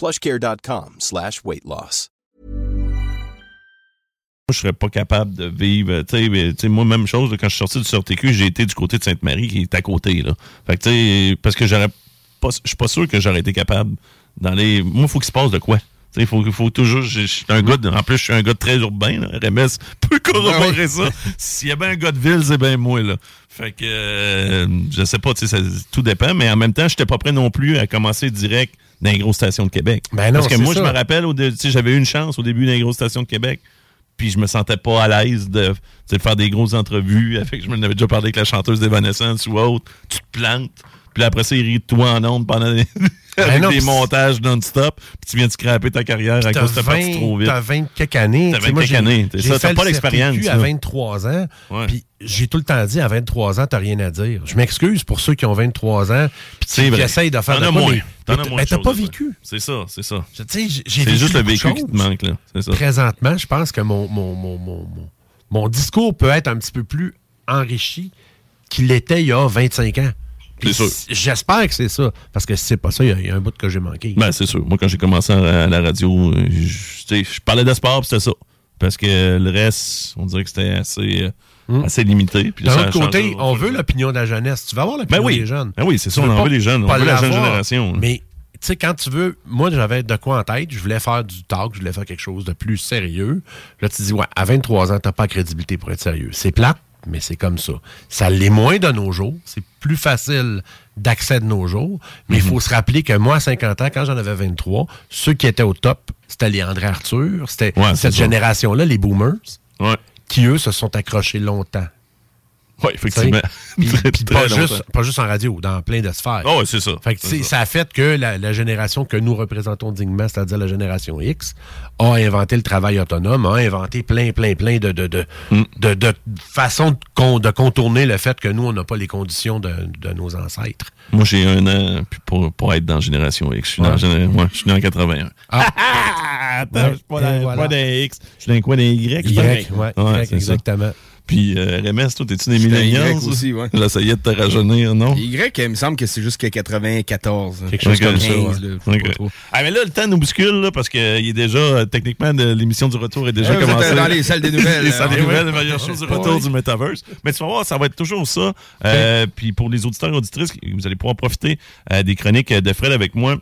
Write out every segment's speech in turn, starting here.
plushcare.com slash je serais pas capable de vivre. Tu sais, mais, tu sais, moi, même chose, quand je suis sorti du CRTQ, j'ai été du côté de Sainte-Marie, qui est à côté. Là. Fait que, parce que j'aurais pas. Je suis pas sûr que j'aurais été capable. Moi, il faut qu'il se passe de quoi? Il faut, faut toujours. Je suis un gars de, en plus, je suis un gars de très urbain. Là. RMS peut corroborer ça. S'il y a bien un gars de ville, c'est bien moi. Là. Fait que euh, je sais pas, ça- tout dépend, mais en même temps, j'étais pas prêt non plus à commencer direct dans les grosses stations de Québec. Ben non, Parce que moi, je me rappelle, j'avais eu une chance au début dans les grosses stations de Québec. Puis je me sentais pas à l'aise de, de faire des grosses entrevues. Fait que je me avais déjà parlé avec la chanteuse d'Evanescence ou autre. Tu te plantes. Puis après ça, il rit de toi en ondes pendant des, avec non, des montages non-stop. Puis tu viens de scraper ta carrière à cause de 20 trop vite. T'as 20 quelques années. T'as Tu sais, moi, 20 j'ai- quelques années, t'as pas le l'expérience, CRTQ à là. 23 ans. Ouais. Puis j'ai tout le temps dit, à 23 ans, t'as rien à dire. Je m'excuse pour ceux qui ont 23 ans. Puis qui essayent de faire de quoi, mais- t'as pas vécu. C'est ça, c'est ça. C'est juste le vécu qui te manque, là. C'est ça. Présentement, je pense que mon, mon, mon, mon, mon- mon discours peut être un petit peu plus enrichi qu'il l'était il y a 25 ans. C'est sûr. J'espère que c'est ça. Parce que si c'est pas ça, il y a- il y, a un bout que j'ai manqué. Ben, c'est sûr. Moi, quand j'ai commencé à, à la radio, je parlais de sport, puis c'était ça. Parce que le reste, on dirait que c'était assez, euh, assez limité. D'un autre côté, on veut l'opinion de la jeunesse. Tu vas avoir l'opinion Ben oui. des jeunes. Ben oui, c'est ça, on en veut les jeunes. On veut la jeune génération. Mais tu sais, quand tu veux, moi j'avais de quoi en tête, je voulais faire du talk, je voulais faire quelque chose de plus sérieux. Là, tu dis, ouais, à 23 ans, t'as pas la crédibilité pour être sérieux. C'est plate, mais c'est comme ça. Ça l'est moins de nos jours. C'est plus facile d'accès de nos jours. Mais il Mhm. faut se rappeler que moi, à 50 ans, quand j'en avais 23, ceux qui étaient au top, c'était les André Arthur, c'était Ouais, cette génération-là, les boomers, Ouais. qui eux se sont accrochés longtemps. Oui, effectivement. Puis, Très, puis très pas, juste, pas juste en radio, dans plein de sphères. Ah ouais, c'est ça. Fait que, ça. ça a fait que la, la génération que nous représentons dignement, c'est-à-dire la génération X, a inventé le travail autonome, a inventé plein, plein, plein de, de, de, Mm. de, de façons de, de contourner le fait que nous, on n'a pas les conditions de, de nos ancêtres. Moi, j'ai un an puis pour, pour être dans Génération X. Je suis, dans Ouais. Je suis né en 81. Ah. Attends, Ouais, je suis pas dans, voilà. pas dans X. Je suis dans quoi, dans Y? Y, ouais, Y, ça. Puis euh, RMS, toi, t'es-tu des millénials? aussi, ouais. J'essayais de te rajeunir, non? Y, il me semble que c'est jusqu'à 94. Quelque chose comme ça. 15, ouais. là, je sais Ok. pas trop. Ah, mais là, le temps nous bouscule, là, parce qu'il est déjà, euh, techniquement, l'émission du retour est déjà Ouais, vous êtes, commencée. euh, dans les salles des nouvelles, les salles des Ouais. nouvelles, les meilleures choses du retour Ouais. du Metaverse. Mais tu vas voir, ça va être toujours ça. Euh, Puis pour les auditeurs et auditrices, vous allez pouvoir profiter euh, des chroniques de Fred avec moi.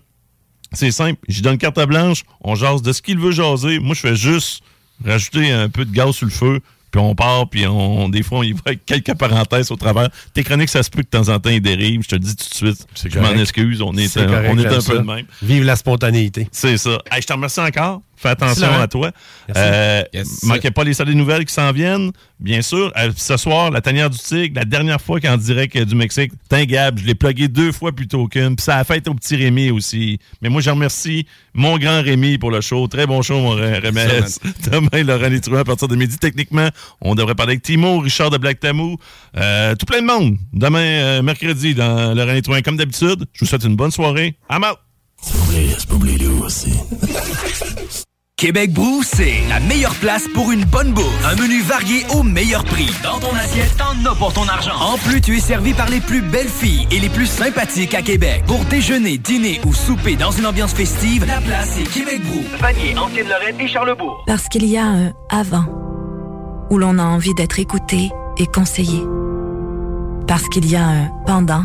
C'est simple, j'y donne carte blanche, on jase de ce qu'il veut jaser. Moi, je fais juste rajouter un peu de gaz sur le feu, puis on part, puis on, des fois, on y va avec quelques parenthèses au travers. Tes chroniques, ça se peut que de temps en temps, ils dérivent. Je te le dis tout de suite. Je m'en excuse. On est, un- on est un ça. peu de même. Vive la spontanéité. C'est ça. Hey, je te remercie encore. Fais attention à toi. Euh, Yes. Manquez pas les salles des nouvelles qui s'en viennent. Bien sûr. Euh, ce soir, la tanière du tigre, la dernière fois qu'en direct du Mexique, Tin Gab, je l'ai plugué deux fois plus tôt qu'une. Puis ça a fait au petit Rémi aussi. Mais moi, je remercie mon grand Rémi pour le show. Très bon show, mon Ré- Rémi. Demain, Laurent Létruant, à partir de midi. Techniquement, on devrait parler avec Timo, Richard de Black Tamou, euh, tout plein de monde. Demain, euh, mercredi, dans Laurent Létruant, comme d'habitude. Je vous souhaite une bonne soirée. I'm out! Québec Brou, c'est la meilleure place pour une bonne bouffe. Un menu varié au meilleur prix. Dans ton assiette, t'en as pour ton argent. En plus, tu es servi par les plus belles filles et les plus sympathiques à Québec. Pour déjeuner, dîner ou souper dans une ambiance festive, la place est Québec Brou. Vanier, Ancienne-Lorraine et Charlebourg. Parce qu'il y a un avant où l'on a envie d'être écouté et conseillé. Parce qu'il y a un pendant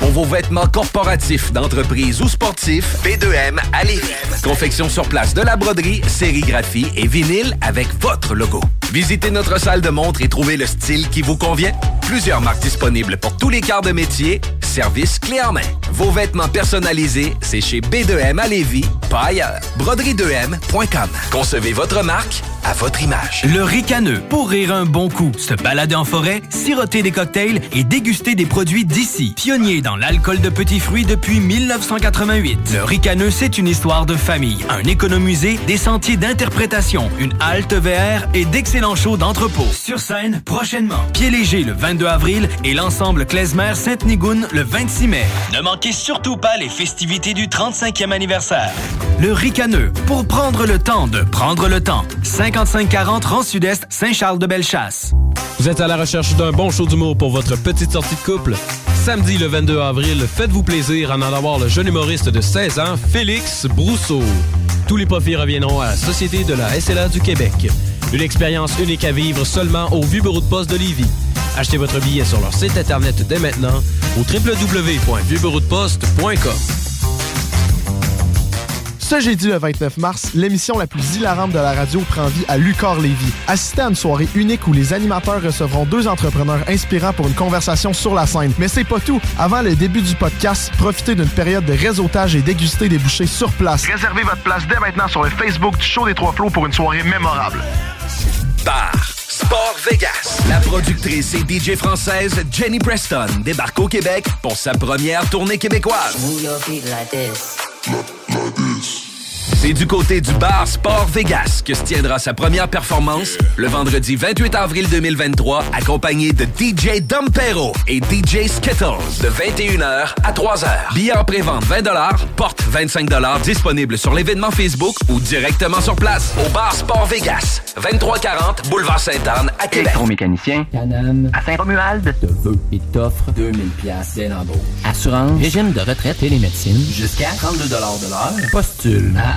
Pour vos vêtements corporatifs, d'entreprise ou sportifs, B2M à Lévis. Confection sur place de la broderie, sérigraphie et vinyle avec votre logo. Visitez notre salle de montre et trouvez le style qui vous convient. Plusieurs marques disponibles pour tous les quarts de métier. Service clé en main. Vos vêtements personnalisés, c'est chez B2M à Lévis, pas ailleurs. Broderie2M.com. Concevez votre marque à votre image. Le ricaneux, pour rire un bon coup, se balader en forêt, siroter des cocktails et déguster des produits d'ici. Pionnier dans l'alcool de petits fruits depuis 1988. Le ricaneux, c'est une histoire de famille, un économusée, des sentiers d'interprétation, une halte VR et d'excellents shows d'entrepôt. Sur scène, prochainement. Pied léger le 22 avril et l'ensemble Klezmer Sainte-Nigoune le 26 mai. Ne manquez surtout pas les festivités du 35e anniversaire. Le ricaneux, pour prendre le temps de prendre le temps. 5540 Rang Sud-Est, Saint-Charles-de-Bellechasse. Vous êtes à la recherche d'un bon show d'humour pour votre petite sortie de couple? Samedi le 22 avril, faites-vous plaisir en allant voir le jeune humoriste de 16 ans, Félix Brousseau. Tous les profits reviendront à la Société de la SLA du Québec. Une expérience unique à vivre seulement au Vieux Bureau de Poste de Lévis. Achetez votre billet sur leur site internet dès maintenant au www.vieuxbureaudeposte.com. Ce jeudi le 29 mars, l'émission la plus hilarante de la radio prend vie à Lucar Lévis. Assistez à une soirée unique où les animateurs recevront deux entrepreneurs inspirants pour une conversation sur la scène. Mais c'est pas tout. Avant le début du podcast, profitez d'une période de réseautage et dégustez des bouchées sur place. Réservez votre place dès maintenant sur le Facebook du Show des Trois Flots pour une soirée mémorable. Bar Sport Vegas. La productrice et DJ française Jenny Preston débarque au Québec pour sa première tournée québécoise. like, like this. C'est du côté du bar Sport Vegas que se tiendra sa première performance le vendredi 28 avril 2023, accompagné de DJ Dompero et DJ Skittles de 21h à 3h. Billets en pré-vente 20 porte 25 disponible sur l'événement Facebook ou directement sur place au bar Sport Vegas, 2340 Boulevard Sainte-Anne à Québec. Électromécanicien, Canam, à Saint-Romuald, te veut et t'offre 2000 pièces dès l'embauche. Assurance, régime de retraite et les médecines, jusqu'à 32 de l'heure. Postule à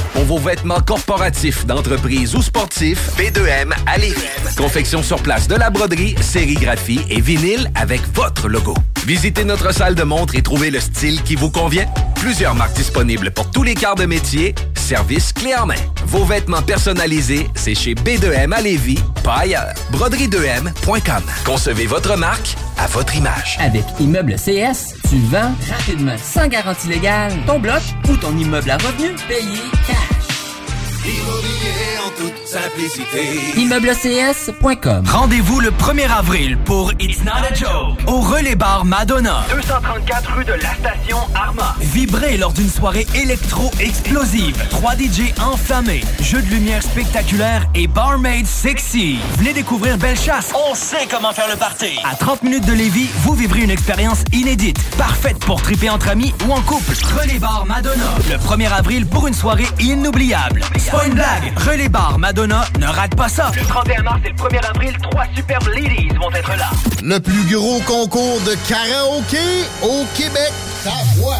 Pour vos vêtements corporatifs, d'entreprise ou sportifs, B2M à Lévis. Confection sur place de la broderie, sérigraphie et vinyle avec votre logo. Visitez notre salle de montre et trouvez le style qui vous convient. Plusieurs marques disponibles pour tous les quarts de métier. Service clé en main. Vos vêtements personnalisés, c'est chez B2M à Lévis, pas ailleurs. Broderie2M.com. Concevez votre marque à votre image. Avec Immeuble CS, tu vends rapidement, sans garantie légale, ton bloc ou ton immeuble à revenu payé. Immobilier en toute simplicité. ImmeubleCS.com Rendez-vous le 1er avril pour It's Not a Joke au Relais Bar Madonna. 234 rue de la station Arma. Vibrez lors d'une soirée électro-explosive. 3 DJ enflammés, jeux de lumière spectaculaires et barmaid sexy. Venez découvrir Bellechasse. On sait comment faire le party. À 30 minutes de Lévis, vous vivrez une expérience inédite, parfaite pour triper entre amis ou en couple. Relais Bar Madonna. Le 1er avril pour une soirée inoubliable. C'est pas une blague. Relais Bar Madonna, ne rate pas ça. Le 31 mars et le 1er avril, trois superbes ladies vont être là. Le plus gros concours de karaoké au Québec. Ta voix.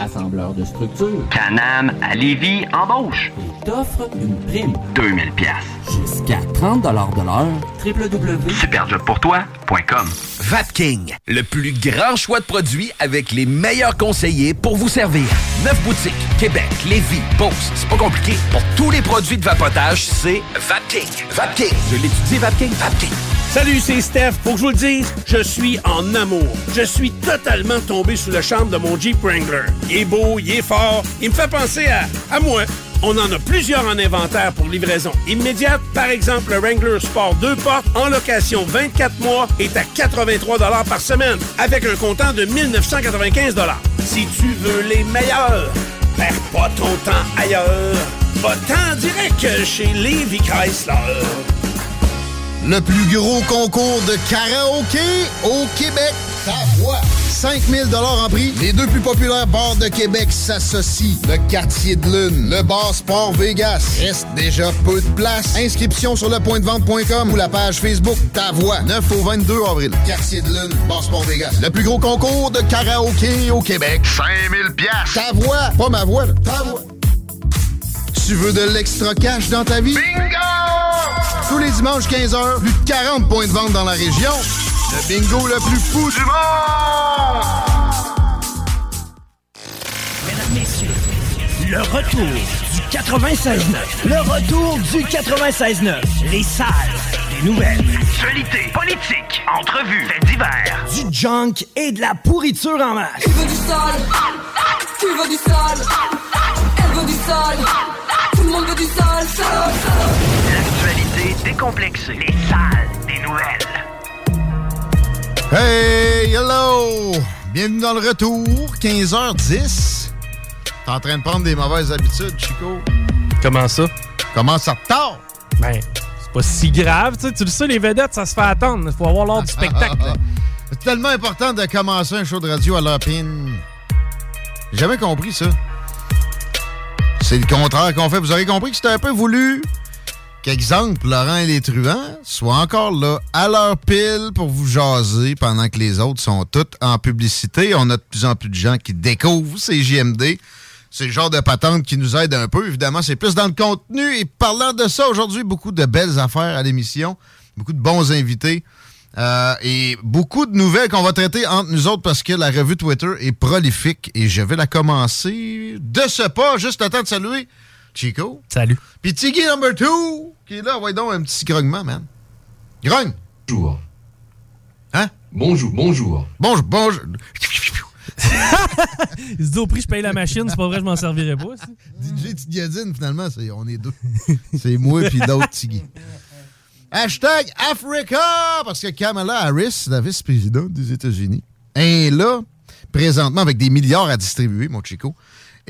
Assembleur de structure. Canam à Lévis embauche. T'offre une prime. 2000 pièces. Jusqu'à 30 de l'heure. Superjobpourtoi.com Vapking, le plus grand choix de produits avec les meilleurs conseillers pour vous servir. Neuf boutiques, Québec, Lévis, Beauce. C'est pas compliqué. Pour tous les produits de vapotage, c'est Vapking. Vapking. Je l'étudie, Vapking. Vapking. Salut, c'est Steph. Pour que je vous le dise, je suis en amour. Je suis totalement tombé sous le charme de mon Jeep Wrangler. Il est beau, il est fort, il me fait penser à, moi. On en a plusieurs en inventaire pour livraison immédiate. Par exemple, le Wrangler Sport 2 portes en location 24 mois est à 83 par semaine avec un comptant de 1995 Si tu veux les meilleurs, perds pas ton temps ailleurs. Va-t'en direct chez Levi Chrysler. Le plus gros concours de karaoké au Québec. Ta voix. 5000 en prix. Les deux plus populaires bars de Québec s'associent. Le Quartier de Lune, le bar Sport Vegas. Reste déjà peu de place. Inscription sur le point de vente.com ou la page Facebook Ta Voix. 9 au 22 avril. Quartier de Lune, bar Sport Vegas. Le plus gros concours de karaoké au Québec. 5000 pièces. Ta voix, pas ma voix, là. ta voix. Tu veux de l'extra cash dans ta vie? Bingo! Tous les dimanches 15h, plus de 40 points de vente dans la région. Le bingo le plus fou du monde! Mesdames, Messieurs, le retour du 96.9. Le retour du 96.9. Les salles des nouvelles. Actualité, politique, entrevues, faits divers. Du junk et de la pourriture en masse. Tu veux du sale Tu veux du sale Elle veut du sale Tout le monde veut du sale, sale, sale. L'actualité décomplexée. Les salles des nouvelles. Hey, hello! Bienvenue dans le retour, 15h10. T'es en train de prendre des mauvaises habitudes, Chico. Comment ça? Comment ça tard? Ben, c'est pas si grave. Tu sais, tu le sais, les vedettes, ça se fait attendre. Il faut avoir l'ordre du spectacle. C'est tellement important de commencer un show de radio à l'heure. J'ai jamais compris ça. C'est le contraire qu'on fait. Vous aurez compris que c'était un peu voulu qu'exemple, Laurent et les truands soient encore là à leur pile pour vous jaser pendant que les autres sont toutes en publicité. On a de plus en plus de gens qui découvrent ces JMD. C'est le genre de patente qui nous aide un peu. Évidemment, c'est plus dans le contenu. Et parlant de ça, aujourd'hui, beaucoup de belles affaires à l'émission. Beaucoup de bons invités. Euh, et beaucoup de nouvelles qu'on va traiter entre nous autres parce que la revue Twitter est prolifique. Et je vais la commencer de ce pas, juste le temps de saluer Chico. Salut. Puis Tiggy number two, qui est là, voyons donc un petit grognement, man. Grogne. Bonjour. Hein? Bonjour, bonjour. Bonjour, bonjour. Il se dit au prix, je paye la machine, c'est pas vrai, je m'en servirai pas. DJ Tigadine, finalement, c'est, on est deux. c'est moi puis d'autres Tiggy. Hashtag Africa, parce que Kamala Harris, la vice-présidente des États-Unis, est là, présentement, avec des milliards à distribuer, mon Chico,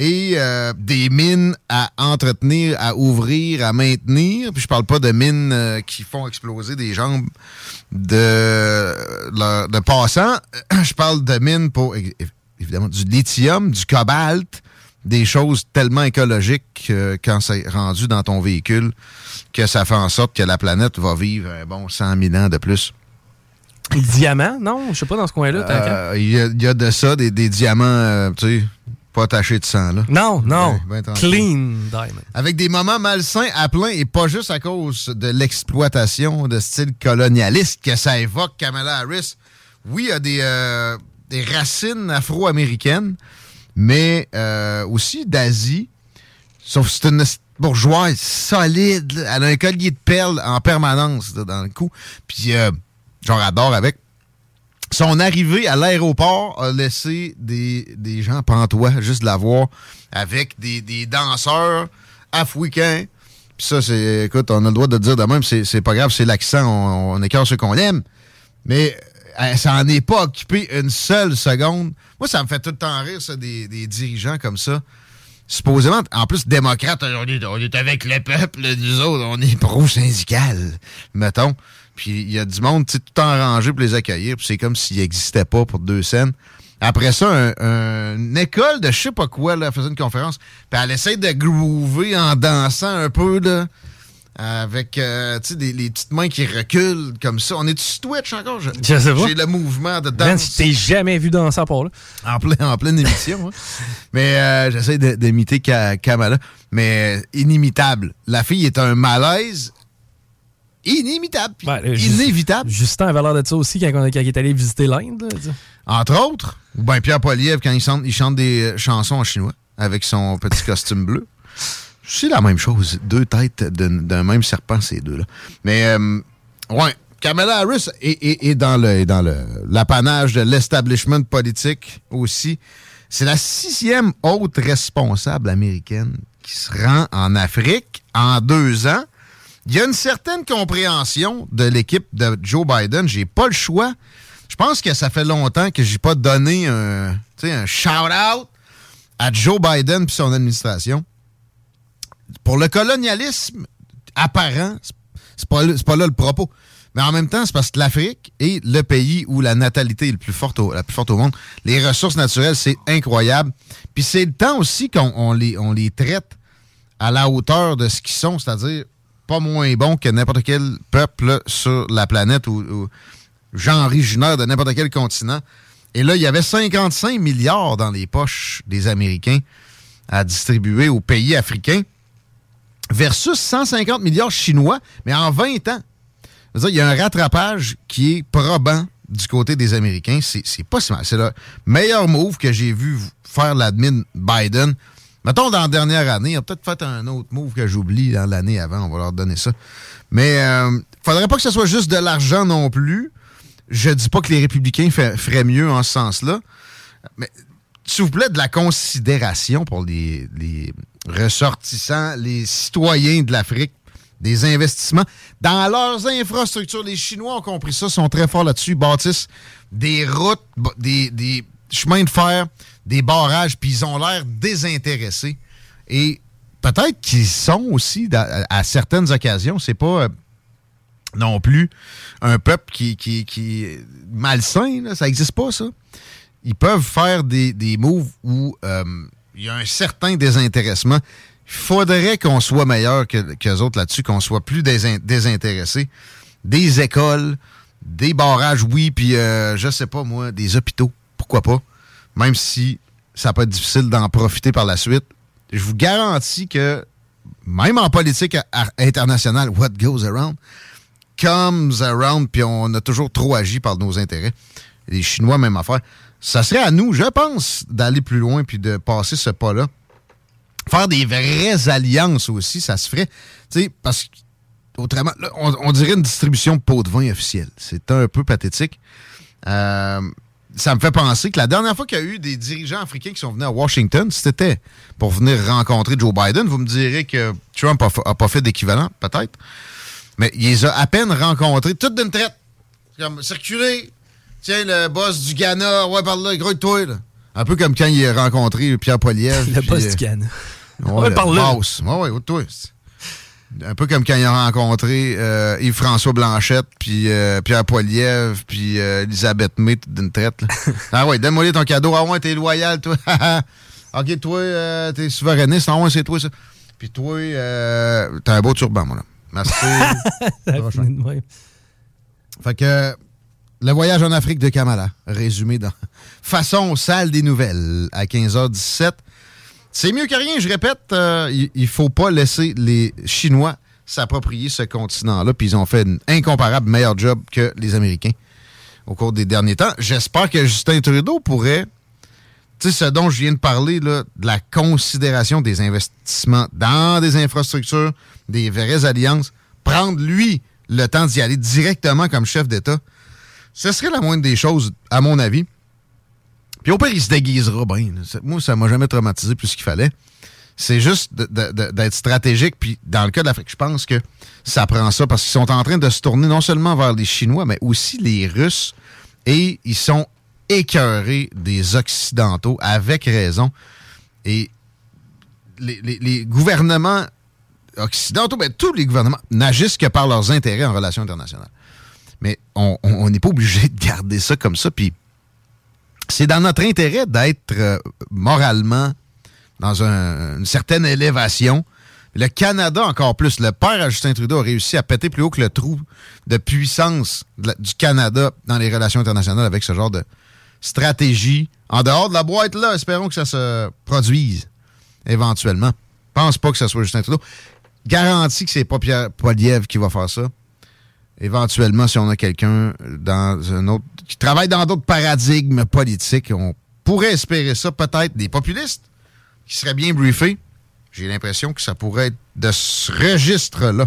et euh, des mines à entretenir, à ouvrir, à maintenir. Puis je parle pas de mines euh, qui font exploser des jambes de, de passants. Je parle de mines pour, évidemment, du lithium, du cobalt, des choses tellement écologiques euh, quand c'est rendu dans ton véhicule que ça fait en sorte que la planète va vivre un bon 100 000 ans de plus. Diamants, non? Je sais pas, dans ce coin-là. Il y, a- il y a de ça, des, des diamants, tu sais, pas attachés de sang, là. Non, non. Ben, ben. Clean diamond. Avec des moments malsains à plein et pas juste à cause de l'exploitation de style colonialiste que ça évoque Kamala Harris. Oui, il y a des, euh, des racines afro-américaines, mais euh, aussi d'Asie. Sauf que c'est une bourgeoise solide. Elle a un collier de perles en permanence dans le cou. Puis, euh, genre, adore avec. Son arrivée à l'aéroport a laissé des, des gens pantois juste la voir avec des, des danseurs africains. Puis ça, c'est, écoute, on a le droit de dire de même, c'est, c'est pas grave, c'est l'accent, on, on écarte ce qu'on aime. Mais euh, ça en est pas occupé une seule seconde. Moi, ça me fait tout le temps rire, ça, des, des dirigeants comme ça. Supposément, en plus, démocrates, on est, on est avec le peuple, nous autres, on est pro-syndical, mettons. Puis il y a du monde, tout arrangé pour les accueillir, puis c'est comme s'ils n'existaient pas pour deux scènes. Après ça, un- un- une école de je sais pas quoi, là, faisait une conférence, puis elle essaie de groover en dansant un peu, là, avec, euh, tu sais, les petites mains qui reculent comme ça. On est sur Twitch encore? Je, Je sais pas. J'ai le mouvement de danse. je t'ai jamais vu danser part là. En, plein, en pleine émission. hein. Mais euh, j'essaie d'imiter Ka- Kamala. Mais inimitable. La fille est un malaise inimitable. inévitable. Justin avait l'air de ça aussi quand, on- quand il est allé visiter l'Inde. Entre autres. Ou bien Pierre Poilievre quand il chante, il chante des euh, chansons en chinois avec son petit costume bleu. C'est la même chose. Deux têtes d'un d'un même serpent, ces deux-là. Mais, euh, ouais, Kamala Harris est, est- est dans le est dans le l'apanage de l'establishment politique aussi. C'est la sixième haute responsable américaine qui se rend en Afrique en deux ans. Il y a une certaine compréhension de l'équipe de Joe Biden. J'ai pas le choix. Je pense que ça fait longtemps que j'ai pas donné un, un shout-out à Joe Biden et son administration. Pour le colonialisme apparent, c'est- pas, pas là le propos. Mais en même temps, c'est parce que l'Afrique est le pays où la natalité est la plus forte au monde. Les ressources naturelles, c'est incroyable. Puis c'est le temps aussi qu'on on les, on les traite à la hauteur de ce qu'ils sont, c'est-à-dire pas moins bons que n'importe quel peuple sur la planète ou, ou genre originaire de n'importe quel continent. Et là, il y avait 55 milliards dans les poches des Américains à distribuer aux pays africains versus 150 milliards chinois, mais en 20 ans. Il y a un rattrapage qui est probant du côté des Américains. C'est pas si mal. C'est le meilleur move que j'ai vu faire l'admin Biden. Mettons, dans la dernière année, il a peut-être fait un autre move que j'oublie dans l'année avant. On va leur donner ça. Mais euh, faudrait pas que ce soit juste de l'argent non plus. Je dis pas que les républicains feraient mieux en ce sens-là. Mais s'il vous plaît, de la considération pour les, ressortissants, les citoyens de l'Afrique, des investissements dans leurs infrastructures. Les Chinois ont compris ça, sont très forts là-dessus. Bâtissent des routes, des chemins de fer, des barrages, puis ils ont l'air désintéressés. Et peut-être qu'ils sont aussi, à, certaines occasions, c'est pas... euh, non plus un peuple qui, qui, est malsain, ça n'existe pas, ça. Ils peuvent faire des, des moves où euh, il y a un certain désintéressement. Il faudrait qu'on soit meilleur que, qu'eux autres là-dessus, qu'on soit plus désin- désintéressés. Des écoles, des barrages, oui, puis euh, je sais pas moi, des hôpitaux, pourquoi pas? Même si ça peut être difficile d'en profiter par la suite. Je vous garantis que même en politique internationale, what goes around comes around, puis on a toujours trop agi par nos intérêts. Les Chinois, même affaire. Ça serait à nous, je pense, d'aller plus loin puis de passer ce pas-là. Faire des vraies alliances aussi, ça se ferait. Tu sais, parce que, autrement, là, on, on dirait une distribution de pots de vin officielle. C'est un peu pathétique. Euh, ça me fait penser que la dernière fois qu'il y a eu des dirigeants africains qui sont venus à Washington, c'était pour venir rencontrer Joe Biden. Vous me direz que Trump a, fa- a pas fait d'équivalent, peut-être. Mais il les a à peine rencontrés, toutes d'une traite. C'est Comme circuler. Tiens, le boss du Ghana, ouais, par là, gros de toi, là. Un peu comme quand il a rencontré Pierre Poilievre. Le puis, boss euh, du Ghana. Ouais, Ouais, le par là. boss. Ouais, ouais, de toi. Un peu comme quand il a rencontré euh, Yves-François Blanchette, puis euh, Pierre Poilievre, puis euh, Elisabeth May, d'une traite. ah ouais, donne-moi ton cadeau. Ah ouais, t'es loyal, toi. ok, toi, t'es souverainiste. Ah ouais, c'est toi, ça. Puis toi, euh, t'as un beau turban, moi, là. Merci. Fait que le voyage en Afrique de Kamala, résumé dans façon salle des nouvelles à 15h17. C'est mieux que rien, je répète, euh, il il faut pas laisser les Chinois s'approprier ce continent-là, puis ils ont fait un incomparable meilleur job que les Américains au cours des derniers temps. J'espère que Justin Trudeau pourrait, tu sais, ce dont je viens de parler, de la considération des investissements dans des infrastructures, des vraies alliances, prendre lui le temps d'y aller directement comme chef d'État, ce serait la moindre des choses, à mon avis. Puis au pire, il se déguisera bien. Moi, ça m'a jamais traumatisé plus qu'il fallait. C'est juste d'être stratégique. Puis dans le cas de l'Afrique, je pense que ça prend ça parce qu'ils sont en train de se tourner non seulement vers les Chinois, mais aussi les Russes. Et ils sont écœurés des Occidentaux, avec raison. Et les, gouvernements occidentaux, ben, tous les gouvernements n'agissent que par leurs intérêts en relations internationales. Mais on n'est pas obligé de garder ça comme ça. Puis c'est dans notre intérêt d'être euh, moralement dans un- une certaine élévation. Le Canada, encore plus, le père à Justin Trudeau a réussi à péter plus haut que le trou de puissance du Canada dans les relations internationales avec ce genre de stratégie. En dehors de la boîte, là, espérons que ça se produise éventuellement. Pense pas que ce soit Justin Trudeau. Garantie que c'est pas Pierre Poilievre qui va faire ça. Éventuellement, si on a quelqu'un dans un autre qui travaille dans d'autres paradigmes politiques, on pourrait espérer ça. Peut-être des populistes qui seraient bien briefés. J'ai l'impression que ça pourrait être de ce registre-là.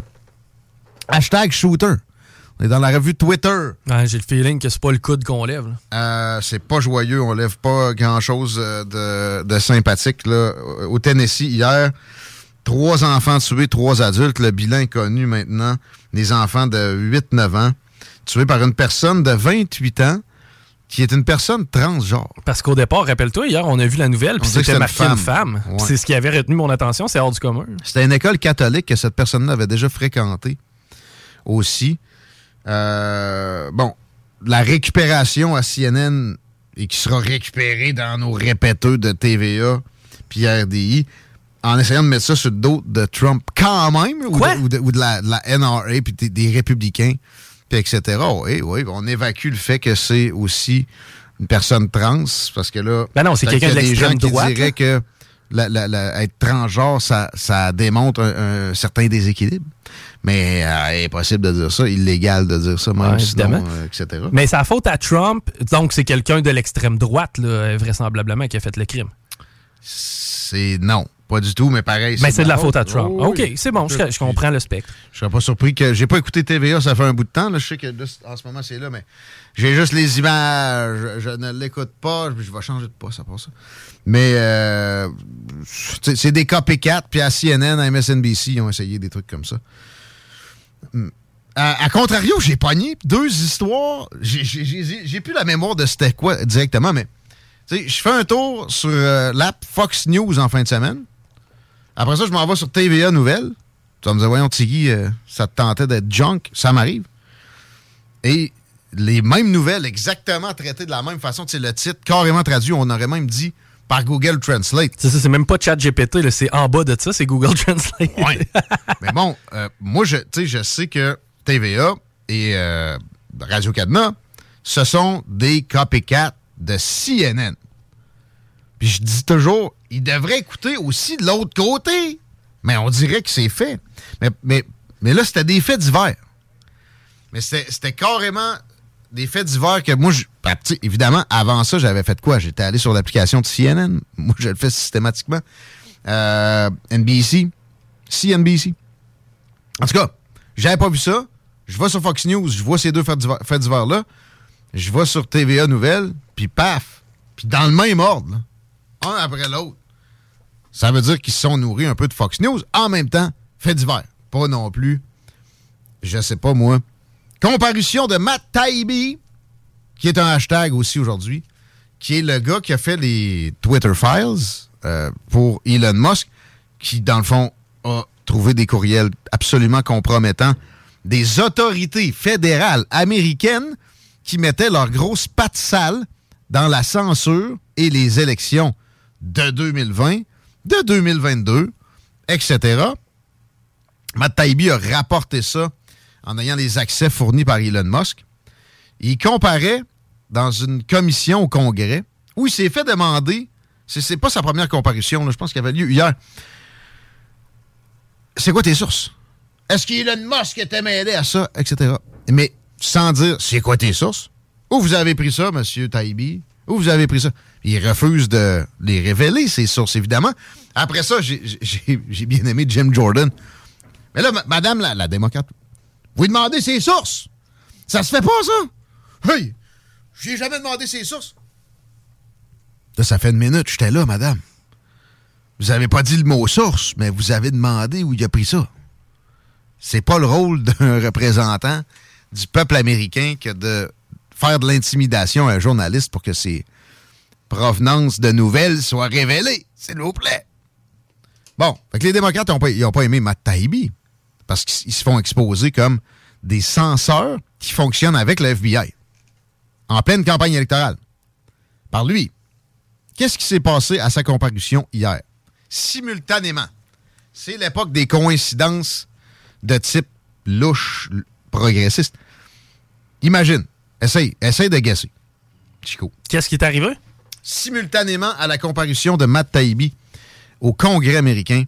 Hashtag shooter. On est dans la revue Twitter. Ouais, J'ai le feeling que c'est pas le coude qu'on lève. Euh, c'est pas joyeux, on lève pas grand-chose euh, de, de sympathique. Là. Au Tennessee, hier, trois enfants tués, trois adultes. Le bilan est connu maintenant. Des enfants de 8-9 ans tués par une personne de 28 ans qui est une personne transgenre. Parce qu'au départ, rappelle-toi, hier, on a vu la nouvelle, puis c'était marqué une femme. femme. Ouais. C'est ce qui avait retenu mon attention, c'est hors du commun. C'était une école catholique que cette personne-là avait déjà fréquentée aussi. Euh, bon, la récupération à CNN et qui sera récupérée dans nos répéteux de TVA puis RDI en essayant de mettre ça sur le dos de Trump quand même ou de, ou de- ou de la, de la NRA puis des, des républicains puis etc. Oui, oui, on évacue le fait que c'est aussi une personne trans parce que là Ben non, c'est quelqu'un de l'extrême qui droite, diraient là. que la- la- la- être transgenre, ça, ça démontre un, un certain déséquilibre. Mais euh, impossible de dire ça, illégal de dire ça, même Ouais, sinon, euh, etc. Mais c'est la faute à Trump, donc c'est quelqu'un de l'extrême droite, là, vraisemblablement, qui a fait le crime. C'est non, pas du tout, mais pareil. Mais c'est de la faute à Trump. Oh, OK, oui. c'est bon, je, je comprends le spectre. Je serais pas surpris que. J'ai pas écouté TVA, ça fait un bout de temps. Là. Je sais que là, en ce moment, c'est là, mais j'ai juste les images. Je, je ne l'écoute pas. Je, je vais changer de poste à part ça. Mais euh, c'est des copycats, puis à CNN, à MSNBC, ils ont essayé des trucs comme ça. Hmm. À, à contrario, j'ai pogné deux histoires. J'ai- plus la mémoire de c'était quoi directement, mais je fais un tour sur euh, l'app Fox News en fin de semaine. Après ça, je m'en vais sur TVA Nouvelles. Tu vas me dire, voyons, Tiggy, euh, ça te tentait d'être junk? Ça m'arrive. Et les mêmes nouvelles, exactement traitées de la même façon. Tu sais, le titre, carrément traduit, on aurait même dit par Google Translate. C'est ça, c'est même pas ChatGPT, c'est en bas de ça, c'est Google Translate. Mais bon, euh, moi, je, je sais que TVA et euh, Radio-Canada, ce sont des copycats de CNN. Je dis toujours, ils devraient écouter aussi de l'autre côté. Mais on dirait que c'est fait. Mais, là, c'était des faits divers. Mais c'était carrément des faits divers que moi, ben, évidemment, avant ça, j'avais fait quoi? J'étais allé sur l'application de CNN. Moi, je le fais systématiquement. Euh, NBC, CNBC. En tout cas, j'avais pas vu ça. Je vais sur Fox News, je vois ces deux faits divers-là. Je vais sur TVA Nouvelles, puis paf. Puis dans le même ordre, là, un après l'autre. Ça veut dire qu'ils se sont nourris un peu de Fox News. En même temps, faits divers. Pas non plus, je sais pas moi. Comparution de Matt Taibbi, qui est un hashtag aussi aujourd'hui, qui est le gars qui a fait les Twitter Files euh, pour Elon Musk, qui, dans le fond, a trouvé des courriels absolument compromettants des autorités fédérales américaines qui mettaient leurs grosses pattes sales dans la censure et les élections de 2020, de 2022, etc. Matt Taibbi a rapporté ça en ayant les accès fournis par Elon Musk. Il comparait dans une commission au Congrès où il s'est fait demander, c'est, pas sa première comparution, je pense qu'il avait lieu hier. C'est quoi tes sources? Est-ce qu'Elon Musk était mêlé à ça, etc. Mais sans dire c'est quoi tes sources? Où vous avez pris ça, M. Taïbi? Où vous avez pris ça? Il refuse de les révéler, ses sources, évidemment. Après ça, j'ai, bien aimé Jim Jordan. Mais là, ma- madame la, démocrate, vous demandez ses sources. Ça se fait pas, ça? Hey, j'ai jamais demandé ses sources. Ça fait une minute, j'étais là, madame. Vous avez pas dit le mot source, mais vous avez demandé où il a pris ça. C'est pas le rôle d'un représentant du peuple américain que de faire de l'intimidation à un journaliste pour que ses provenances de nouvelles soient révélées, s'il vous plaît. Bon, fait que les démocrates n'ont pas, pas aimé Matt Taibbi parce qu'ils se font exposer comme des censeurs qui fonctionnent avec le FBI en pleine campagne électorale. Par lui. Qu'est-ce qui s'est passé à sa comparution hier? Simultanément. C'est l'époque des coïncidences de type louche, progressiste. Imagine. Essaye, essaye de guesser. Chico. Qu'est-ce qui est arrivé? Simultanément à la comparution de Matt Taibbi au Congrès américain,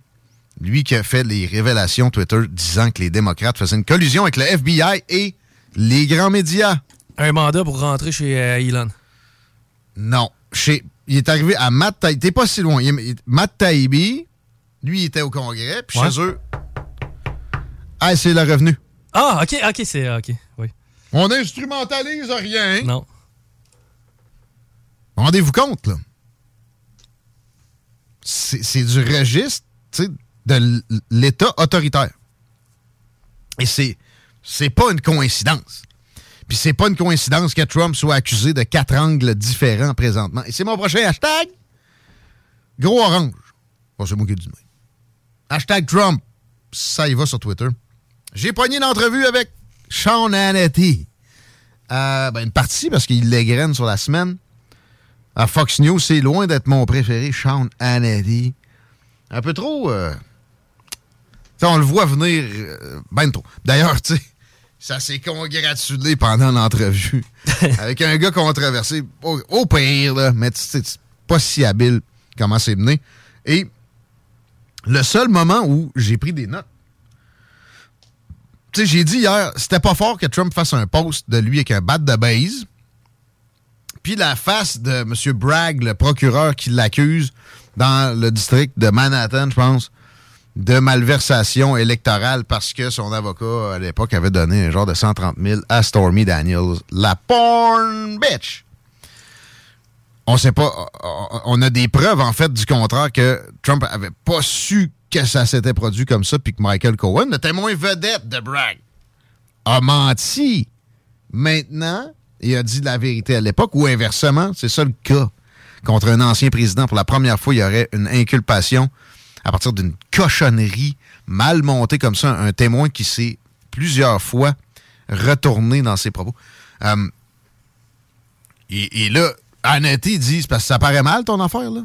lui qui a fait les révélations Twitter disant que les démocrates faisaient une collusion avec le FBI et les grands médias. Un mandat pour rentrer chez euh, Elon. Non. Chez, il est arrivé à Matt Taibbi. T'es pas si loin. Il Matt Taibbi, lui, il était au Congrès, puis Ouais. chez eux, ah, c'est le revenu. Ah, ok, ok, c'est. Ok, oui. On instrumentalise rien. Non. Rendez-vous compte, là. C'est du registre de l'État autoritaire. Et c'est c'est pas une coïncidence. Puis c'est pas une coïncidence que Trump soit accusé de quatre angles différents présentement. Et c'est mon prochain hashtag. Gros orange. Bon, c'est moi qui ai dit. Hashtag Trump. Ça y va sur Twitter. J'ai pogné une entrevue avec Sean Hannity. Euh, ben, une partie parce qu'il l'égrène sur la semaine. À Fox News, c'est loin d'être mon préféré, Sean Hannity. Un peu trop. euh, on le voit venir euh, ben trop. D'ailleurs, tu sais, ça s'est congratulé pendant l'entrevue avec un gars controversé, au, au pire, là, mais tu pas si habile comment c'est mené. Et le seul moment où j'ai pris des notes, j'ai dit hier, c'était pas fort que Trump fasse un post de lui avec un bat de base. Puis la face de M. Bragg, le procureur qui l'accuse dans le district de Manhattan, je pense, de malversation électorale parce que son avocat, à l'époque, avait donné un genre de 130 000 à Stormy Daniels, la porn bitch. On sait pas, on a des preuves, en fait, du contraire, que Trump avait pas su que ça s'était produit comme ça, puis que Michael Cohen, le témoin vedette de Bragg, a menti. Maintenant, il a dit la vérité à l'époque, ou inversement, c'est ça le cas. Contre un ancien président, pour la première fois, il y aurait une inculpation à partir d'une cochonnerie mal montée comme ça, un témoin qui s'est plusieurs fois retourné dans ses propos. Euh, et, et là, Hannity dit, parce que ça paraît mal ton affaire, là.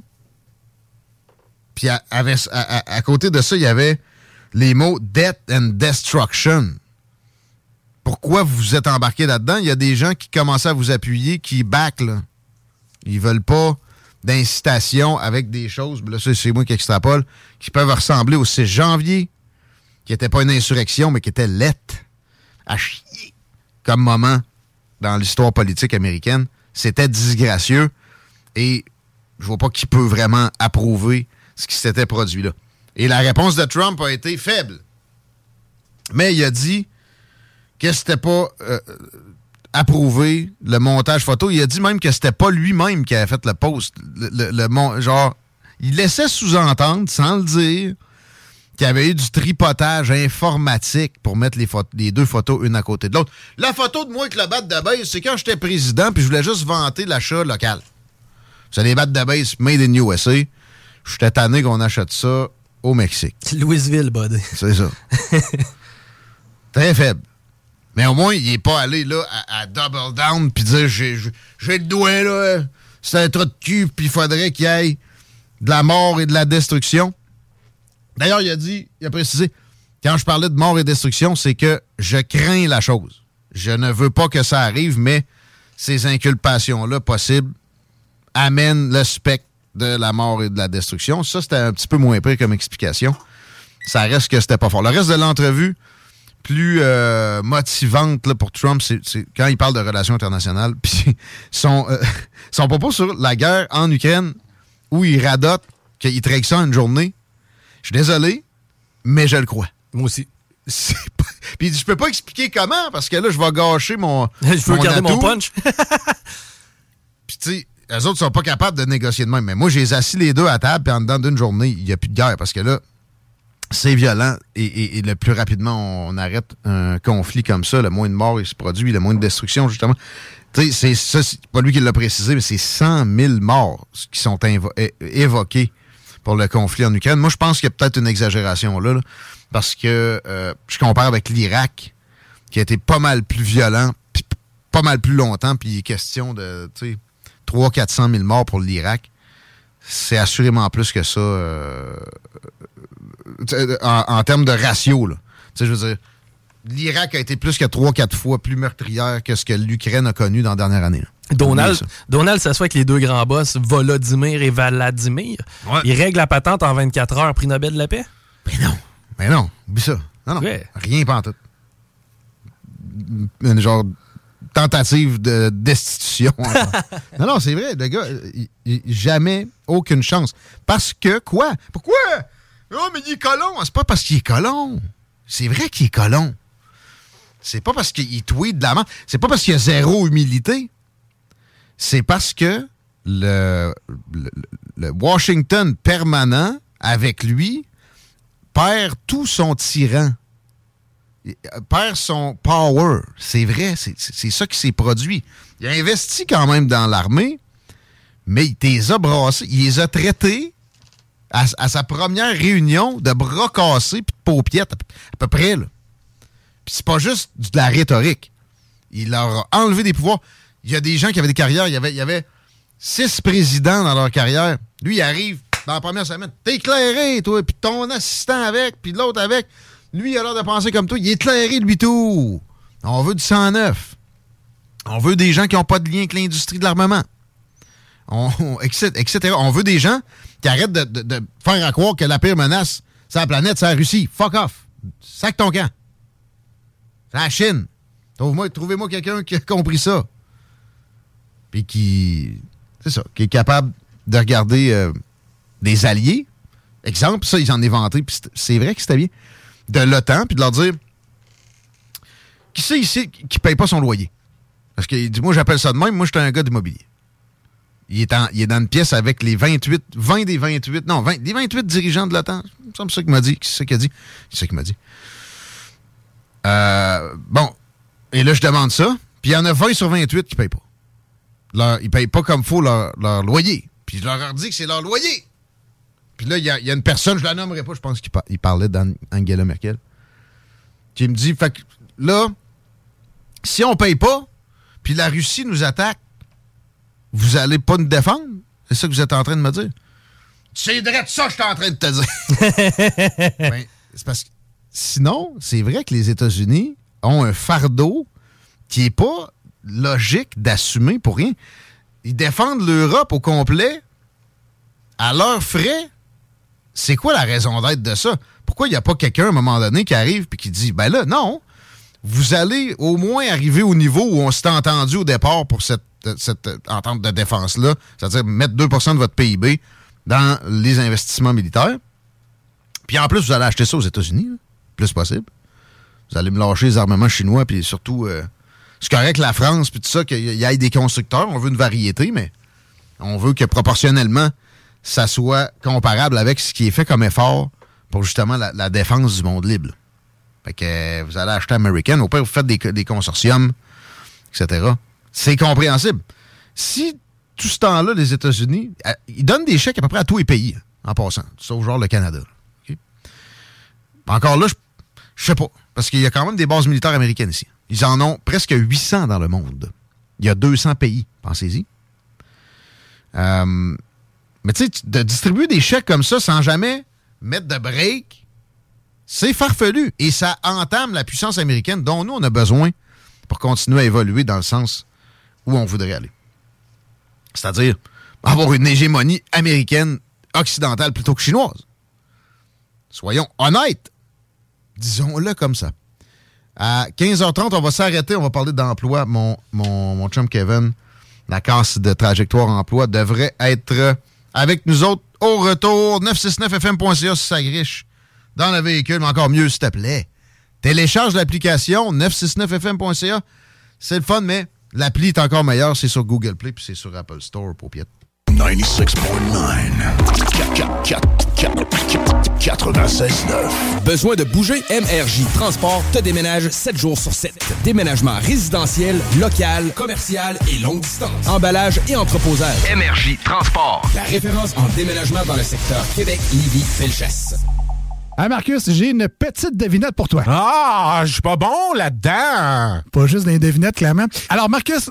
À, à- côté de ça, il y avait les mots death and destruction. Pourquoi vous vous êtes embarqué là-dedans? Il y a des gens qui commençaient à vous appuyer, qui back, là. Ils veulent pas d'incitation avec des choses, là, c'est moi qui extrapole, qui peuvent ressembler au 6 janvier, qui n'était pas une insurrection, mais qui était lette à chier comme moment dans l'histoire politique américaine. C'était disgracieux et je vois pas qui peut vraiment approuver ce qui s'était produit là. Et la réponse de Trump a été faible. Mais il a dit que c'était pas euh, approuvé le montage photo. Il a dit même que c'était pas lui-même qui avait fait le post. Le, genre, il laissait sous-entendre, sans le dire, qu'il y avait eu du tripotage informatique pour mettre les, les deux photos une à côté de l'autre. La photo de moi avec le bat de base, c'est quand j'étais président puis je voulais juste vanter l'achat local. C'est des battes base made in USA. J'étais tanné qu'on achète ça au Mexique. Louisville, bud. C'est ça. Très faible. Mais au moins, il n'est pas allé là à, à double down puis dire j'ai le doigt là, c'est un trou de cul puis il faudrait qu'il y ait de la mort et de la destruction. D'ailleurs, il a dit, il a précisé, quand je parlais de mort et destruction, c'est que je crains la chose. Je ne veux pas que ça arrive, mais ces inculpations-là possibles amènent le spectre de la mort et de la destruction. Ça, c'était un petit peu moins pire comme explication. Ça reste que c'était pas fort. Le reste de l'entrevue, plus euh, motivante là, pour Trump, c'est quand il parle de relations internationales. Puis son, euh, son propos sur la guerre en Ukraine, où il radote qu'il traque ça une journée. Je suis désolé, mais je le crois. Moi aussi. Puis il dit, je peux pas expliquer comment, parce que là, je vais gâcher mon. Je veux mon garder mon punch. Puis tu sais, eux autres sont pas capables de négocier de même. Mais moi, j'ai les assis les deux à table, puis en dedans d'une journée, il n'y a plus de guerre, parce que là, c'est violent, et, le plus rapidement on arrête un conflit comme ça, le moins de morts il se produit, le moins de destruction, justement. Tu sais, c'est ça, pas lui qui l'a précisé, mais c'est 100 000 morts qui sont évoqués pour le conflit en Ukraine. Moi, je pense qu'il y a peut-être une exagération là, parce que euh, je compare avec l'Irak, qui a été pas mal plus violent, puis p- pas mal plus longtemps, puis il est question de, tu sais, 300-400 000 morts pour l'Irak. C'est assurément plus que ça euh, en, en termes de ratio. Là. Tu sais, je veux dire, l'Irak a été plus que 3-4 fois plus meurtrière que ce que l'Ukraine a connu dans la dernière année. là. Donald, Donald s'assoit avec les deux grands boss, Volodymyr et Vladimir. Il règle la patente en 24 heures, prix Nobel de la paix? Mais non, oublie ça. Non, non. Rien pas en tout. Une genre tentative de destitution. non, non, c'est vrai. Le gars, jamais aucune chance. Parce que quoi? Pourquoi? Oh, mais il est colon. C'est pas parce qu'il est colon. C'est vrai qu'il est colon. C'est pas parce qu'il tweet de la merde. C'est pas parce qu'il a zéro humilité. C'est parce que le, le- le Washington permanent, avec lui, perd tout son tyran. Euh, perd son power. C'est vrai, c'est ça qui s'est produit. Il a investi quand même dans l'armée, mais il les a brassés. Il les a traités à, sa première réunion de bras cassés puis de peu- à peu près. Là. Puis c'est pas juste de la rhétorique. Il leur a enlevé des pouvoirs. Il y a des gens qui avaient des carrières. Il y avait, il y avait six présidents dans leur carrière. Lui, il arrive dans la première semaine. T'es éclairé, toi, puis ton assistant avec, puis l'autre avec. Lui, il a l'air de penser comme toi. Il est éclairé, lui, tout. On veut du 109. On veut des gens qui n'ont pas de lien avec l'industrie de l'armement. On, veut des gens qui arrêtent de, faire croire que la pire menace, c'est la planète, c'est la Russie. Fuck off. Sac ton camp. C'est la Chine. Trouvez-moi quelqu'un qui a compris ça. Puis qui. C'est ça, qui est capable de regarder euh, des alliés. Exemple, ça, ils en inventé, puis c'est vrai que c'était bien. De l'OTAN, puis de leur dire qui c'est ici qui paye pas son loyer? Parce que il dit, moi, j'appelle ça de même, moi, je suis un gars d'immobilier. Il est, en- il est dans une pièce avec les 28, 20 des 28, non, 20, des 28 dirigeants de l'OTAN. C'est ça qu'il m'a dit. C'est ça qu'il a dit? C'est ça qu'il m'a dit? Euh, bon. Et là, je demande ça. Puis il y en a 20 sur 28 qui payent pas. Ils payent pas comme faut leur, leur loyer. Puis je leur dis que c'est leur loyer. Puis là, il y, y a une personne, je la nommerai pas, je pense qu'il par- il parlait d'Angela Merkel, qui me dit, fait que là, si on paye pas, puis la Russie nous attaque, vous allez pas nous défendre? C'est ça que vous êtes en train de me dire? C'est vrai de ça que je suis en train de te dire. Ben, c'est parce que sinon, c'est vrai que les États-Unis ont un fardeau qui est pas logique d'assumer pour rien. Ils défendent l'Europe au complet à leurs frais. C'est quoi la raison d'être de ça? Pourquoi il n'y a pas quelqu'un à un moment donné qui arrive et qui dit, ben là, non, vous allez au moins arriver au niveau où on s'est entendu au départ pour cette, entente de défense-là, c'est-à-dire mettre 2% de votre PIB dans les investissements militaires. Puis en plus, vous allez acheter ça aux États-Unis, plus possible. Vous allez me lâcher les armements chinois, puis surtout, euh, c'est correct que la France, puis tout ça, qu'il y ait des constructeurs, on veut une variété, mais on veut que proportionnellement, ça soit comparable avec ce qui est fait comme effort pour justement la, défense du monde libre. Fait que euh, vous allez acheter American, au pire, vous faites des, des consortiums, etc. C'est compréhensible. Si tout ce temps-là, les États-Unis, euh, ils donnent des chèques à peu près à tous les pays, en passant, sauf genre le Canada. Encore là, je je sais pas, parce qu'il y a quand même des bases militaires américaines ici. Ils en ont presque 800 dans le monde. Il y a 200 pays, pensez-y. Euh, mais tu sais, de distribuer des chèques comme ça sans jamais mettre de break, c'est farfelu. Et ça entame la puissance américaine dont nous, on a besoin pour continuer à évoluer dans le sens où on voudrait aller. C'est-à-dire avoir une hégémonie américaine occidentale plutôt que chinoise. Soyons honnêtes. Disons-le comme ça. À 15h30, on va s'arrêter. On va parler d'emploi. Mon, mon, mon chum Kevin, la casse de trajectoire emploi, devrait être avec nous autres au retour. 969fm.ca si ça griche dans le véhicule, mais encore mieux, s'il te plaît. Télécharge l'application 969fm.ca. C'est le fun, mais l'appli est encore meilleure. C'est sur Google Play puis c'est sur Apple Store pied. 96.9. Besoin de bouger? MRJ Transport te déménage 7 jours sur 7. Déménagement résidentiel, local, commercial et longue distance. Emballage et entreposage. MRJ Transport. La référence en déménagement dans le secteur Québec, Lévis, Felchasse. Hey Marcus, j'ai une petite devinette pour toi. Ah, je suis pas bon là-dedans. Pas juste des devinettes, clairement. Alors Marcus,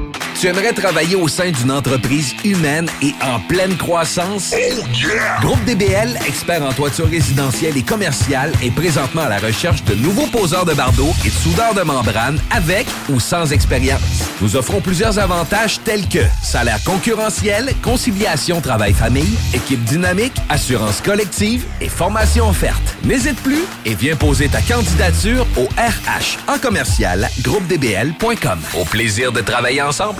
Tu aimerais travailler au sein d'une entreprise humaine et en pleine croissance? Groupe DBL, expert en toiture résidentielle et commerciale, est présentement à la recherche de nouveaux poseurs de bardeaux et de soudeurs de membrane avec ou sans expérience. Nous offrons plusieurs avantages tels que salaire concurrentiel, conciliation travail-famille, équipe dynamique, assurance collective et formation offerte. N'hésite plus et viens poser ta candidature au RH en commercial groupedbl.com. Au plaisir de travailler ensemble.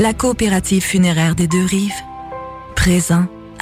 La coopérative funéraire des deux rives, présent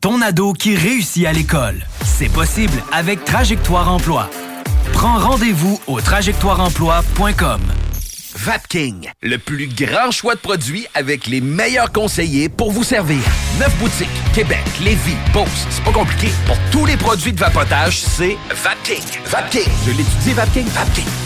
ton ado qui réussit à l'école. C'est possible avec Trajectoire Emploi. Prends rendez-vous au trajectoireemploi.com. Vapking, le plus grand choix de produits avec les meilleurs conseillers pour vous servir. Neuf boutiques, Québec, Lévis, Beauce. C'est pas compliqué. Pour tous les produits de vapotage, c'est Vapking. Vapking. Je l'étudie, Vapking. Vapking.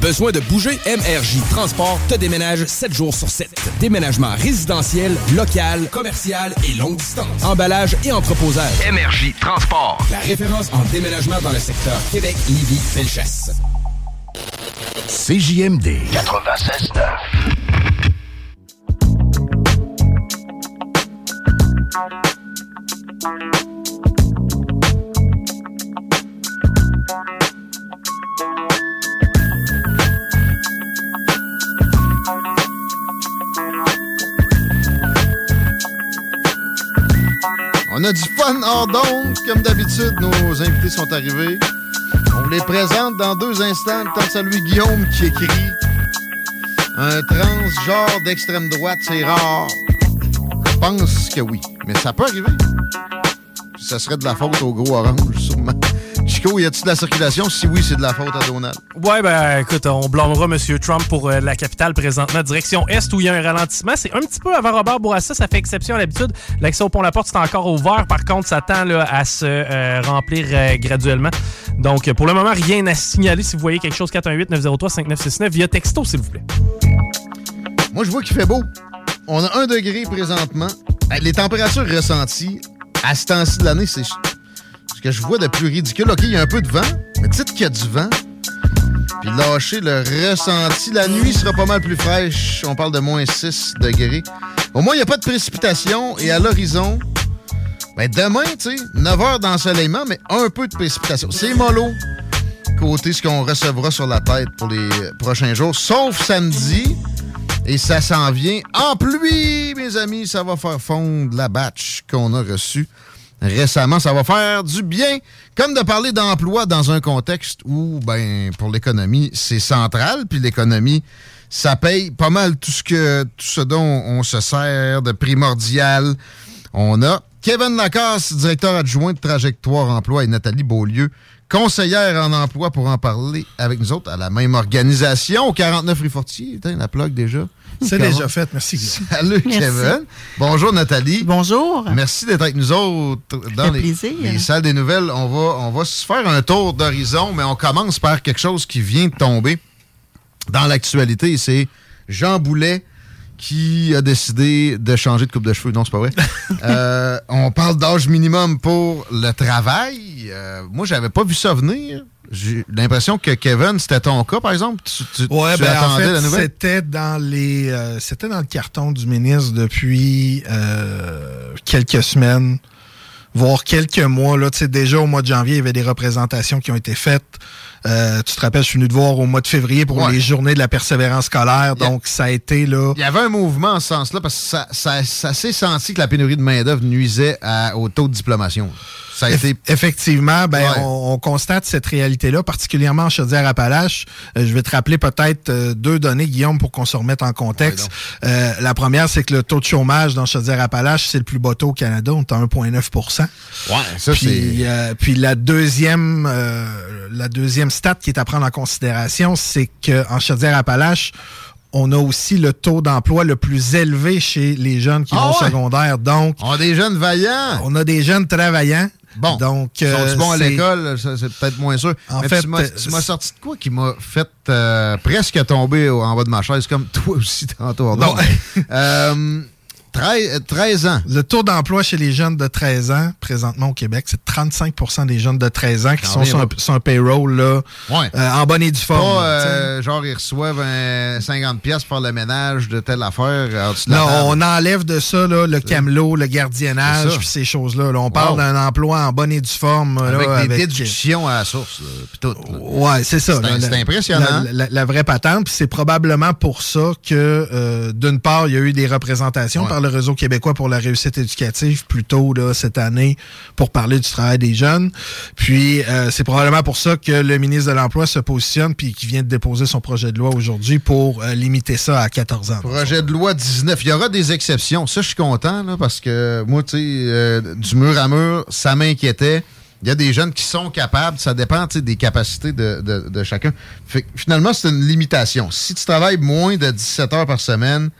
Besoin de bouger? MRJ Transport te déménage 7 jours sur 7. Déménagement résidentiel, local, commercial et longue distance. Emballage et entreposage. MRJ Transport. La référence en déménagement dans le secteur Québec, Lévis, Felchasse. CJMD 96.9. On a du fun hors d'onde. Comme d'habitude, nos invités sont arrivés. On les présente dans deux instants. De saluer Guillaume qui écrit Un transgenre d'extrême droite, c'est rare. Je pense que oui. Mais ça peut arriver. Ça serait de la faute au gros orange, sûrement. Chico, y a-t-il de la circulation? Si oui, c'est de la faute à Donald. Ouais, ben écoute, on blâmera M. Trump pour euh, la capitale présentement, direction Est, où il y a un ralentissement. C'est un petit peu avant Robert Bourassa, ça fait exception à l'habitude. L'accès au pont-la-porte, c'est encore ouvert. Par contre, ça tend là, à se euh, remplir euh, graduellement. Donc, pour le moment, rien à signaler. Si vous voyez quelque chose, 418-903-5969 via texto, s'il vous plaît. Moi, je vois qu'il fait beau. On a un degré présentement. Les températures ressenties à ce temps-ci de l'année, c'est ce que je vois de plus ridicule. OK, il y a un peu de vent, mais dites qu'il y a du vent. Puis lâcher le ressenti. La nuit sera pas mal plus fraîche. On parle de moins 6 degrés. Au moins, il n'y a pas de précipitation. Et à l'horizon, ben demain, tu sais, 9 heures d'ensoleillement, mais un peu de précipitation. C'est mollo côté ce qu'on recevra sur la tête pour les prochains jours, sauf samedi. Et ça s'en vient en pluie, mes amis. Ça va faire fondre la batch qu'on a reçue récemment. Ça va faire du bien, comme de parler d'emploi dans un contexte où, ben, pour l'économie, c'est central. Puis l'économie, ça paye pas mal tout ce que tout ce dont on se sert de primordial. On a Kevin Lacasse, directeur adjoint de Trajectoire Emploi, et Nathalie Beaulieu, conseillère en emploi pour en parler avec nous autres à la même organisation, au 49 rue Fortier. La plug déjà. C'est déjà fait, merci. Salut Merci. Kevin. Bonjour Nathalie. Bonjour. Merci d'être avec nous autres dans les, salles des nouvelles. On va, on va se faire un tour d'horizon, mais on commence par quelque chose qui vient de tomber dans l'actualité. C'est Jean Boulet qui a décidé de changer de coupe de cheveux. Non, c'est pas vrai. Euh, on parle d'âge minimum pour le travail. Euh, moi, j'avais pas vu ça venir. J'ai l'impression que Kevin, c'était ton cas, par exemple? Tu, tu- Ouais, tu ben, en attendais fait, la nouvelle? c'était dans les, euh, c'était dans le carton du ministre depuis euh, quelques semaines, voire quelques mois. Là, Tu sais, déjà au mois de janvier, il y avait des représentations qui ont été faites. Euh, tu te rappelles, je suis venu te voir au mois de février pour Ouais. les journées de la persévérance scolaire. Donc, ça a été là. Il y avait un mouvement en ce sens-là parce que ça, ça, ça s'est senti que la pénurie de main-d'œuvre nuisait à- au taux de diplomation. Ça a été. Effectivement, ben, Ouais. on, on constate cette réalité-là, particulièrement en Chaudière-Appalaches. Euh, je vais te rappeler peut-être euh, deux données, Guillaume, pour qu'on se remette en contexte. Euh, la première, c'est que le taux de chômage dans Chaudière-Appalaches, c'est le plus bas taux au Canada. On est à 1,9% Ouais, ça, puis, c'est- euh, puis la deuxième, euh, la deuxième stat qui est à prendre en considération, c'est qu'en Chaudière-Appalaches, on a aussi le taux d'emploi le plus élevé chez les jeunes qui Ah vont au ouais? secondaire. Donc, on a des jeunes vaillants. On a des jeunes travaillants. Bon. Donc, euh, bons à l'école? C'est peut-être moins sûr. En Mais fait, tu m'as- euh, tu m'as sorti de quoi qui m'a fait euh, presque tomber en bas de ma chaise, comme toi aussi tantôt? Non. euh, 13, 13 ans. Le taux d'emploi chez les jeunes de 13 ans, présentement au Québec, c'est 35% des jeunes de 13 ans qui sont même, sur un, ouais. sur un payroll là, Ouais. euh, en bonne et due forme. Pas, euh, genre, ils reçoivent un 50$ piastres pour le ménage de telle affaire. la Non, on enlève de ça là, le camelot, le gardiennage, puis ces choses-là. là. On parle d'un emploi en bonne et due forme. là, Avec des déductions à la source, là, puis tout. Ouais, c'est ça. C'est impressionnant. La, la- la vraie patente, puis c'est probablement pour ça que, euh, d'une part, il y a eu des représentations Ouais. par le Réseau québécois pour la réussite éducative plus tôt cette année pour parler du travail des jeunes. Puis euh, c'est probablement pour ça que le ministre de l'Emploi se positionne puis qui vient de déposer son projet de loi aujourd'hui pour euh, limiter ça à 14 ans. Projet de loi 19. Il y aura des exceptions. Ça, je suis content parce que moi, tu sais, euh, du mur à mur, ça m'inquiétait. Il y a des jeunes qui sont capables, ça dépend des capacités de, de- chacun. Fait finalement, c'est une limitation. Si tu travailles moins de 17 heures par semaine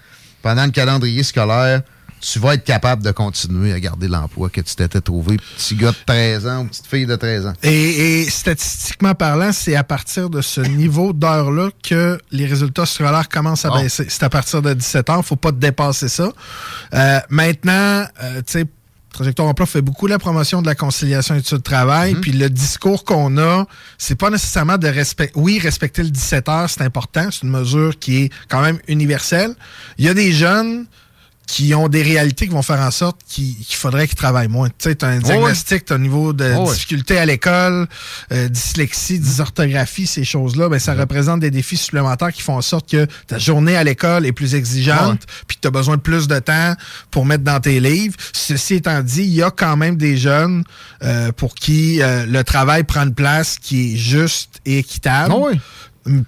pendant le calendrier scolaire, tu vas être capable de continuer à garder l'emploi que tu t'étais trouvé, petit gars de 13 ans ou petite fille de 13 ans. Et, et statistiquement parlant, c'est à partir de ce niveau d'heure-là que les résultats scolaires commencent à Bon. baisser. C'est à partir de 17 ans, faut pas dépasser ça. Euh, maintenant, euh, tu sais, Trajectoire Emploi fait beaucoup la promotion de la conciliation études-travail, puis le discours qu'on a, c'est pas nécessairement de respecter... Oui, respecter le 17 heures, c'est important, c'est une mesure qui est quand même universelle. Il y a des jeunes qui ont des réalités qui vont faire en sorte qu'il faudrait qu'ils travaillent moins. Tu sais, tu as un diagnostic, tu as un niveau de Oh difficulté à l'école, euh, dyslexie, dysorthographie, ces choses-là, ben, ça représente des défis supplémentaires qui font en sorte que ta journée à l'école est plus exigeante, puis que tu as besoin de plus de temps pour mettre dans tes livres. Ceci étant dit, il y a quand même des jeunes euh, pour qui euh, le travail prend une place qui est juste et équitable.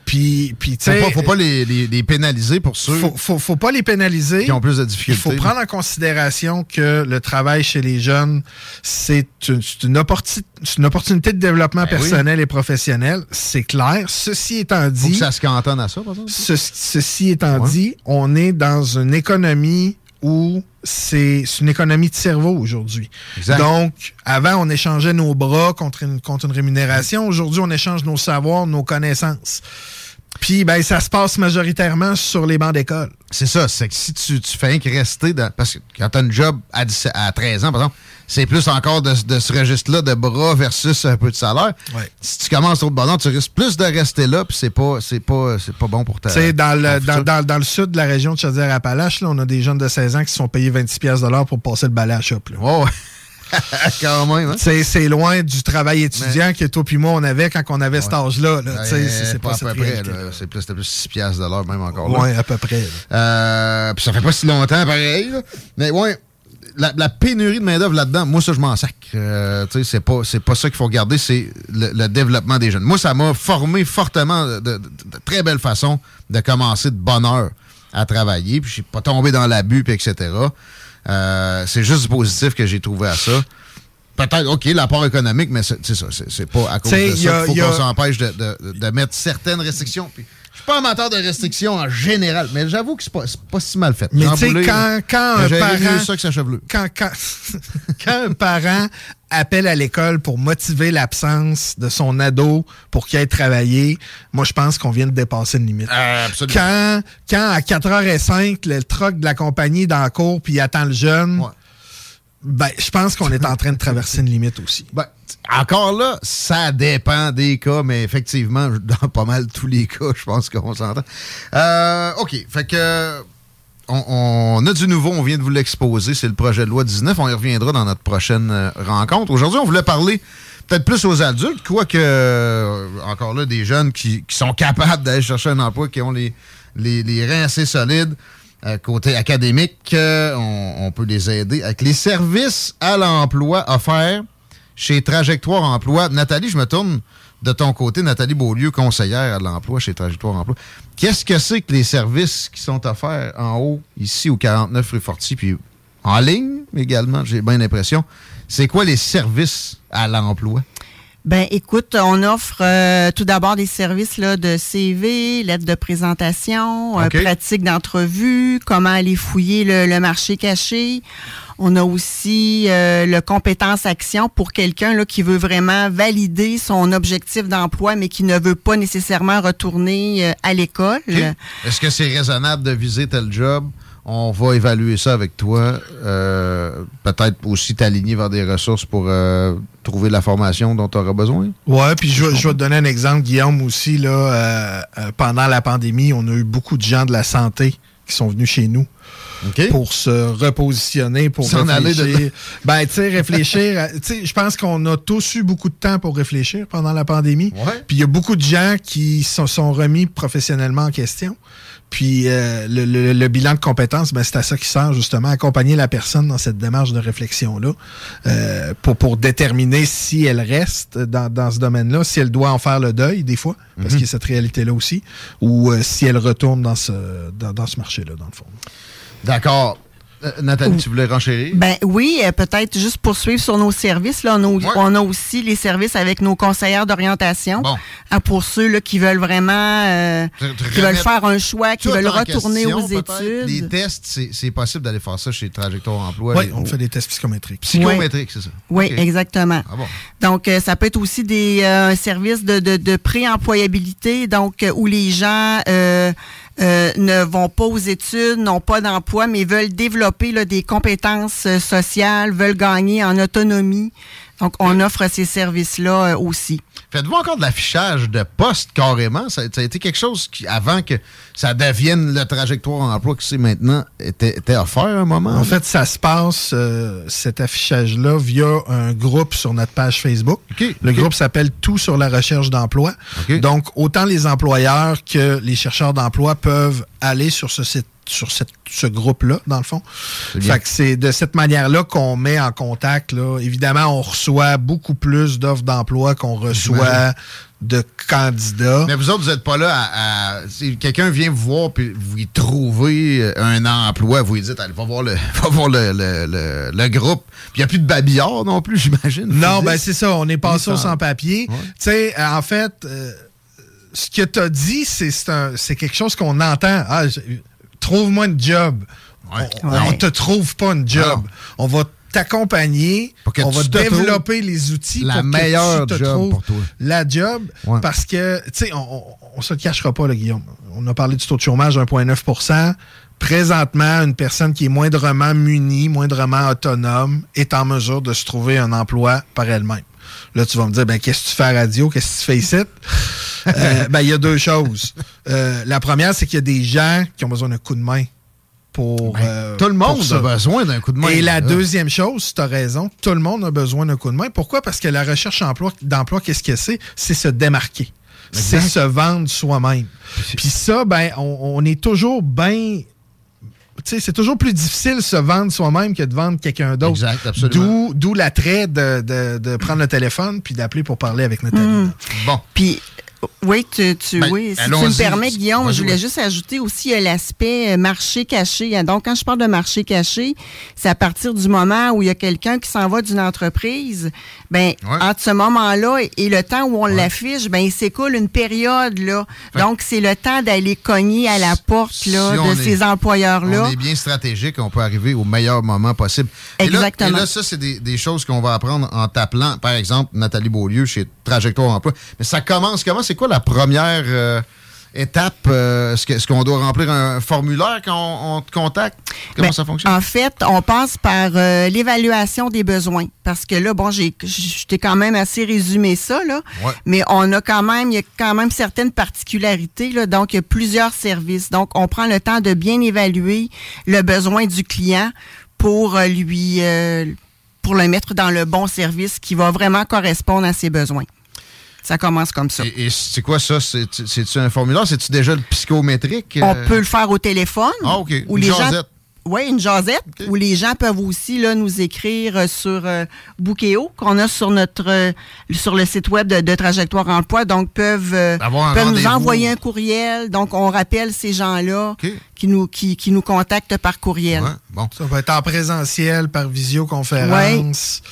Puis, puis tu Faut sais, pas, faut pas les, les- les pénaliser pour ceux faut, faut, faut pas les pénaliser. qui ont plus de Il difficultés. faut prendre en considération que le travail chez les jeunes, c'est une, une, opportu- c'est une opportunité de développement Ben oui. personnel et professionnel. C'est clair. Ceci étant Faut dit, que ça se cantonne à ça, par exemple. ce- ceci étant Ouais. dit, on est dans une économie où c'est une économie de cerveau aujourd'hui. Donc, avant, on échangeait nos bras contre une, contre une rémunération. Aujourd'hui, on échange nos savoirs, nos connaissances. Puis, ben, ça se passe majoritairement sur les bancs d'école. C'est ça, c'est que si tu, tu fais rien que rester dans. Parce que quand tu as un job à, 17 à 13 ans, par exemple, c'est plus encore de, de ce registre-là de bras versus un peu de salaire. Ouais. Si tu commences au bonheur, tu risques plus de rester là, puis c'est pas, c'est pas, c'est pas bon pour ta. Tu sais, dans le, dans, dans- dans le sud de la région de Chaudière-Appalaches, on a des jeunes de 16 ans qui se sont payés 26 pièces de l'heure pour passer le balai à shop. Là. Oh, ouais. Quand même, hein? C'est loin du travail étudiant que toi puis moi on avait quand on avait cet âge-là. là. Euh, C'est pas, à peu près. C'est plus, c'était plus 6 piastres de l'heure, même encore là. Ouais, à peu près. Euh, puis ça fait pas si longtemps, pareil. là. Mais ouais, la, la pénurie de main-d'œuvre là-dedans, moi, ça, je m'en sac. Euh, c'est pas, c'est pas ça qu'il faut regarder, c'est le, le développement des jeunes. Moi, ça m'a formé fortement de, de- de- de très belle façon de commencer de bonne heure à travailler. Puis, je suis pas tombé dans l'abus, puis etc. Euh, c'est juste du positif que j'ai trouvé à ça. Peut-être, OK, l'apport économique, mais c'est ça. C'est pas à cause T'sais, de ça qu'il faut a- qu'on s'empêche de, de- de mettre certaines restrictions. Puis, pas amateur de restrictions en général, mais j'avoue que c'est pas, c'est pas si mal fait. Mais tu sais, quand, quand un parent. ça que sa chevelure. Quand, quand, quand un parent appelle à l'école pour motiver l'absence de son ado pour qu'il aille travailler, moi, je pense qu'on vient de dépasser une limite. Euh, absolument. Quand, quand à 4h05, le truck de la compagnie est dans la cour puis il attend le jeune, ben, je pense qu'on est en train de traverser une limite aussi. Ben, encore là, ça dépend des cas, mais effectivement, dans pas mal tous les cas, je pense qu'on s'entend. Euh, OK, fait que on, a du nouveau, on vient de vous l'exposer, c'est le projet de loi 19, on y reviendra dans notre prochaine euh, rencontre. Aujourd'hui, on voulait parler peut-être plus aux adultes, quoique, euh, encore là, des jeunes qui, qui sont capables d'aller chercher un emploi, qui ont les, les, les reins assez solides. Côté académique, euh, on, on peut les aider avec les services à l'emploi offerts chez Trajectoire Emploi. Nathalie, je me tourne de ton côté, Nathalie Beaulieu, conseillère à l'emploi chez Trajectoire Emploi. Qu'est-ce que c'est que les services qui sont offerts en haut, ici au 49 rue Forti, puis en ligne également, j'ai bien l'impression? C'est quoi les services à l'emploi? Ben, écoute, on offre euh, tout d'abord des services là, de CV, lettres de présentation, euh, OK. pratique d'entrevue, comment aller fouiller le, le marché caché. On a aussi euh, le compétence action pour quelqu'un là, qui veut vraiment valider son objectif d'emploi, mais qui ne veut pas nécessairement retourner euh, à l'école. Est-ce que c'est raisonnable de viser tel job? On va évaluer ça avec toi. Euh, Peut-être aussi t'aligner vers des ressources pour euh, trouver la formation dont tu auras besoin. Ouais, puis je, vais- je vais te donner un exemple, Guillaume, aussi. Là, euh, pendant la pandémie, on a eu beaucoup de gens de la santé qui sont venus chez nous pour se repositionner, pour S'en aller de. Ben, tu sais, réfléchir. je pense qu'on a tous eu beaucoup de temps pour réfléchir pendant la pandémie. Puis il y a beaucoup de gens qui se sont remis professionnellement en question. Puis euh, le, le- le bilan de compétences, ben, c'est à ça qui sert justement, accompagner la personne dans cette démarche de réflexion-là euh, pour, pour déterminer si elle reste dans, dans ce domaine-là, si elle doit en faire le deuil des fois, parce Mhm. qu'il y a cette réalité-là aussi, ou euh, si elle retourne dans ce, dans, dans ce marché-là, dans le fond. D'accord. Euh, Nathalie, tu voulais renchérir? Ben oui, euh, peut-être juste poursuivre sur nos services. Là, on, a, on a aussi les services avec nos conseillères d'orientation. Ah, pour ceux là, qui veulent vraiment, euh, qui veulent faire un choix, qui veulent en retourner question, aux études. Les tests, c'est- possible d'aller faire ça chez Trajectoire Emploi. Oui, on fait des tests psychométriques. Psychométriques, c'est ça. Oui, exactement. Ah bon. Donc, euh, ça peut être aussi des euh, un service de, de, de pré-employabilité, donc euh, où les gens euh, ne vont pas aux études, n'ont pas d'emploi, mais veulent développer là, des compétences euh, sociales, veulent gagner en autonomie. Donc, on offre ces services-là euh, aussi. Faites-vous encore de l'affichage de poste carrément? Ça, ça a été quelque chose qui, avant que ça devienne le trajectoire emploi que c'est maintenant, était, était offert à un moment? En fait, ça se passe, euh, cet affichage-là, via un groupe sur notre page Facebook. le groupe s'appelle Tout sur la recherche d'emploi. Donc, autant les employeurs que les chercheurs d'emploi peuvent aller sur ce site sur cette- ce groupe-là, dans le fond. Fait que c'est de cette manière-là qu'on met en contact. Là. Évidemment, on reçoit beaucoup plus d'offres d'emploi qu'on reçoit de candidats. Mais vous autres, vous n'êtes pas là à. à- si quelqu'un vient vous voir puis vous y trouvez euh, un emploi, vous lui dites, allez, va voir le, va voir le, le- le- le groupe. Puis il n'y a plus de babillard non plus, j'imagine. Non, ben c'est ça. On est passé au sans-papier. Tu sais, en fait, euh, ce que tu as dit, c'est quelque chose qu'on entend. Ah, Trouve-moi une job. On, Ouais. on te trouve pas une job. On va t'accompagner. que On va développer les outils la pour que meilleure tu te job trouves pour toi. la job. Ouais. Parce que, tu sais, on, on, on se le cachera pas, là, Guillaume. On a parlé du taux de chômage 1,9% Présentement, une personne qui est moindrement munie, moindrement autonome, est en mesure de se trouver un emploi par elle-même. Là, tu vas me dire, ben, qu'est-ce que tu fais à la radio? Qu'est-ce que tu fais ici? Euh, ben, il y a deux choses. Euh, la première, c'est qu'il y a des gens qui ont besoin d'un coup de main pour. euh, Ben, tout le monde a besoin d'un coup de main. Et la là. deuxième chose, tu as raison, tout le monde a besoin d'un coup de main. Pourquoi? Parce que la recherche emploi- d'emploi, qu'est-ce que c'est? C'est se démarquer. C'est se vendre soi-même. Puis ça, ben, on, on est toujours bien. C'est toujours plus difficile de se vendre soi-même que de vendre quelqu'un d'autre. Exact, absolument. D'où, d'où l'attrait de, de- de prendre le téléphone puis d'appeler pour parler avec Nathalie. Mm. Bon. Puis, oui, tu, tu- Ben, oui, si tu me permets, Guillaume, je voulais juste ajouter aussi euh, l'aspect euh, marché caché. Donc, quand je parle de marché caché, c'est à partir du moment où il y a quelqu'un qui s'en va d'une entreprise, ben, entre ce moment-là et, le temps où on l'affiche, ben, il s'écoule une période, là. Donc, c'est le temps d'aller cogner à la porte, là, Si de ces employeurs-là. On est bien stratégique, on peut arriver au meilleur moment possible. Et là- Exactement. Et là, ça, c'est des, des choses qu'on va apprendre en t'appelant, par exemple, Nathalie Beaulieu chez Trajectoire Emploi. Mais ça commence comment? C'est quoi la première euh, étape? euh, Est-ce qu'on doit remplir un formulaire quand on, on te contacte? Comment Ben, ça fonctionne? En fait, on passe par euh, l'évaluation des besoins. Parce que là, bon, j'ai, je t'ai quand même assez résumé ça, là. Ouais. Mais on a quand même, il y a quand même certaines particularités, là. Donc, il y a plusieurs services. Donc, on prend le temps de bien évaluer le besoin du client pour euh, lui, euh, pour le mettre dans le bon service qui va vraiment correspondre à ses besoins. Ça commence comme ça. Et, et c'est quoi ça? C'est- C'est-tu un formulaire? C'est-tu déjà le psychométrique? On euh? peut le faire au téléphone. Ah, OK. Une les gens. Oui, une jasette, où les gens peuvent aussi là, nous écrire euh, sur euh, Bookéo, qu'on a sur notre euh, sur le site web de, de Trajectoire Emploi. Donc, peuvent, euh, peuvent nous envoyer un courriel. Donc, on rappelle ces gens-là qui, nous, qui, qui nous contactent par courriel. Ça va être en présentiel, par visioconférence,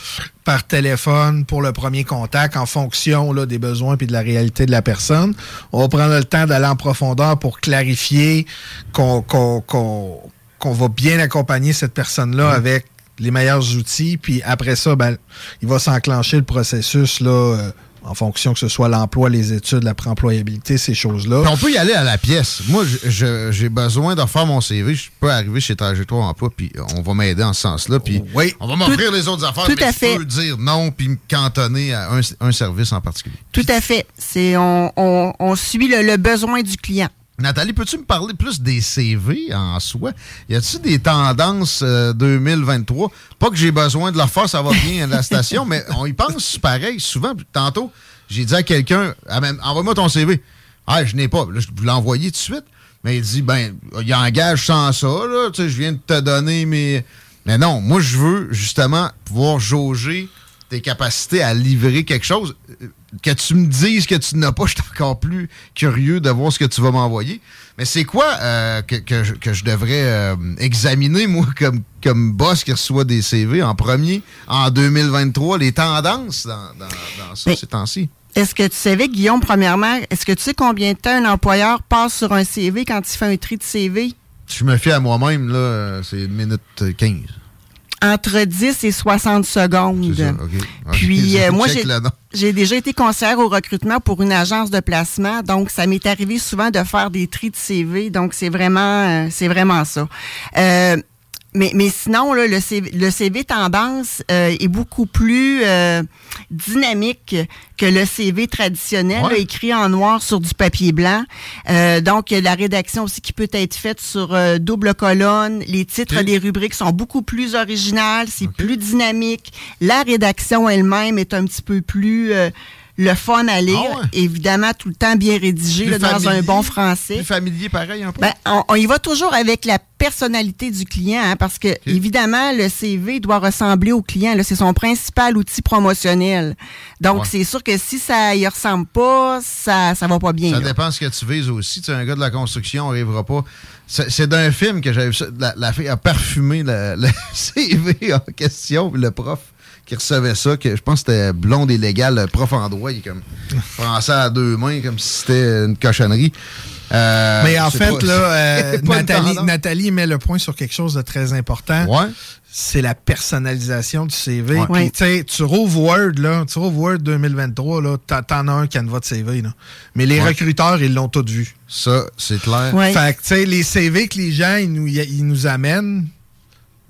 par téléphone pour le premier contact en fonction là, des besoins et de la réalité de la personne. On va prendre le temps d'aller en profondeur pour clarifier qu'on qu'on- qu'on- va bien accompagner cette personne-là avec les meilleurs outils. Puis après ça, ben, il va s'enclencher le processus là, euh, en fonction que ce soit l'emploi, les études, la préemployabilité, ces choses-là. Puis on peut y aller à la pièce. Moi, j'ai besoin de refaire mon CV. Je peux arriver chez Trajectoire Emploi, puis on va m'aider en ce sens-là. Puis on va m'offrir les autres affaires, tout mais à je fait. peux dire non, puis me cantonner à un, un service en particulier. Tout à fait. C'est on, on, on suit le, le besoin du client. Nathalie, peux-tu me parler plus des CV en soi? Y a-t-il des tendances euh, 2023? Pas que j'ai besoin de leur faire, ça va bien à la station, mais on y pense pareil souvent. Tantôt, j'ai dit à quelqu'un, Ah, ben, envoie-moi ton CV. Ah, je n'ai pas. Là, je l'ai envoyé tout de suite. Mais il dit, ben, il engage sans ça, là. Tu sais, je viens de te donner mes. Mais non, moi, je veux justement pouvoir jauger tes capacités à livrer quelque chose. Que tu me dises que tu n'as pas, je suis encore plus curieux de voir ce que tu vas m'envoyer. Mais c'est quoi euh, que, que je, que je devrais euh, examiner, moi, comme, comme boss qui reçoit des CV en premier, en 2023, les tendances dans, dans, dans ça, Mais- ces temps-ci? Est-ce que tu savais, Guillaume, premièrement, est-ce que tu sais combien de temps un employeur passe sur un CV quand il fait un tri de CV? Je me fie à moi-même, là, euh, c'est une minute 15. Entre 10 et 60 secondes. C'est ça, OK. OK, Puis euh, moi, j'ai déjà été conseillère au recrutement pour une agence de placement, donc ça m'est arrivé souvent de faire des tris de CV, donc c'est vraiment euh, c'est vraiment ça. Euh, mais, mais sinon, là, le, CV, le CV tendance euh, est beaucoup plus euh, dynamique que le CV traditionnel, Ouais. là, écrit en noir sur du papier blanc. Euh, donc, la rédaction aussi qui peut être faite sur euh, double colonne. Les titres des rubriques sont beaucoup plus originales, c'est plus dynamique. La rédaction elle-même est un petit peu plus... le fun à lire, Ah ouais? évidemment tout le temps bien rédigé Plus là, dans un bon français. Plus familier, pareil, un peu? Ben, on, on y va toujours avec la personnalité du client, hein, parce que évidemment, le CV doit ressembler au client. C'est son principal outil promotionnel. Donc, Ouais. c'est sûr que si ça y ressemble pas, ça ça va pas bien. Ça là. dépend ce que tu vises aussi. Tu sais, un gars de la construction n'arrivera pas. C'est d'un film que j'avais vu ça. La, la fille a parfumé le, le CV en question. Le prof qui recevait ça, que je pense que c'était blonde et légal, prof en droit, il est comme français à deux mains, comme si c'était une cochonnerie. Euh, Mais en fait, pas- là, euh, Nathalie. Nathalie met le point sur quelque chose de très important. C'est la personnalisation du CV. Ouais. Puis, Ouais. tu sais, tu rouvres Word, là, tu rouvres Word 2023, là, t'en- t'en as un canevas de CV, là. Mais les Ouais. recruteurs, ils l'ont tous vu. Ça, c'est clair. Fait que, tu sais, les CV que les gens, ils nous, ils nous amènent,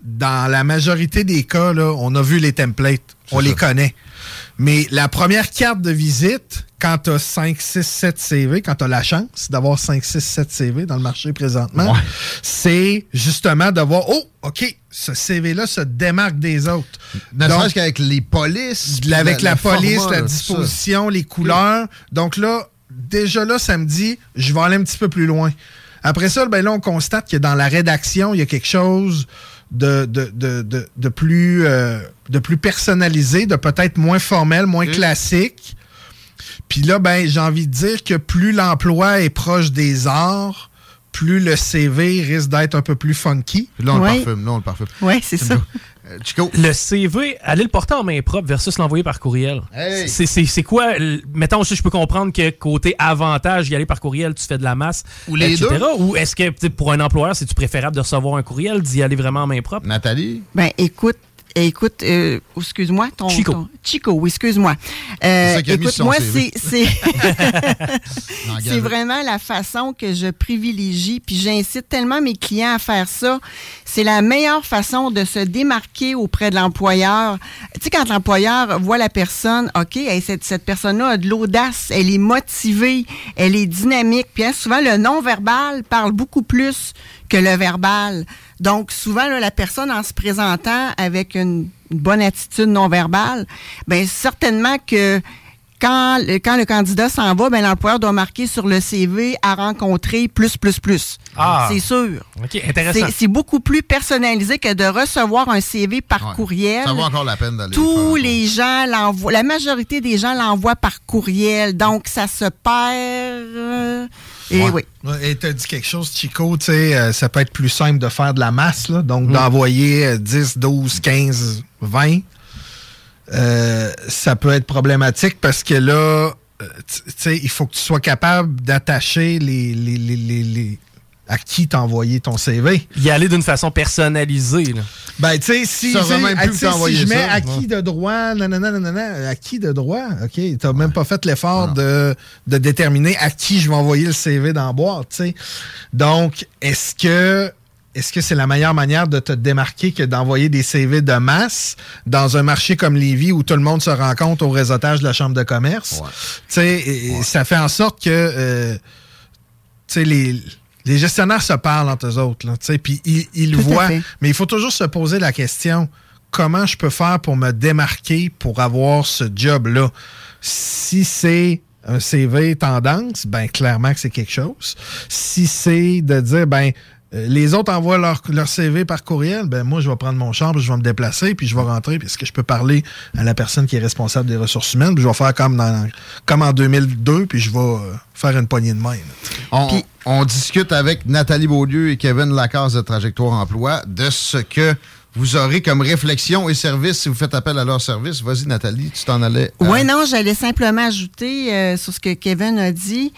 dans la majorité des cas, là, on a vu les templates. On les connaît. Mais la première carte de visite, quand tu as 5, 6, 7 CV, quand tu as la chance d'avoir 5, 6, 7 CV dans le marché présentement, c'est justement de voir, oh, OK, ce CV-là se démarque des autres. Ne Donc, serait-ce qu'avec les polices. avec la police, format, la disposition, les couleurs. Donc là, déjà là, ça me dit, je vais aller un petit peu plus loin. Après ça, ben là, on constate que dans la rédaction, il y a quelque chose de, de, de, de, de plus, euh, de plus personnalisé, de peut-être moins formel, moins classique. Puis là, ben, j'ai envie de dire que plus l'emploi est proche des arts, plus le CV risque d'être un peu plus funky. Là, on le parfume. Là, on le parfume. Oui, c'est ça. Euh, Chico? Le CV, aller le porter en main propre versus l'envoyer par courriel. Hey! C'est- quoi, mettons, je peux comprendre que côté avantage, y aller par courriel, tu fais de la masse, Ou les etc. deux? Ou est-ce que pour un employeur, c'est-tu préférable de recevoir un courriel, d'y aller vraiment en main propre? Nathalie? Ben, écoute, écoute, euh, excuse-moi, ton Chico. ton- Chico, oui, excuse-moi. C'est Euh, ça qu'il a mis écoute, sur son moi, CV. c'est c'est vraiment la façon que je privilégie, puis j'incite tellement mes clients à faire ça. C'est la meilleure façon de se démarquer auprès de l'employeur. Tu sais, quand l'employeur voit la personne, OK, cette, cette personne-là a de l'audace, elle est motivée, elle est dynamique. Puis hein, souvent, le non-verbal parle beaucoup plus que le verbal. Donc, souvent, là, la personne, en se présentant avec une, bonne attitude non-verbale, ben certainement que quand le, quand le candidat s'en va, ben, l'employeur doit marquer sur le CV à rencontrer plus, plus, plus. Ah. C'est sûr. OK, intéressant. C'est- C'est beaucoup plus personnalisé que de recevoir un CV par Ouais. courriel. Ça vaut encore la peine d'aller. Tous les gens l'envoient, la majorité des gens l'envoient par courriel, donc ça se perd. euh, et oui. Et t'as dit quelque chose, Chico, tu sais, euh, ça peut être plus simple de faire de la masse, là, donc d'envoyer euh, 10, 12, 15, 20. Euh, ça peut être problématique parce que là, euh, tu tu sais, il faut que tu sois capable d'attacher les, les, les, les- les- à qui t'as envoyé ton CV. Y aller d'une façon personnalisée. Là. Ben, tu sais, si, ah, t'envoyer si je mets ça. acquis Ouais. de droit, nanana, nanana, acquis de droit, OK, t'as même pas fait l'effort de, de déterminer à qui je vais envoyer le CV dans la boîte, tu sais. Donc, est-ce que est-ce que c'est la meilleure manière de te démarquer que d'envoyer des CV de masse dans un marché comme Lévis où tout le monde se rencontre au réseautage de la chambre de commerce? Tu sais, ça fait en sorte que euh, tu sais, les, les gestionnaires se parlent entre eux autres, là, tu sais, puis ils, voient. fait. Mais il faut toujours se poser la question comment je peux faire pour me démarquer pour avoir ce job-là? Si c'est un CV tendance, ben clairement que c'est quelque chose. Si c'est de dire, ben euh, les autres envoient leur, leur CV par courriel, ben moi je vais prendre mon chambre, je vais me déplacer, puis je vais rentrer, puis est-ce que je peux parler à la personne qui est responsable des ressources humaines, puis je vais faire comme dans comme en 2002, puis je vais euh, faire une poignée de main. on discute avec Nathalie Beaulieu et Kevin Lacasse de Trajectoire Emploi de ce que vous aurez comme réflexion et service si vous faites appel à leur service. Vas-y, Nathalie, tu t'en allais. à- Oui, non, j'allais simplement ajouter euh, sur ce que Kevin a dit.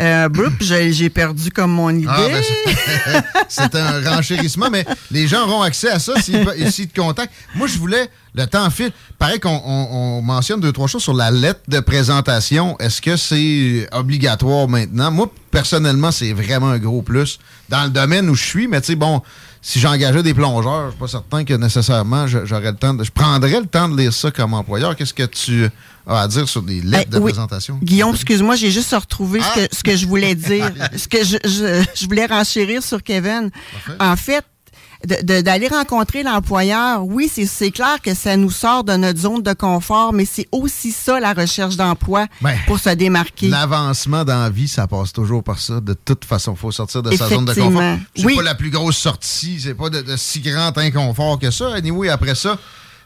Euh, j'ai j'ai perdu comme mon idée. Ah, ben, c'est- un renchérissement, mais les gens auront accès à ça s'ils te contactent. Moi, je voulais, le temps file, pareil qu'on on- on mentionne deux, trois choses sur la lettre de présentation. Est-ce que c'est obligatoire maintenant? Moi, personnellement, c'est vraiment un gros plus dans le domaine où je suis, mais tu sais, bon, si j'engageais des plongeurs, je suis pas certain que nécessairement j'aurais le temps de, je prendrais le temps de lire ça comme employeur. Qu'est-ce que tu as à dire sur des lettres Eh, de oui. présentation? Guillaume, excuse-moi, j'ai juste retrouvé ce, que, ce que je voulais dire. ce que je, je, je voulais renchérir sur Kevin. En fait, d'aller rencontrer l'employeur, oui, c'est c'est clair que ça nous sort de notre zone de confort, mais c'est aussi ça la recherche d'emploi Ben, pour se démarquer. L'avancement dans la vie, ça passe toujours par ça. De toute façon, il faut sortir de sa zone de confort. C'est Oui. pas la plus grosse sortie, c'est pas de, de si grand inconfort que ça. Anyway, après ça,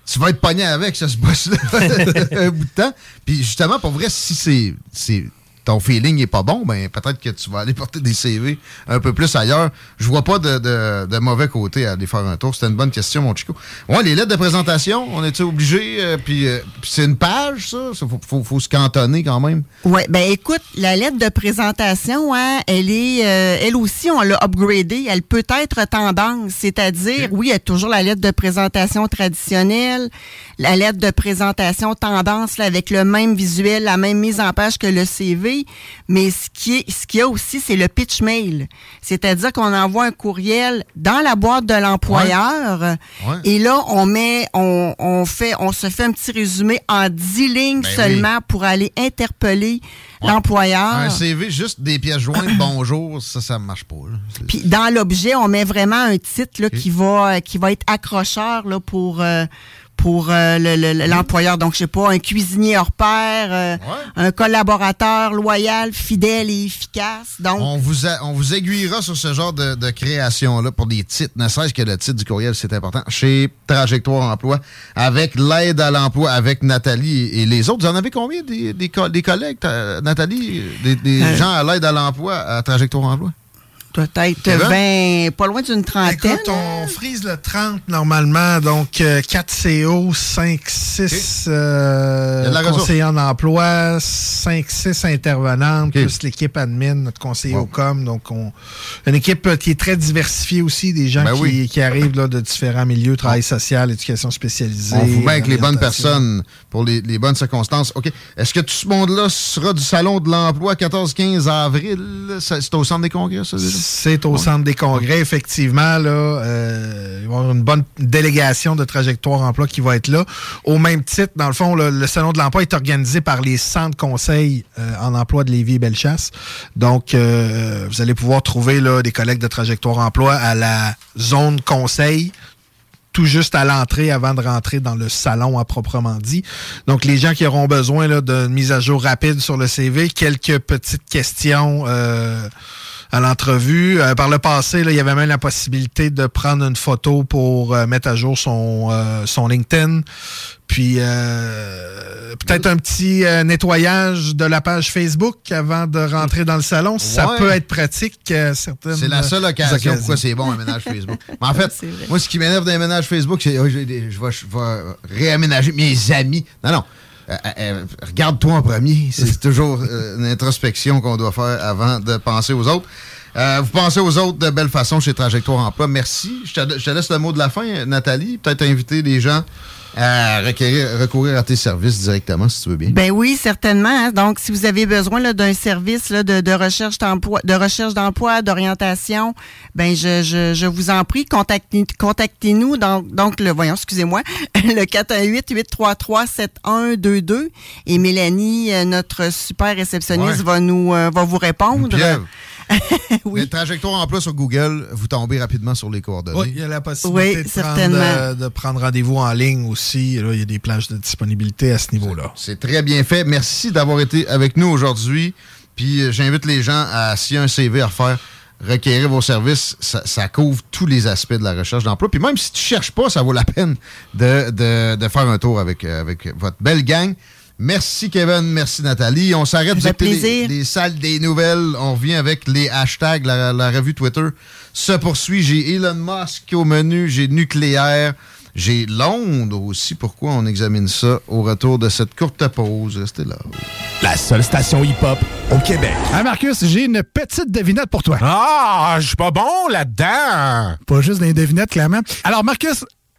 tu vas être pogné avec ce boss-là un bout de temps. Puis justement, pour vrai, si c'est- ton feeling n'est pas bon, ben peut-être que tu vas aller porter des CV un peu plus ailleurs. Je vois pas de, de- de mauvais côté à aller faire un tour. C'était une bonne question, mon Chico. Ouais, les lettres de présentation, on est obligé? euh, puis euh, puis c'est une page, ça? Il faut, faut- faut se cantonner quand même. Oui, ben écoute, la lettre de présentation, hein, elle est, euh, elle aussi, on l'a upgradée. Elle peut être tendance, c'est-à-dire, oui, il y a toujours la lettre de présentation traditionnelle, la lettre de présentation tendance là, avec le même visuel, la même mise en page que le CV, mais ce qui est, ce qu'il y a aussi, c'est le pitch mail, c'est-à-dire qu'on envoie un courriel dans la boîte de l'employeur Ouais. et là, on met, on, on fait, on se fait un petit résumé en 10 lignes Ben oui. seulement pour aller interpeller l'employeur. Un CV, juste des pièces jointes, bonjour, ça, ça marche pas. Puis dans l'objet, on met vraiment un titre là, qui va qui va être accrocheur là, pour euh, pour euh, le- le- l'employeur. Donc, je sais pas, un cuisinier hors pair, euh, un collaborateur loyal, fidèle et efficace. Donc, On vous, a- on vous aiguillera sur ce genre de, de création-là pour des titres, ne serait-ce que le titre du courriel, c'est important, chez Trajectoire Emploi, avec l'aide à l'emploi, avec Nathalie et, et les autres. Vous en avez combien des, des, co- des collègues, Nathalie, des, des Euh. gens à l'aide à l'emploi à Trajectoire Emploi? Peut-être Kevin? 20, pas loin d'une trentaine. Écoute, on frise le 30 normalement, donc euh, 4 CO, 5, 6 Il y a de la ressource. conseillers en emploi, 5, 6 intervenantes, plus l'équipe admin, notre conseiller au com. Donc, on, une équipe euh, qui est très diversifiée aussi, des gens Ben qui, oui. qui arrivent là, de différents milieux, travail social, éducation spécialisée. On vous met avec les bonnes personnes pour les, les bonnes circonstances. OK. Est-ce que tout ce monde-là sera du Salon de l'emploi 14-15 avril? C'est au centre des congrès, ça, déjà? C'est au centre des congrès, effectivement. Là, euh, il va y avoir une bonne délégation de trajectoire emploi qui va être là. Au même titre, dans le fond, le, le Salon de l'emploi est organisé par les centres conseils euh, en emploi de Lévis et Bellechasse. Donc, euh, vous allez pouvoir trouver là, des collègues de trajectoire emploi à la zone conseil tout juste à l'entrée avant de rentrer dans le salon à proprement dit. Donc, les gens qui auront besoin d'une mise à jour rapide sur le CV, quelques petites questions euh, à l'entrevue. Euh, par le passé, là, il y avait même la possibilité de prendre une photo pour euh, mettre à jour son, euh, son LinkedIn. Puis euh, peut-être un petit euh, nettoyage de la page Facebook avant de rentrer dans le salon. Ça Ouais. peut être pratique euh, certaines C'est la seule occasion pourquoi c'est bon un ménage Facebook? Mais en fait, moi, ce qui m'énerve d'un ménage Facebook, c'est oh, je, vais, je vais réaménager mes amis. Non, non. Euh, euh, euh, Regarde-toi en premier. C'est toujours une introspection qu'on doit faire avant de penser aux autres. Vous pensez aux autres de belle façon chez Trajectoire Emploi. Merci. Je te, je te laisse le mot de la fin, Nathalie. Peut-être inviter les gens à requérir- recourir à tes services directement, si tu veux bien. Ben oui, certainement. hein. Donc, si vous avez besoin là, d'un service là, de, de recherche d'emploi, de recherche d'emploi, d'orientation, ben je, je, je vous en prie, contactez, contactez-nous. Donc, donc le voyons, excusez-moi, le 418-833-7122 et Mélanie, euh, notre super réceptionniste, Ouais. va nous euh, va vous répondre. oui. Les trajectoires en plus sur Google, vous tombez rapidement sur les coordonnées. Oui, il y a la possibilité de, prendre, euh, de, prendre, rendez-vous en ligne aussi. Là, il y a des plages de disponibilité à ce niveau-là. C'est très bien fait. Merci d'avoir été avec nous aujourd'hui. Puis euh, j'invite les gens à, s'il y a un CV à refaire, requérir vos services. Ça, couvre tous les aspects de la recherche d'emploi. Puis même si tu cherches pas, ça vaut la peine de, de faire un tour avec, euh, avec votre belle gang. Merci Kevin, merci Nathalie. On s'arrête de les, les, salles des nouvelles. On revient avec les hashtags, la, revue Twitter se poursuit. J'ai Elon Musk au menu, j'ai nucléaire, j'ai Londres aussi. Pourquoi on examine ça au retour de cette courte pause? Restez là. La seule station hip-hop au Québec. Ah Marcus, j'ai une petite devinette pour toi. Ah, je suis pas bon là-dedans. Pas juste des devinettes, clairement. Alors Marcus,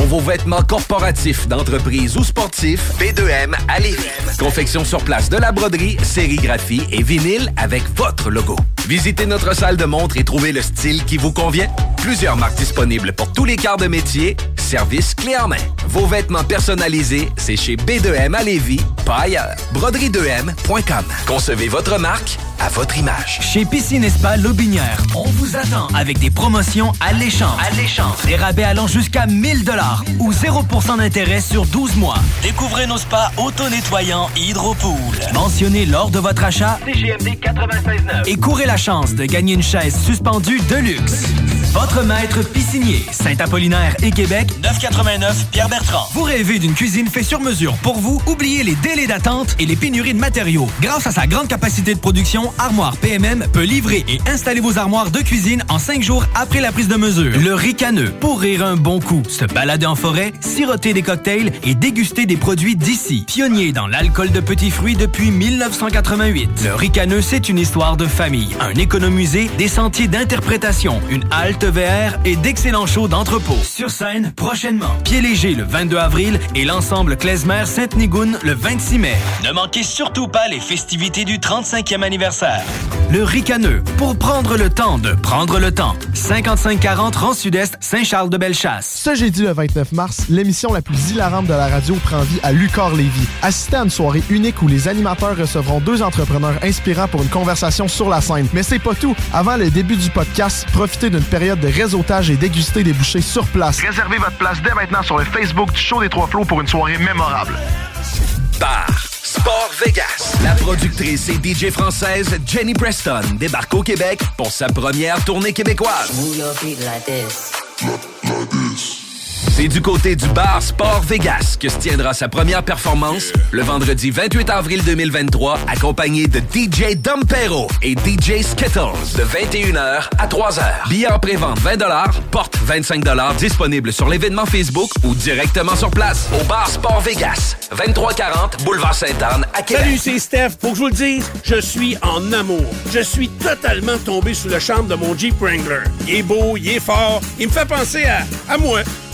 Pour vos vêtements corporatifs, d'entreprise ou sportifs, B2M à Confection sur place de la broderie, sérigraphie et vinyle avec votre logo. Visitez notre salle de montre et trouvez le style qui vous convient. Plusieurs marques disponibles pour tous les quarts de métier. Service clé en main. Vos vêtements personnalisés, c'est chez B2M à Lévis, pas ailleurs. Broderie2M.com. Concevez votre marque à votre image. Chez Piscine Spa Lobinière, on vous attend avec des promotions alléchantes. Alléchantes. Des rabais allant jusqu'à 1000 dollars ou 0% d'intérêt sur 12 mois. Découvrez nos spas auto-nettoyants Hydropool. Mentionnez lors de votre achat CGMD 96.9 et courez la chance de gagner une chaise suspendue de luxe. Votre maître piscinier, Saint-Apollinaire et Québec, 989 Pierre-Bertrand. Vous rêvez d'une cuisine faite sur mesure pour vous? Oubliez les délais d'attente et les pénuries de matériaux. Grâce à sa grande capacité de production, Armoire PMM peut livrer et installer vos armoires de cuisine en cinq jours après la prise de mesure. Le ricaneux, pour rire un bon coup, se balader en forêt, siroter des cocktails et déguster des produits d'ici. Pionnier dans l'alcool de petits fruits depuis 1988. Le ricaneux, c'est une histoire de famille, un économusée, des sentiers d'interprétation, une halte VR et d'excellents shows d'entrepôt. Sur scène, prochainement. Pied léger le 22 avril et l'ensemble Klezmer Sainte-Nigoune le 26 mai. Ne manquez surtout pas les festivités du 35e anniversaire. Le Ricaneux, pour prendre le temps de prendre le temps. 5540 Rang Sud-Est, Saint-Charles-de-Bellechasse. Ce jeudi le 29 mars, l'émission la plus hilarante de la radio prend vie à Lucar Lévis. Assistez à une soirée unique où les animateurs recevront deux entrepreneurs inspirants pour une conversation sur la scène. Mais c'est pas tout. Avant le début du podcast, profitez d'une période de réseautage et déguster des bouchées sur place. Réservez votre place dès maintenant sur le Facebook du Show des Trois Flots pour une soirée mémorable. Bar Sport Vegas. La productrice et DJ française Jenny Preston débarque au Québec pour sa première tournée québécoise. C'est du côté du bar Sport Vegas que se tiendra sa première performance le vendredi 28 avril 2023, accompagné de DJ Dompero et DJ Skittles de 21h à 3h. Billets en pré-vente 20 porte 25 disponible sur l'événement Facebook ou directement sur place au bar Sport Vegas, 2340 Boulevard Sainte-Anne à Québec. Salut, c'est Steph. Faut que je vous le dise, je suis en amour. Je suis totalement tombé sous le charme de mon Jeep Wrangler. Il est beau, il est fort, il me fait penser à, à moi.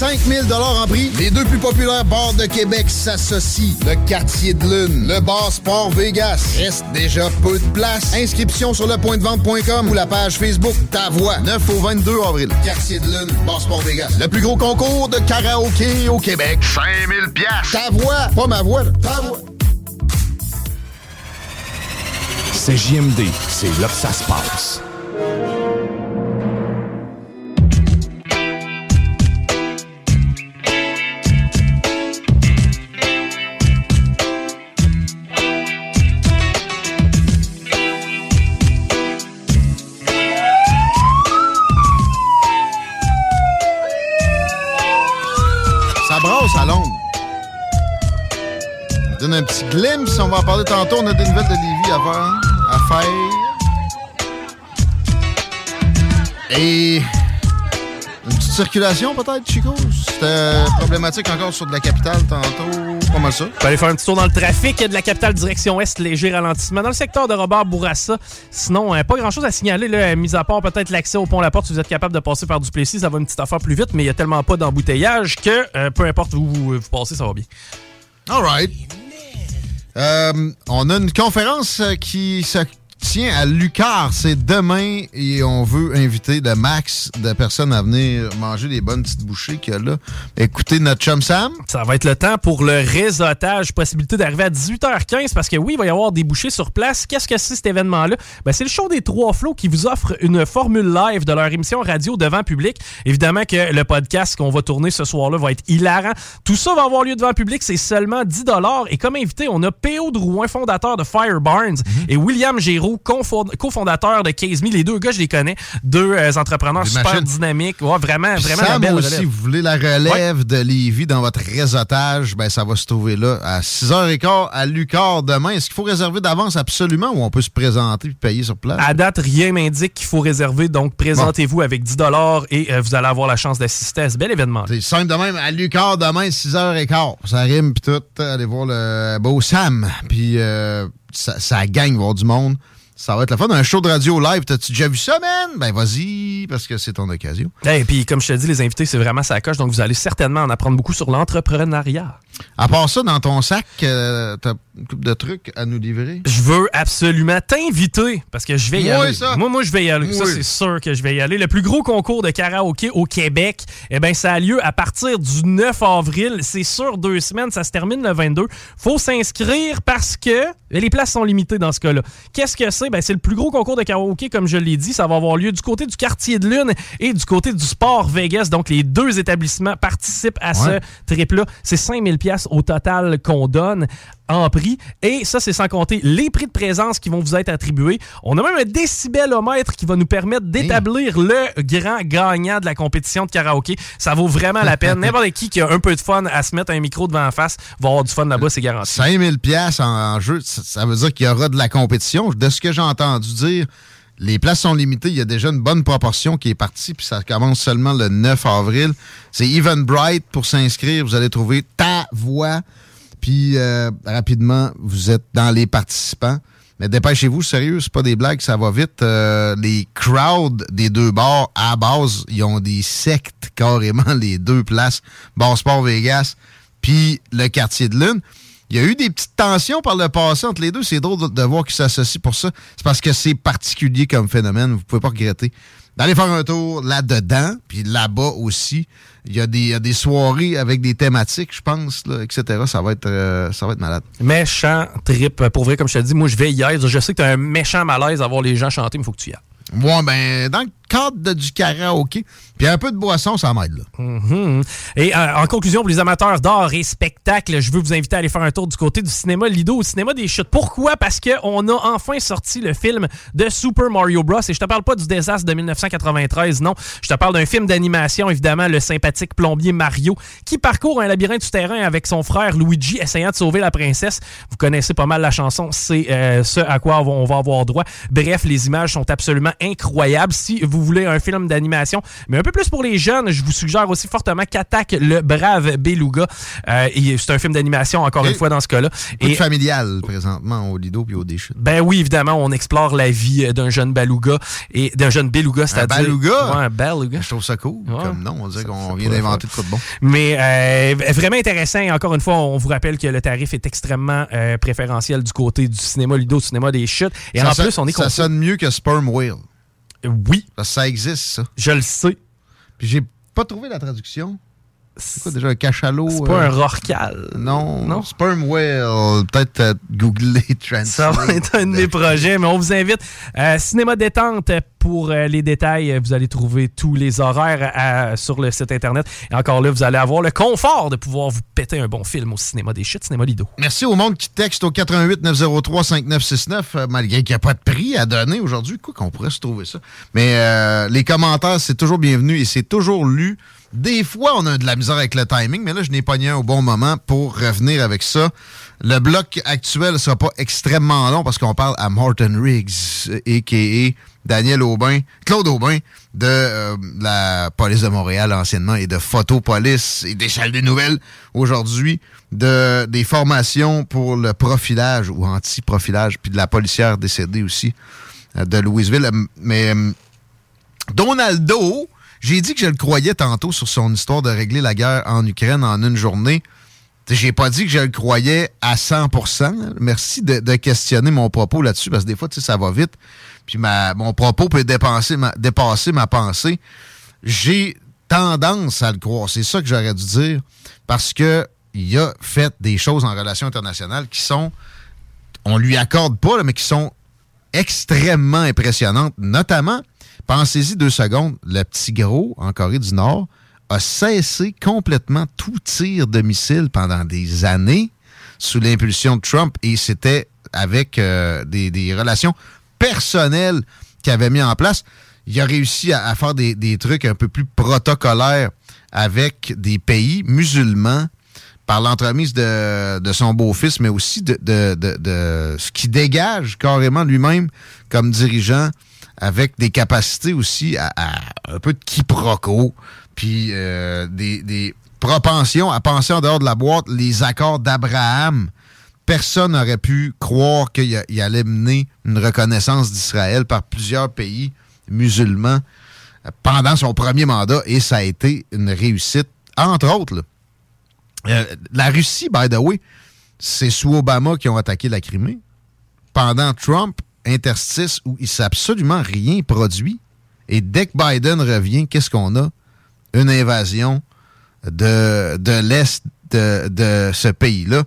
5000 en prix. Les deux plus populaires bars de Québec s'associent. Le quartier de lune, le bar Sport Vegas. Reste déjà peu de place. Inscription sur lepointdevente.com ou la page Facebook Ta Voix. 9 au 22 avril. Quartier de lune, bar Sport Vegas. Le plus gros concours de karaoké au Québec. 5000 pièces. Ta voix, pas ma voix. Ta voix. C'est JMD, c'est là que ça se passe. Glimpse, on va en parler tantôt. On a des nouvelles de Lévis à faire. À faire. Et une petite circulation peut-être, Chico? C'était problématique encore sur de la capitale tantôt. Pas mal ça. On aller faire un petit tour dans le trafic de la capitale direction Est, léger ralentissement. Dans le secteur de Robert Bourassa, sinon, euh, pas grand-chose à signaler, là, mis à part peut-être l'accès au pont La Porte. Si vous êtes capable de passer par Duplessis, ça va une petite affaire plus vite, mais il y a tellement pas d'embouteillage que euh, peu importe où vous, vous passez, ça va bien. All right. Euh, on a une conférence euh, qui se tient à Lucar. C'est demain et on veut inviter le max de personnes à venir manger des bonnes petites bouchées qu'il y a là. Écoutez notre chum Sam. Ça va être le temps pour le réseautage. Possibilité d'arriver à 18h15 parce que oui, il va y avoir des bouchées sur place. Qu'est-ce que c'est cet événement-là? Ben, c'est le show des Trois Flots qui vous offre une formule live de leur émission radio devant public. Évidemment que le podcast qu'on va tourner ce soir-là va être hilarant. Tout ça va avoir lieu devant public. C'est seulement 10 Et comme invité, on a P.O. Drouin, fondateur de Fire Barnes, et William Géraud, confond- cofondateur de Case Me. Les deux gars, je les connais. Deux euh, entrepreneurs Des super machines. dynamiques. Ouais, vraiment, vraiment la Sam belle aussi, relève. vous voulez la relève de Lévis dans votre réseautage, ben ça va se trouver là à 6h15 à Lucar demain. Est-ce qu'il faut réserver d'avance absolument ou on peut se présenter et payer sur place? À date, rien m'indique qu'il faut réserver, donc présentez-vous avec 10 et euh, vous allez avoir la chance d'assister à ce bel événement. C'est simple de même, à Lucar demain, 6h15. Ça rime pis tout. Allez voir le beau Sam. Puis euh, ça, ça gagne voir du monde. Ça va être la fun. Un show de radio live. T'as-tu déjà vu ça, man? Ben vas-y, parce que c'est ton occasion. Et puis, comme je te dis, les invités, c'est vraiment sa coche, donc vous allez certainement en apprendre beaucoup sur l'entrepreneuriat. À part ça, dans ton sac, euh, t'as une couple de trucs à nous livrer? Je veux absolument t'inviter parce que je vais y aller. ça. Moi, moi, je vais y aller. Ça, c'est sûr que je vais y aller. Le plus gros concours de karaoké au Québec, eh ben, ça a lieu à partir du 9 avril. C'est sur deux semaines. Ça se termine le 22. Faut s'inscrire parce que les places sont limitées dans ce cas-là. Qu'est-ce que c'est? Ben, c'est le plus gros concours de karaoké, comme je l'ai dit. Ça va avoir lieu du côté du quartier de Lune et du côté du Sport Vegas. Donc, les deux établissements participent à Ouais. ce trip-là. C'est 5000 pièces au total qu'on donne en prix. Et ça, c'est sans compter les prix de présence qui vont vous être attribués. On a même un décibelomètre qui va nous permettre d'établir le grand gagnant de la compétition de karaoké. Ça vaut vraiment la peine. N'importe qui qui a un peu de fun à se mettre un micro devant la face va avoir du fun là-bas, c'est garanti. 5000 pièces en, en jeu, ça, veut dire qu'il y aura de la compétition. De ce que j'ai entendu dire, les places sont limitées. Il y a déjà une bonne proportion qui est partie, puis ça commence seulement le 9 avril. C'est Eventbrite pour s'inscrire. Vous allez trouver ta voix. Puis euh, rapidement, vous êtes dans les participants. Mais dépêchez-vous, sérieux, c'est pas des blagues, ça va vite. Euh, les crowds des deux bars, à base, ils ont des sectes carrément, les deux places, Bar Sport Vegas, puis le quartier de Lune. Il y a eu des petites tensions par le passé entre les deux. C'est drôle de, de voir qu'ils s'associent pour ça. C'est parce que c'est particulier comme phénomène. Vous pouvez pas regretter. D'aller faire un tour là-dedans, puis là-bas aussi. Il y, a des, il y a des soirées avec des thématiques, je pense, là, etc. Ça va être, euh, ça va être malade. Méchant trip. Pour vrai, comme je te dis, moi, je vais y être. Je sais que tu as un méchant malaise à voir les gens chanter, mais il faut que tu y ailles. Ouais, ben, dans le cadre de, du karaoké, puis un peu de boisson, ça m'aide, là. Mhm. Et euh, en conclusion, pour les amateurs d'art et spectacle, je veux vous inviter à aller faire un tour du côté du cinéma Lido, au cinéma des chutes. Pourquoi? Parce qu'on a enfin sorti le film de Super Mario Bros. Et je te parle pas du désastre de 1993, non. Je te parle d'un film d'animation, évidemment, le sympathique plombier Mario, qui parcourt un labyrinthe souterrain avec son frère Luigi, essayant de sauver la princesse. Vous connaissez pas mal la chanson, c'est euh, ce à quoi on va avoir droit. Bref, les images sont absolument incroyables. Si vous voulez un film d'animation, mais un peu plus pour les jeunes, je vous suggère aussi fortement qu'attaque le brave Beluga. Euh, c'est un film d'animation, encore Et une fois, dans ce cas-là. Et familial, présentement, au Lido puis au Déchute. ben oui, évidemment, on explore la vie d'un jeune beluga et d'un jeune beluga, Un c'est-à-dire beluga? Ouais, un beluga. Je trouve ça cool. Ouais. Comme nom, on dirait qu'on vient d'inventer de quoi de bon. Mais euh, vraiment intéressant. Et encore une fois, on vous rappelle que le tarif est extrêmement euh, préférentiel du côté du cinéma Ludo, du cinéma des chutes. Et Ça en plus, on est Ça sonne mieux que Sperm Whale. Oui. Parce que ça existe, ça. Je le sais. Puis j'ai pas trouvé la traduction. C'est quoi déjà un cachalot? C'est pas euh, un rorcal. Non. Non? Sperm Whale. Peut-être euh, googler Translate. Ça va être un de mes projets, mais on vous invite. Euh, Cinéma Détente, pour euh, les détails, vous allez trouver tous les horaires à- sur le site Internet. Et encore là, vous allez avoir le confort de pouvoir vous péter un bon film au cinéma des chutes, cinéma Lido. Merci au monde qui texte au 88 903 5969, euh, malgré qu'il n'y a pas de prix à donner aujourd'hui. Quoi qu'on pourrait se trouver ça. Mais les commentaires, c'est toujours bienvenu et c'est toujours lu. Des fois, on a de la misère avec le timing, mais là, je n'ai pogné un au bon moment pour revenir avec ça. Le bloc actuel ne sera pas extrêmement long parce qu'on parle à Martin Riggs, a.k.a. Daniel Aubin, Claude Aubin, de euh, la police de Montréal anciennement et de Photopolice et des salles des nouvelles aujourd'hui, de des formations pour le profilage ou anti-profilage, puis de la policière décédée aussi euh, de Louisville. Mais euh, Donaldo, j'ai dit que je le croyais tantôt sur son histoire de régler la guerre en Ukraine en une journée. J'ai pas dit que je le croyais à 100% Merci de, de questionner mon propos là-dessus, parce que des fois, tu sais, ça va vite. Puis ma, mon propos peut ma- dépasser ma pensée. J'ai tendance à le croire. C'est ça que j'aurais dû dire. Parce que il a fait des choses en relations internationales qui sont, on lui accorde pas, là, mais qui sont extrêmement impressionnantes. Notamment, pensez-y deux secondes, le petit gros en Corée du Nord a cessé complètement tout tir de missiles pendant des années sous l'impulsion de Trump et c'était avec euh, des, relations personnelles qu'il avait mis en place. Il a réussi à, faire des, trucs un peu plus protocolaires avec des pays musulmans par l'entremise de, son beau-fils, mais aussi de ce qui dégage carrément lui-même comme dirigeant, avec des capacités aussi à, un peu de quiproquo, puis euh, des, des propensions à penser en dehors de la boîte, les accords d'Abraham. Personne n'aurait pu croire qu'il allait mener une reconnaissance d'Israël par plusieurs pays musulmans euh, pendant son premier mandat, et ça a été une réussite, entre autres. Euh, la Russie, by the way, c'est sous Obama qui ont attaqué la Crimée. Pendant Trump, interstice où il s'est absolument rien produit. Et dès que Biden revient, qu'est-ce qu'on a? Une invasion de, de l'Est de, ce pays-là.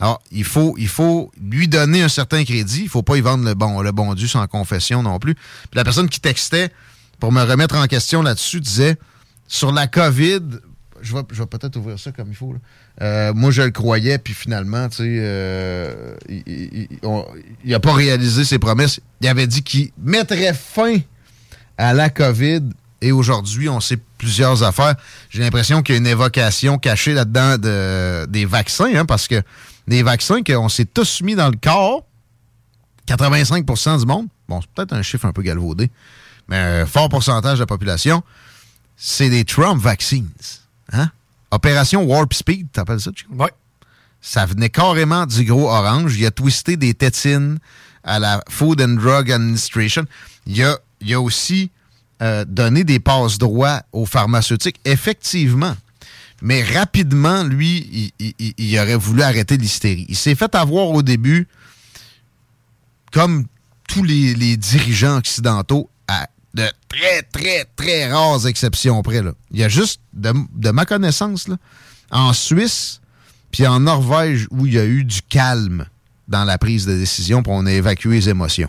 Alors, il faut, il faut lui donner un certain crédit. Il faut pas y vendre le bon, le bon Dieu sans confession non plus. Puis la personne qui textait pour me remettre en question là-dessus disait sur la COVID, je vais, peut-être ouvrir ça comme il faut. Euh, moi, je le croyais, puis finalement, tu sais, euh, il n'a pas réalisé ses promesses. Il avait dit qu'il mettrait fin à la COVID. Et aujourd'hui, on sait plusieurs affaires. J'ai l'impression qu'il y a une évocation cachée là-dedans de, des vaccins, hein, parce que des vaccins qu'on s'est tous mis dans le corps, 85% du monde, bon, c'est peut-être un chiffre un peu galvaudé, mais un fort pourcentage de la population, c'est des Trump vaccines. Hein? Opération Warp Speed, t'appelles ça, Chico? Oui. Ça venait carrément du gros orange. Il a twisté des tétines à la Food and Drug Administration. Il a, il a aussi euh, donné des passes droits aux pharmaceutiques, effectivement. Mais rapidement, lui, il, il- il aurait voulu arrêter l'hystérie. Il s'est fait avoir au début, comme tous les, les dirigeants occidentaux, de très, très, très rares exceptions près. Là. Il y a juste, de, ma connaissance, en Suisse, puis en Norvège, où il y a eu du calme dans la prise de décision, puis on a évacué les émotions.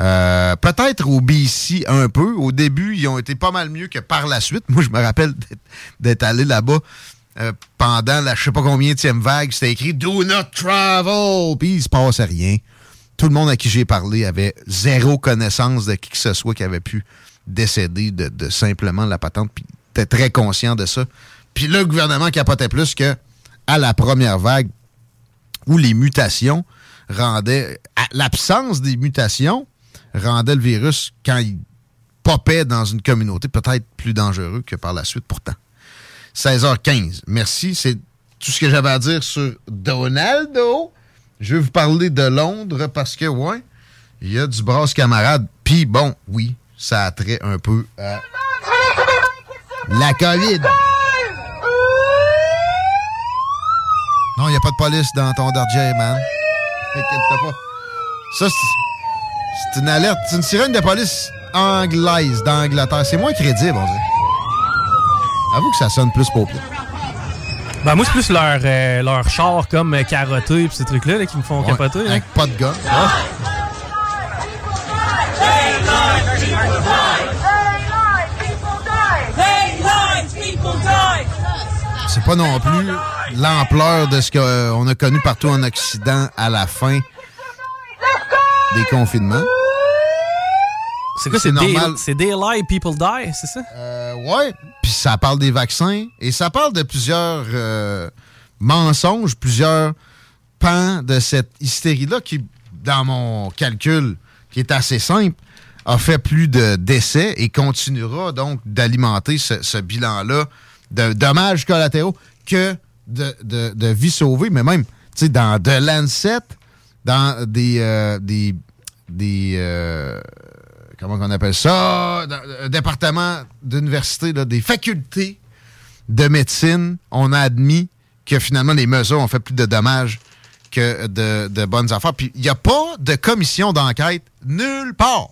Euh, Peut-être au BC un peu. Au début, ils ont été pas mal mieux que par la suite. Moi, je me rappelle d'être- allé là-bas euh, pendant la je sais pas combien de vague. C'était écrit Do not travel. Puis il se passait rien. Tout le monde à qui j'ai parlé avait zéro connaissance de qui que ce soit qui avait pu décéder de, simplement la patente. Puis était très conscient de ça. Puis le gouvernement capotait plus que à la première vague où les mutations rendaient. L'absence des mutations rendait le virus, quand il popait dans une communauté, peut-être plus dangereux que par la suite, pourtant. 16h15. Merci. C'est tout ce que j'avais à dire sur Donaldo. Je vais vous parler de Londres parce que, ouais, il y a du brasse camarade. Puis, bon, oui, ça a trait un peu à la COVID. Non, il n'y a pas de police dans ton Dodge, man. Pas. Ça, c'est une alerte. C'est une sirène de police anglaise d'Angleterre. C'est moins crédible, on dirait. Avoue que ça sonne plus paupière. Ben, moi, c'est plus leur, euh, leur char comme euh, carotté et ces trucs-là là, qui me font Ouais, capoter. Avec pas de gars. C'est pas non plus l'ampleur de ce qu'on a connu partout en Occident à la fin des confinements. C'est quoi, c'est normal. C'est Daylight People Die, c'est ça? Euh, ouais. Puis ça parle des vaccins et ça parle de plusieurs euh, mensonges, plusieurs pan de cette hystérie-là qui, dans mon calcul, qui est assez simple, a fait plus de décès et continuera donc d'alimenter ce, ce bilan-là de dommages collatéraux que de, de, de vies sauvées, mais même, tu sais, dans The Lancet, dans des, euh, des, des euh, comment on appelle ça, dans un département d'université, des facultés de médecine, on a admis que finalement les mesures ont fait plus de dommages que de, bonnes affaires. Puis il n'y a pas de commission d'enquête nulle part.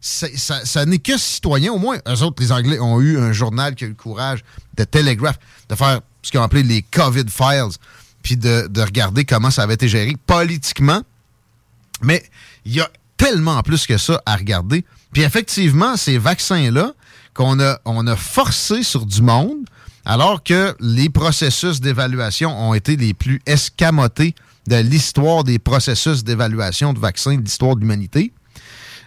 Ça, n'est que citoyen. Au moins, eux autres, les Anglais, ont eu un journal qui a eu le courage de Telegraph, de faire ce qu'ils ont appelé les COVID Files, puis de regarder comment ça avait été géré politiquement. Mais il y a tellement plus que ça à regarder. Puis effectivement, ces vaccins-là qu'on a, on a forcé sur du monde, alors que les processus d'évaluation ont été les plus escamotés de l'histoire des processus d'évaluation de vaccins de l'histoire de l'humanité.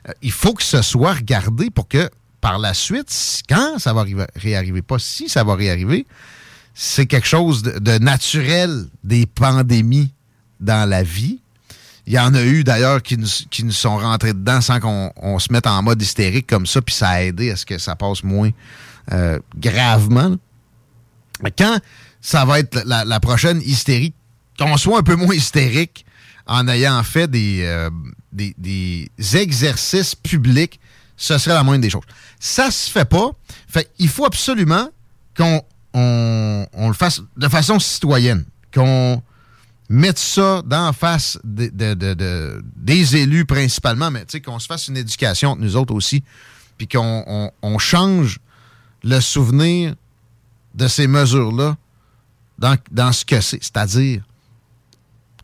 Euh, il faut que ce soit regardé pour que par la suite, quand ça va arriver- réarriver, pas si ça va réarriver, c'est quelque chose de naturel des pandémies dans la vie. Il y en a eu d'ailleurs qui nous, qui nous sont rentrés dedans sans qu'on on se mette en mode hystérique comme ça, puis ça a aidé à ce que ça passe moins euh, gravement. Mais quand ça va être la, prochaine hystérie, qu'on soit un peu moins hystérique en ayant fait des, euh, des, des exercices publics, ce serait la moindre des choses. Ça se fait pas. Il faut absolument qu'on on, on le fasse de façon citoyenne, qu'on mette ça la face de- de- de- de- des élus principalement, mais tu sais, qu'on se fasse une éducation entre nous autres aussi, puis qu'on on- on change le souvenir de ces mesures-là dans, dans ce que c'est, c'est-à-dire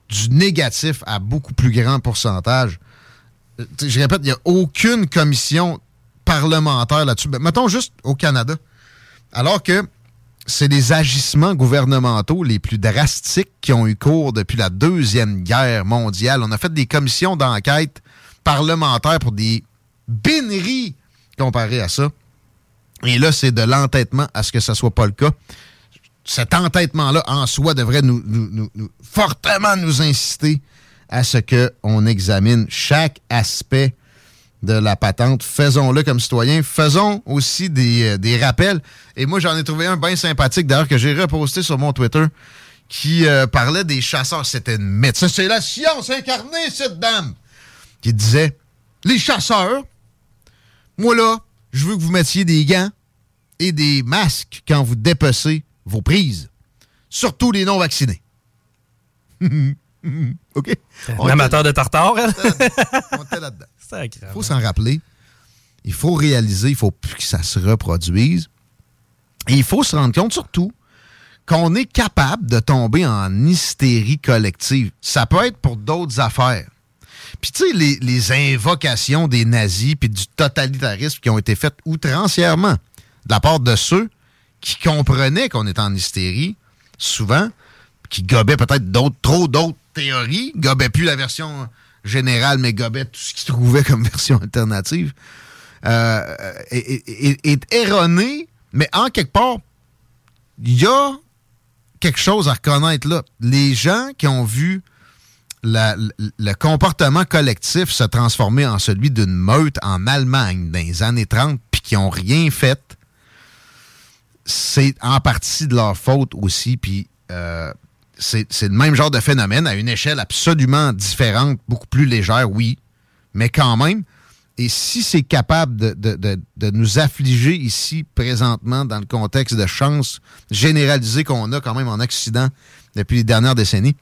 du négatif à beaucoup plus grand pourcentage. Euh, Je répète, il n'y a aucune commission parlementaire là-dessus. Ben, mettons juste au Canada. Alors que c'est les agissements gouvernementaux les plus drastiques qui ont eu cours depuis la Deuxième Guerre mondiale. On a fait des commissions d'enquête parlementaires pour des béneries comparées à ça. Et là, c'est de l'entêtement à ce que ce soit pas le cas. Cet entêtement-là, en soi, devrait nous- nous- fortement nous inciter à ce qu'on examine chaque aspect de la patente. Faisons-le comme citoyens. Faisons aussi des, euh, des rappels. Et moi, j'en ai trouvé un bien sympathique, d'ailleurs, que j'ai reposté sur mon Twitter, qui euh, parlait des chasseurs. C'était une médecin. C'est la science incarnée, cette dame, qui disait, les chasseurs, moi là, je veux que vous mettiez des gants et des masques quand vous dépecez vos prises. Surtout les non-vaccinés. OK? Un amateur de tartare, elle? On était là-dedans. Il faut s'en rappeler. Il faut réaliser, il faut plus que ça se reproduise. Et il faut se rendre compte surtout qu'on est capable de tomber en hystérie collective. Ça peut être pour d'autres affaires. Puis tu sais, les, invocations des nazis puis du totalitarisme qui ont été faites outrancièrement de la part de ceux qui comprenaient qu'on était en hystérie, souvent, qui gobaient peut-être trop d'autres théories, gobaient plus la version générale, mais gobaient tout ce qu'ils trouvaient comme version alternative, euh, est, est- erroné, mais en quelque part, il y a quelque chose à reconnaître là. Les gens qui ont vu le comportement collectif se transformer en celui d'une meute en Allemagne dans les années 30, puis qui n'ont rien fait, c'est en partie de leur faute aussi. Puis euh, c'est le même genre de phénomène à une échelle absolument différente, beaucoup plus légère, oui, mais quand même. Et si c'est capable de, nous affliger ici, présentement, dans le contexte de chance généralisée qu'on a quand même en Occident depuis les dernières décennies,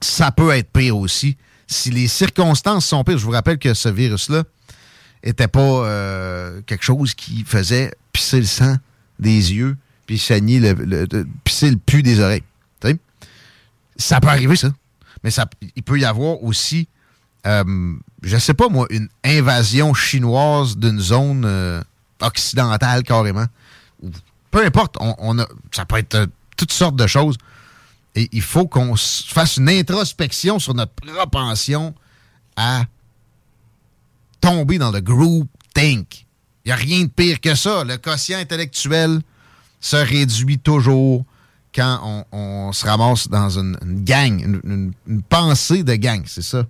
ça peut être pire aussi. Si les circonstances sont pires, je vous rappelle que ce virus-là était pas euh, quelque chose qui faisait pisser le sang des yeux, puis saigner le- pisser le pu des oreilles. Ça peut arriver, ça. Mais ça, il peut y avoir aussi, euh, je sais pas moi, une invasion chinoise d'une zone euh, occidentale carrément. Peu importe, on, a, ça peut être euh, toutes sortes de choses. Et il faut qu'on fasse une introspection sur notre propension à tomber dans le group think. Il n'y a rien de pire que ça. Le quotient intellectuel se réduit toujours quand on, se ramasse dans une, gang, une, pensée de gang, c'est ça?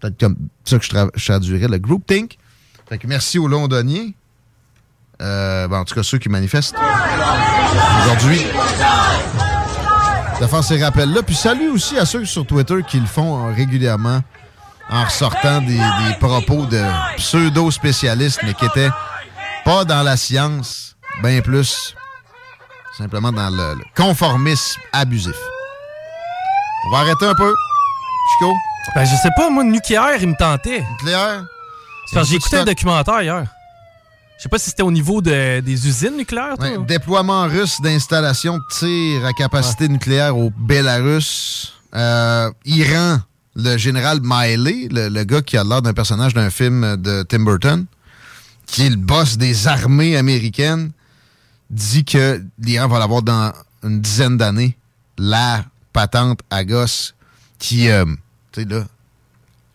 Peut-être comme ça que je, tra- je traduirais le groupthink. Fait que merci aux Londoniens. Euh, ben, en tout cas, ceux qui manifestent aujourd'hui de faire ces rappels-là. Puis salut aussi à ceux sur Twitter qui le font régulièrement en ressortant des, des propos de pseudo-spécialistes, mais qui étaient pas dans la science, bien plus simplement dans le, le conformisme abusif. On va arrêter un peu. Chico? Ben, je sais pas, moi, le nucléaire, il me tentait. Nucléaire? C'est parce que un documentaire hier. Je sais pas si c'était au niveau de- des usines nucléaires, toi. Ouais, déploiement russe d'installations de tir à capacité nucléaire au Bélarus. Euh, Iran, le général Miley, le, le gars qui a l'air d'un personnage d'un film de Tim Burton, qui est le boss des armées américaines, dit que l'Iran va l'avoir dans une dizaine d'années, la patente à gosse qui, euh, tu sais, là,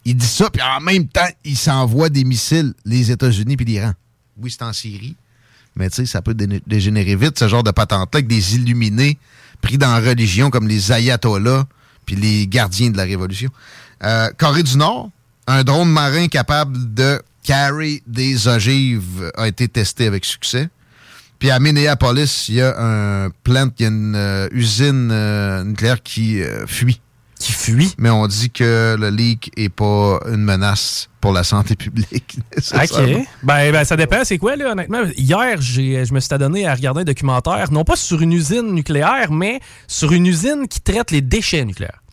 il dit ça, puis en même temps, il s'envoie des missiles, les États-Unis puis l'Iran. Oui, c'est en Syrie, mais tu sais, ça peut dé- dégénérer vite, ce genre de patente-là, avec des illuminés pris dans la religion comme les ayatollahs puis les gardiens de la Révolution. Euh, Corée du Nord, un drone marin capable de carry des ogives a été testé avec succès. Puis à Minneapolis, il y a un plant, il y a une euh, usine euh, nucléaire qui euh, fuit. Qui fuit? Mais on dit que le leak est pas une menace pour la santé publique. OK. Ben, ben, ça dépend, c'est quoi, là, honnêtement? Hier, je me suis adonné à regarder un documentaire, non pas sur une usine nucléaire, mais sur une usine qui traite les déchets nucléaires.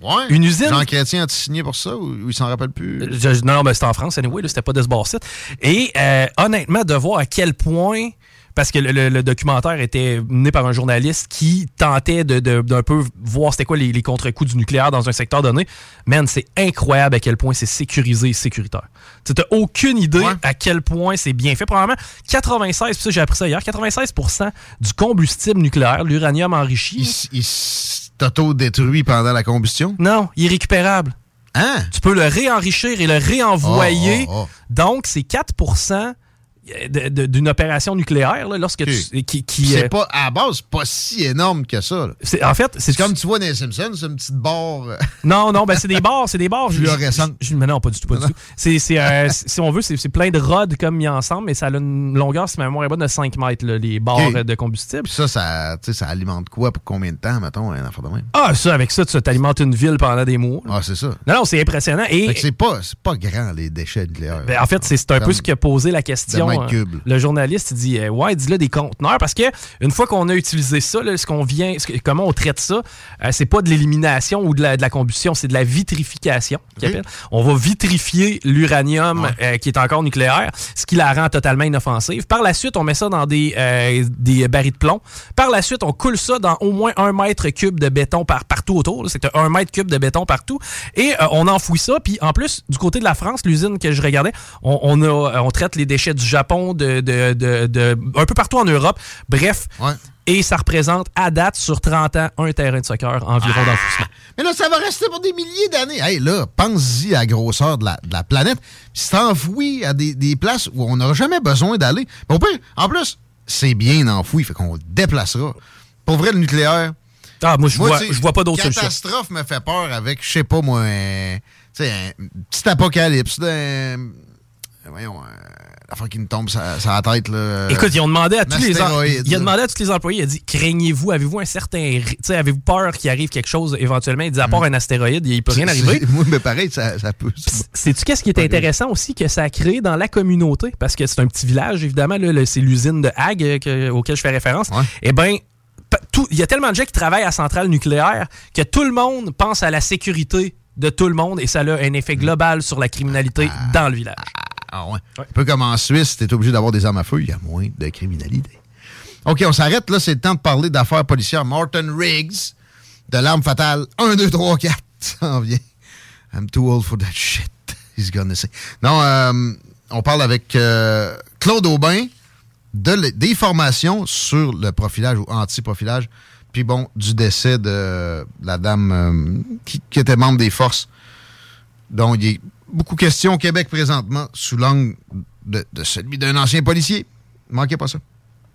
Ouais. Une usine. Jean Chrétien a-tu signé pour ça ou, ou il s'en rappelle plus? Je- non, non, ben, c'était en France, anyway, c'était pas de ce bar site. Et euh, honnêtement, de voir à quel point. Parce que le, le- le documentaire était mené par un journaliste qui tentait de- de- d'un peu voir c'était quoi les, les contre-coups du nucléaire dans un secteur donné. Man, c'est incroyable à quel point c'est sécurisé et sécuritaire. Tu n'as aucune idée à quel point c'est bien fait. Probablement 96, puis ça j'ai appris ça hier, 96% du combustible nucléaire, l'uranium enrichi. Il, s'auto-détruit pendant la combustion? Non, il est récupérable. Hein? Tu peux le réenrichir et le réenvoyer. Oh, oh, oh. Donc, c'est 4 de- de- d'une opération nucléaire là, lorsque tu, qui, qui, c'est euh, pas, à la base, pas si énorme que ça. c'est- en fait, c'est C'est comme tu vois dans les Simpsons, c'est une petite barre. Non, non, ben c'est des bars, c'est des bars. je- Fluorescentes. mais non, pas du tout, pas du tout. C'est, c'est, euh, si on veut, c'est, c'est plein de rods comme mis ensemble, mais ça a une longueur, si ma mémoire est bonne, de 5 mètres, là, les barres de combustible. Puis ça, ça, tu sais, ça alimente quoi pour combien de temps, mettons, un enfant de même? Ah, ça, avec ça, tu t'alimentes une ville pendant des mois. Ah, c'est ça. Non, non, c'est impressionnant. Et, c'est pas, c'est pas grand, les déchets nucléaires. Ben, en fait, c'est c'est un peu ce qui a posé la question. Cubes. le journaliste il dit euh, Ouais, dis-le des conteneurs. Parce que une fois qu'on a utilisé ça, là, ce qu'on vient, ce que- comment on traite ça, euh, c'est pas de l'élimination ou de la, de la combustion, c'est de la vitrification. On va vitrifier l'uranium euh, qui est encore nucléaire, ce qui la rend totalement inoffensive. Par la suite, on met ça dans des, euh, des barils de plomb. Par la suite, on coule ça dans au moins un mètre cube de béton par, partout autour. C'est un mètre cube de béton partout. Et euh, on enfouit ça. Puis en plus, du côté de la France, l'usine que je regardais, on, on a, euh, on traite les déchets du Japon, de, de, de- de- un peu partout en Europe. Bref. Et ça représente, à date, sur 30 ans, un terrain de soccer environ d'enfouissement. Mais là, ça va rester pour des milliers d'années. Hey, là, pense-y à la grosseur de la, de la planète. Si c'est enfoui à des, des places où on n'aura jamais besoin d'aller. En plus, c'est bien enfoui, fait qu'on déplacera. Pour vrai, le nucléaire. Ah, moi, je vois- je vois pas d'autre solution. catastrophe me fait peur avec, je sais pas, moi, un, un petit apocalypse. voyons, la fois qui nous tombe la tête. Là, Écoute, ils ont demandé à tous les il a demandé à tous les employés, il a dit craignez-vous, avez-vous un certain ri- tu sais, avez-vous peur qu'il arrive quelque chose éventuellement? Il dit à part un astéroïde, il peut rien arriver. Moi, mais pareil, ça, ça peut. Sais-tu qu'est-ce qui est intéressant aussi que ça a créé dans la communauté? Parce que c'est un petit village, évidemment, c'est l'usine de Hague euh, que- auquel je fais référence. Eh bien, il y a tellement de gens qui travaillent à centrale nucléaire que tout le monde pense à la sécurité de tout le monde et ça a un effet global sur la criminalité dans le village. Ah ouais. Un peu comme en Suisse, tu es obligé d'avoir des armes à feu, il y a moins de criminalité. OK, on s'arrête là, c'est le temps de parler d'affaires policières. Martin Riggs, de l'arme fatale 1, 2, 3, 4, ça en vient. I'm too old for that shit, he's gonna say. Non, euh, on parle avec euh, Claude Aubin de des formations sur le profilage ou anti-profilage, puis bon, du décès de la dame euh, qui, qui était membre des forces. Donc, il a beaucoup de questions au Québec présentement sous l'angle de, de celui d'un ancien policier. Manquez pas ça.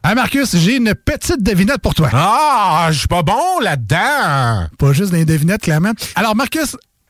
Ah, Marcus, j'ai une petite devinette pour toi. Ah, je suis pas bon là-dedans. Pas juste des devinettes, clairement. Alors, Marcus,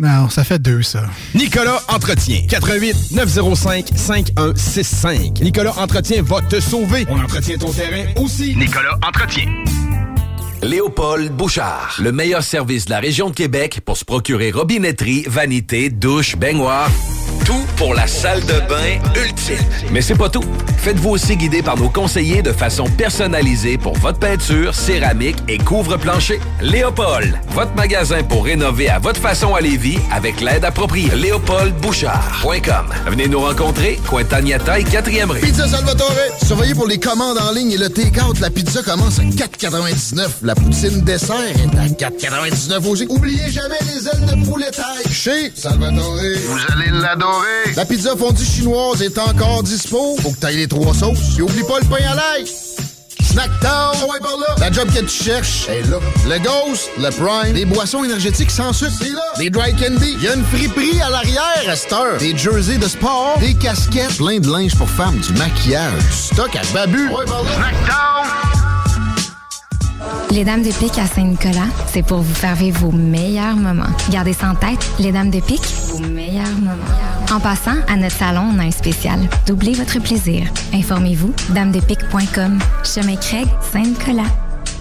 Non, ça fait deux, ça. Nicolas Entretien. 88 905 5165. Nicolas Entretien va te sauver. On entretient ton terrain aussi. Nicolas Entretien. Léopold Bouchard. Le meilleur service de la région de Québec pour se procurer robinetterie, vanité, douche, baignoire. Tout pour la salle de bain ultime. Mais c'est pas tout. Faites-vous aussi guider par nos conseillers de façon personnalisée pour votre peinture, céramique et couvre-plancher. Léopold, votre magasin pour rénover à votre façon à Lévis avec l'aide appropriée. LéopoldBouchard.com. Venez nous rencontrer, Cointagnata et 4e rue. Pizza Salvatore. Surveillez pour les commandes en ligne et le take-out. La pizza commence à 4,99. La poutine dessert est à 4,99 aussi. Oubliez jamais les ailes de poulet taille. Chez Salvatore. Vous allez l'adorer. La pizza fondue chinoise est encore dispo. Faut que t'ailles les trois sauces. Et oublie pas le pain à l'ail. Snacktown, ouais par là. La job que tu cherches est là. Le Ghost, le Prime, des boissons énergétiques sans sucre, c'est là. Des dry candy, il y a une friperie à l'arrière à cette heure. Des jerseys de sport, des casquettes, plein de linge pour femmes, du maquillage, du stock à babu. Ouais par là. Snacktown. Les Dames de Pique à Saint-Nicolas, c'est pour vous faire vivre vos meilleurs moments. Gardez ça en tête, les Dames de Pique, vos meilleurs moments. En passant, à notre salon, on a un spécial. Doublez votre plaisir. Informez-vous, damedepique.com. Chemin Craig, Saint-Nicolas.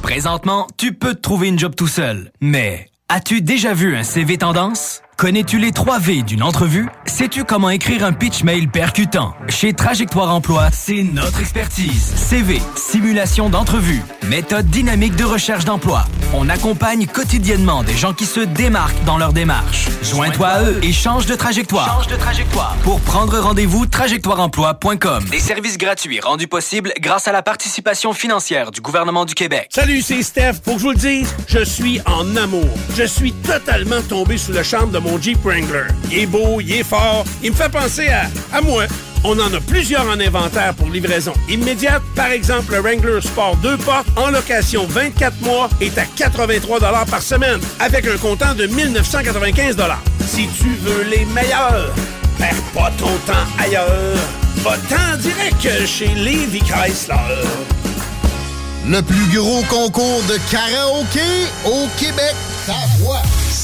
Présentement, tu peux te trouver une job tout seul. Mais as-tu déjà vu un CV tendance? Connais-tu les 3 V d'une entrevue? Sais-tu comment écrire un pitch mail percutant? Chez Trajectoire Emploi, c'est notre expertise. CV, simulation d'entrevue, méthode dynamique de recherche d'emploi. On accompagne quotidiennement des gens qui se démarquent dans leur démarche. Joins-toi à eux et change de trajectoire. Change de trajectoire. Pour prendre rendez-vous, trajectoireemploi.com. Des services gratuits rendus possibles grâce à la participation financière du gouvernement du Québec. Salut, c'est Steph. Pour que je vous le dise, je suis en amour. Je suis totalement tombé sous le charme de mon Jeep Wrangler. Il est beau, il est fort, il me fait penser à, à moi. On en a plusieurs en inventaire pour livraison immédiate. Par exemple, le Wrangler Sport 2 portes en location 24 mois est à 83 par semaine avec un comptant de 1995 Si tu veux les meilleurs, perds pas ton temps ailleurs. Va-t'en direct chez Levi Chrysler. Le plus gros concours de karaoké au Québec. Ta voix.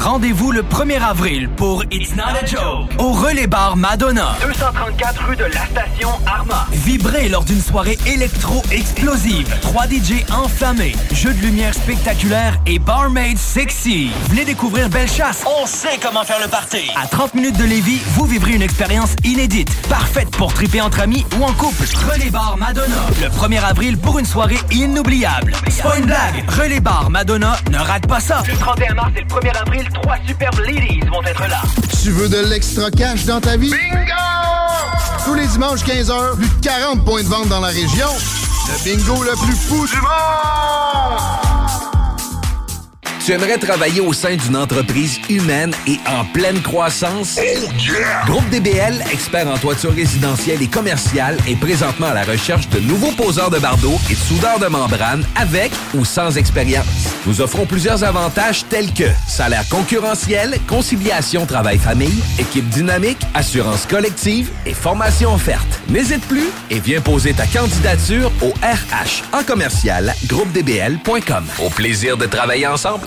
Rendez-vous le 1er avril pour It's Not a Joke au Relais Bar Madonna. 234 rue de la station Arma. Vibrez lors d'une soirée électro-explosive. 3 DJ enflammés, jeux de lumière spectaculaires et barmaid sexy. Venez découvrir Bellechasse. On sait comment faire le party. À 30 minutes de Lévis, vous vivrez une expérience inédite, parfaite pour triper entre amis ou en couple. Relais Bar Madonna. Le 1er avril pour une soirée inoubliable. C'est pas une blague. Relais Bar Madonna, ne rate pas ça. Le 31 mars et le 1er avril, trois superbes ladies vont être là. Tu veux de l'extra cash dans ta vie? Bingo! Tous les dimanches 15h, plus de 40 points de vente dans la région. Le bingo le plus fou du monde! Tu aimerais travailler au sein d'une entreprise humaine et en pleine croissance? Groupe DBL, expert en toiture résidentielle et commerciale, est présentement à la recherche de nouveaux poseurs de bardeaux et de soudeurs de membrane avec ou sans expérience. Nous offrons plusieurs avantages tels que salaire concurrentiel, conciliation travail-famille, équipe dynamique, assurance collective et formation offerte. N'hésite plus et viens poser ta candidature au RH en commercial groupedbl.com. Au plaisir de travailler ensemble.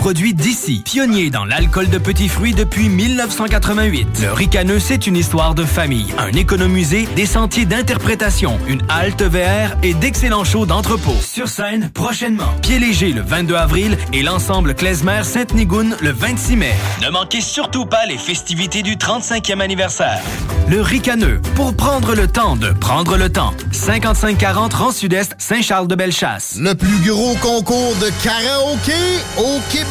produits d'ici. Pionnier dans l'alcool de petits fruits depuis 1988. Le ricaneux, c'est une histoire de famille, un économusée, des sentiers d'interprétation, une halte VR et d'excellents shows d'entrepôt. Sur scène, prochainement. Pied léger le 22 avril et l'ensemble Klezmer Sainte-Nigoune le 26 mai. Ne manquez surtout pas les festivités du 35e anniversaire. Le ricaneux, pour prendre le temps de prendre le temps. 5540 Rang Sud-Est, Saint-Charles-de-Bellechasse. Le plus gros concours de karaoké au Québec.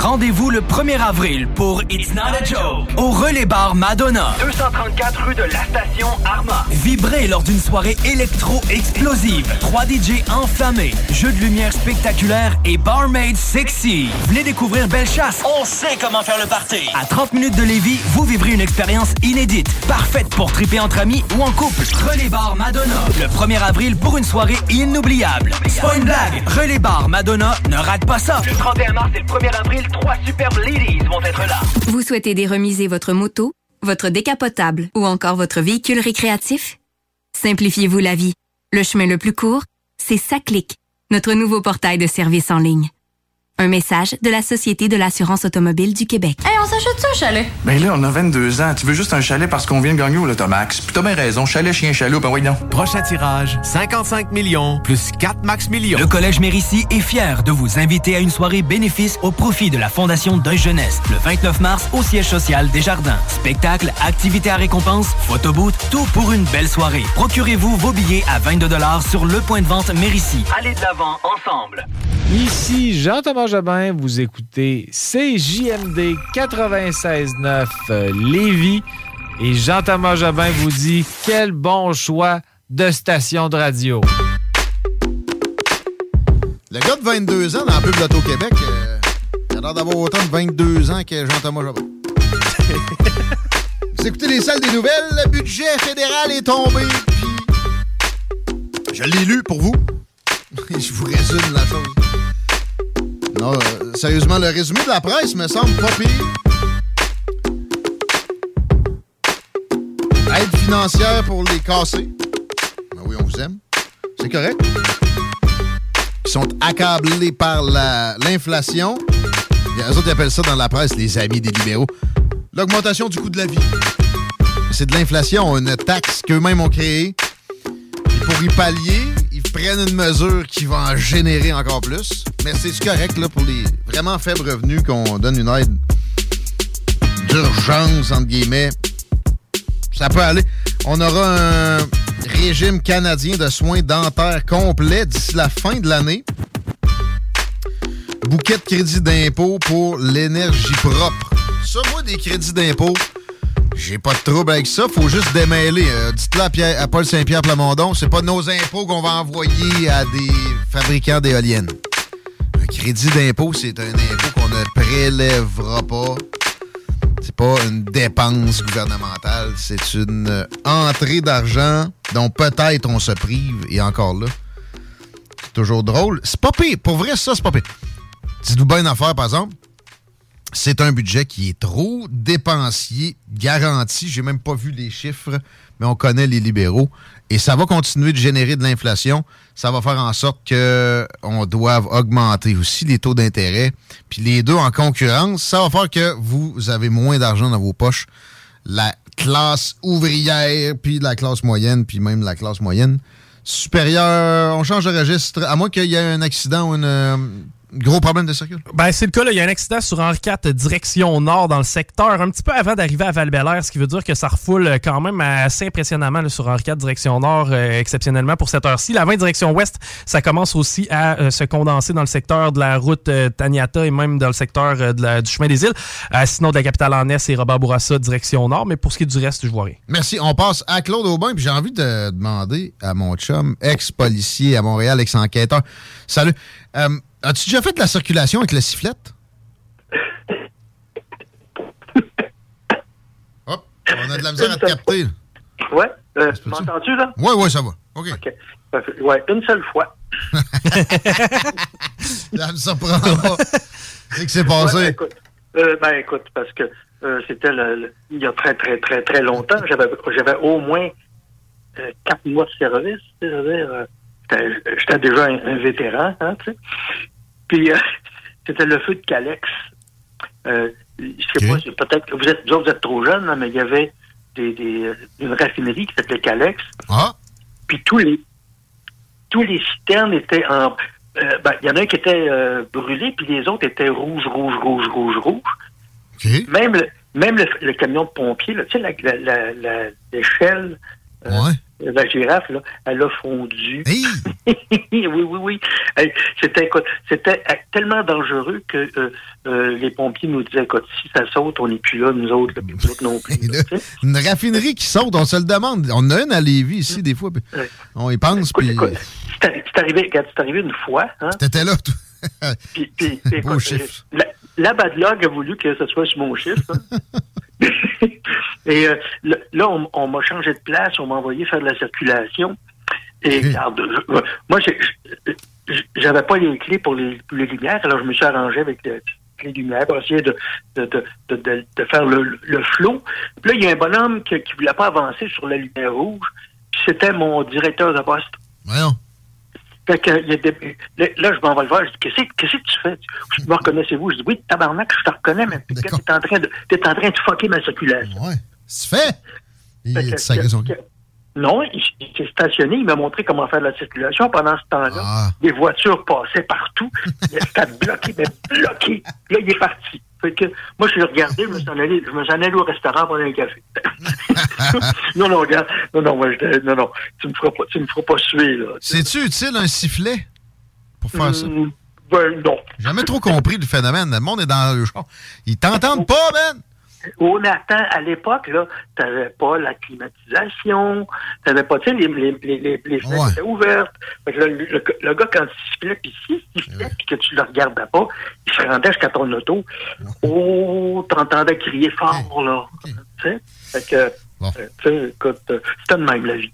Rendez-vous le 1er avril pour It's Not a Joke au Relais Bar Madonna. 234 rue de la station Arma. Vibrez lors d'une soirée électro-explosive. 3 DJ enflammés, jeux de lumière spectaculaires et barmaid sexy. Venez découvrir Bellechasse. On sait comment faire le party. À 30 minutes de Lévis, vous vivrez une expérience inédite, parfaite pour triper entre amis ou en couple. Relais Bar Madonna. Le 1er avril pour une soirée inoubliable. C'est pas une blague. Relais Bar Madonna, ne rate pas ça. Le 31 mars et le 1er avril, trois superbes ladies vont être là. Vous souhaitez déremiser votre moto, votre décapotable ou encore votre véhicule récréatif? Simplifiez-vous la vie. Le chemin le plus court, c'est SACLIC, notre nouveau portail de services en ligne. Un message de la Société de l'assurance automobile du Québec. Hey, on s'achète ça un chalet? Ben là, on a 22 ans. Tu veux juste un chalet parce qu'on vient de gagner au Lotomax. Puis t'as bien raison. Chalet, chien, chaloupe, ben oui, non. Prochain tirage, 55 millions plus 4 max millions. Le Collège Mérissi est fier de vous inviter à une soirée bénéfice au profit de la Fondation Deuil Jeunesse le 29 mars au siège social des Jardins. Spectacle, activités à récompense, photoboot, tout pour une belle soirée. Procurez-vous vos billets à 22 sur le point de vente Mérissi. Allez de l'avant ensemble. Ici Jean-Thomas Vous écoutez CJMD 96.9 euh, Lévis et Jean-Thomas Jobin vous dit quel bon choix de station de radio. Le gars de 22 ans dans la pub d'Auto-Québec, euh, il a l'air d'avoir autant de 22 ans que Jean-Thomas Jobin. Vous écoutez les salles des nouvelles, le budget fédéral est tombé, puis je l'ai lu pour vous. je vous résume la chose. Non, euh, sérieusement, le résumé de la presse me semble pas pire. Aide financière pour les casser. Ben oui, on vous aime. C'est correct. Ils sont accablés par la- l'inflation. Les autres ils appellent ça dans la presse les amis des libéraux. L'augmentation du coût de la vie. C'est de l'inflation, une taxe qu'eux-mêmes ont créée. Et pour y pallier, prennent une mesure qui va en générer encore plus. Mais c'est correct là, pour les vraiment faibles revenus qu'on donne une aide d'urgence, entre guillemets? Ça peut aller. On aura un régime canadien de soins dentaires complet d'ici la fin de l'année. Bouquet de crédit d'impôt pour l'énergie propre. Ça, moi, des crédits d'impôt, j'ai pas de trouble avec ça. Faut juste démêler. Euh, Dites-le à, Paul Saint-Pierre Plamondon, c'est pas nos impôts qu'on va envoyer à des fabricants d'éoliennes. Un crédit d'impôt, c'est un impôt qu'on ne prélèvera pas. C'est pas une dépense gouvernementale, c'est une euh, entrée d'argent dont peut-être on se prive, et encore là, c'est toujours drôle. C'est pas pire. Pour vrai, ça, c'est pas pire. Dites-vous bien affaire, par exemple. C'est un budget qui est trop dépensier, garanti. J'ai même pas vu les chiffres, mais on connaît les libéraux. Et ça va continuer de générer de l'inflation. Ça va faire en sorte qu'on doive augmenter aussi les taux d'intérêt. Puis les deux en concurrence, ça va faire que vous avez moins d'argent dans vos poches. La classe ouvrière, puis la classe moyenne, puis même la classe moyenne supérieure, on change de registre. À moins qu'il y ait un accident ou une, euh, Gros problème de circuit? Ben, c'est le cas. là. Il y a un accident sur Henri IV, direction nord, dans le secteur, un petit peu avant d'arriver à val ce qui veut dire que ça refoule euh, quand même assez impressionnamment là, sur Henri IV, direction nord, euh, exceptionnellement pour cette heure-ci. La 20 direction ouest, ça commence aussi à euh, se condenser dans le secteur de la route euh, Taniata et même dans le secteur euh, de la- du chemin des îles. Euh, sinon, de la capitale en Est, c'est Robert Bourassa, direction nord. Mais pour ce qui est du reste, je vois rien. Merci. On passe à Claude Aubin, puis j'ai envie de demander à mon chum, ex-policier à Montréal, ex-enquêteur. Salut. Euh, As-tu déjà fait de la circulation avec la sifflette? Hop, on a de la misère à te capter. là. Ouais. Euh, M'entends-tu, là? Ouais, ouais, ça va. OK. OK. Parfait. Ouais, une seule fois. Ça me surprend pas. Qu'est-ce qui s'est passé? Ouais, écoute, euh, ben, écoute, parce que euh, c'était il y a très, très, très, très longtemps. J'avais j'avais au moins euh, quatre mois de service. C'est-à-dire, j'étais- déjà un, un vétéran, hein, tu sais. Puis, euh, c'était le feu de Calex. Euh, je sais pas, peut-être que vous êtes, vous autres, vous êtes trop jeunes, là, mais il y avait des, des, une raffinerie qui s'appelait Calex. Ah. Puis tous les tous les citernes étaient en euh, ben, il y en a un qui était euh, brûlé, puis les autres étaient rouges, rouges, rouges, rouges, rouges. Même le, même le, le camion de pompier, tu sais, la- la- la- la- l'échelle, la girafe, là, elle a fondu. oui, oui, oui. C'était, c'était euh, tellement dangereux que euh, euh, les pompiers nous disaient, écoute, si ça saute, on n'est plus là, nous autres, là, nous autres non plus. là. Une raffinerie qui saute, on se le demande. On en a une à Lévis ici, des fois. puis On y pense, puis... C'est arri- c'est arrivé, regarde, c'est arrivé une fois, hein. T'étais là, toi. Puis, puis, chiffre. La, la bad luck a voulu que ce soit sur mon chiffre. hein. Et euh, là, on, on m'a changé de place, on m'a envoyé faire de la circulation. Et regarde, je- moi, j'avais pas les clés pour les, lumières, alors je me suis arrangé avec le- les lumières pour essayer de, de, de, de, de- de faire le, le flot. Puis là, il y a un bonhomme qui, qui voulait pas avancer sur la lumière rouge. Puis c'était mon directeur de poste. Voyons. Fait que, il y a des- là, je m'en vais le voir. Je dis, qu'est-ce que qu'est-ce que tu fais? Je me reconnaissez-vous? Je dis, oui, tabarnak, je te reconnais, mais tu es en train de, t'es en train de fucker ma circulation. Ouais. Il Fait que- que- Non, il, il s'est stationné, il m'a montré comment faire la circulation. Pendant ce temps-là, des voitures passaient partout. C'était bloqué, mais bloqué. Là, il est parti. Fait que moi, je l'ai regardé, je me suis en allé, je me suis en allé au restaurant prendre un café. non, non, regarde. Non, non, moi, je- non, non. Tu me feras pas, tu me feras pas suer, là. C'est-tu utile, un sifflet, pour faire ça? Ben, non. J'ai jamais trop compris le phénomène. Le monde est dans le char. Ils t'entendent pas, man! Au Nathan, à l'époque, là, t'avais pas la climatisation, t'avais pas, tu sais, les, les, les, les, les fenêtres Ouais. étaient ouvertes. Fait que là, le, le- le gars, quand il sifflait, puis s'il sifflait, puis que tu le regardais pas, il se rendait jusqu'à ton auto. Oh, t'entendais crier fort, là. Tu sais? Fait que, euh, tu sais, écoute, euh, c'était de même la vie.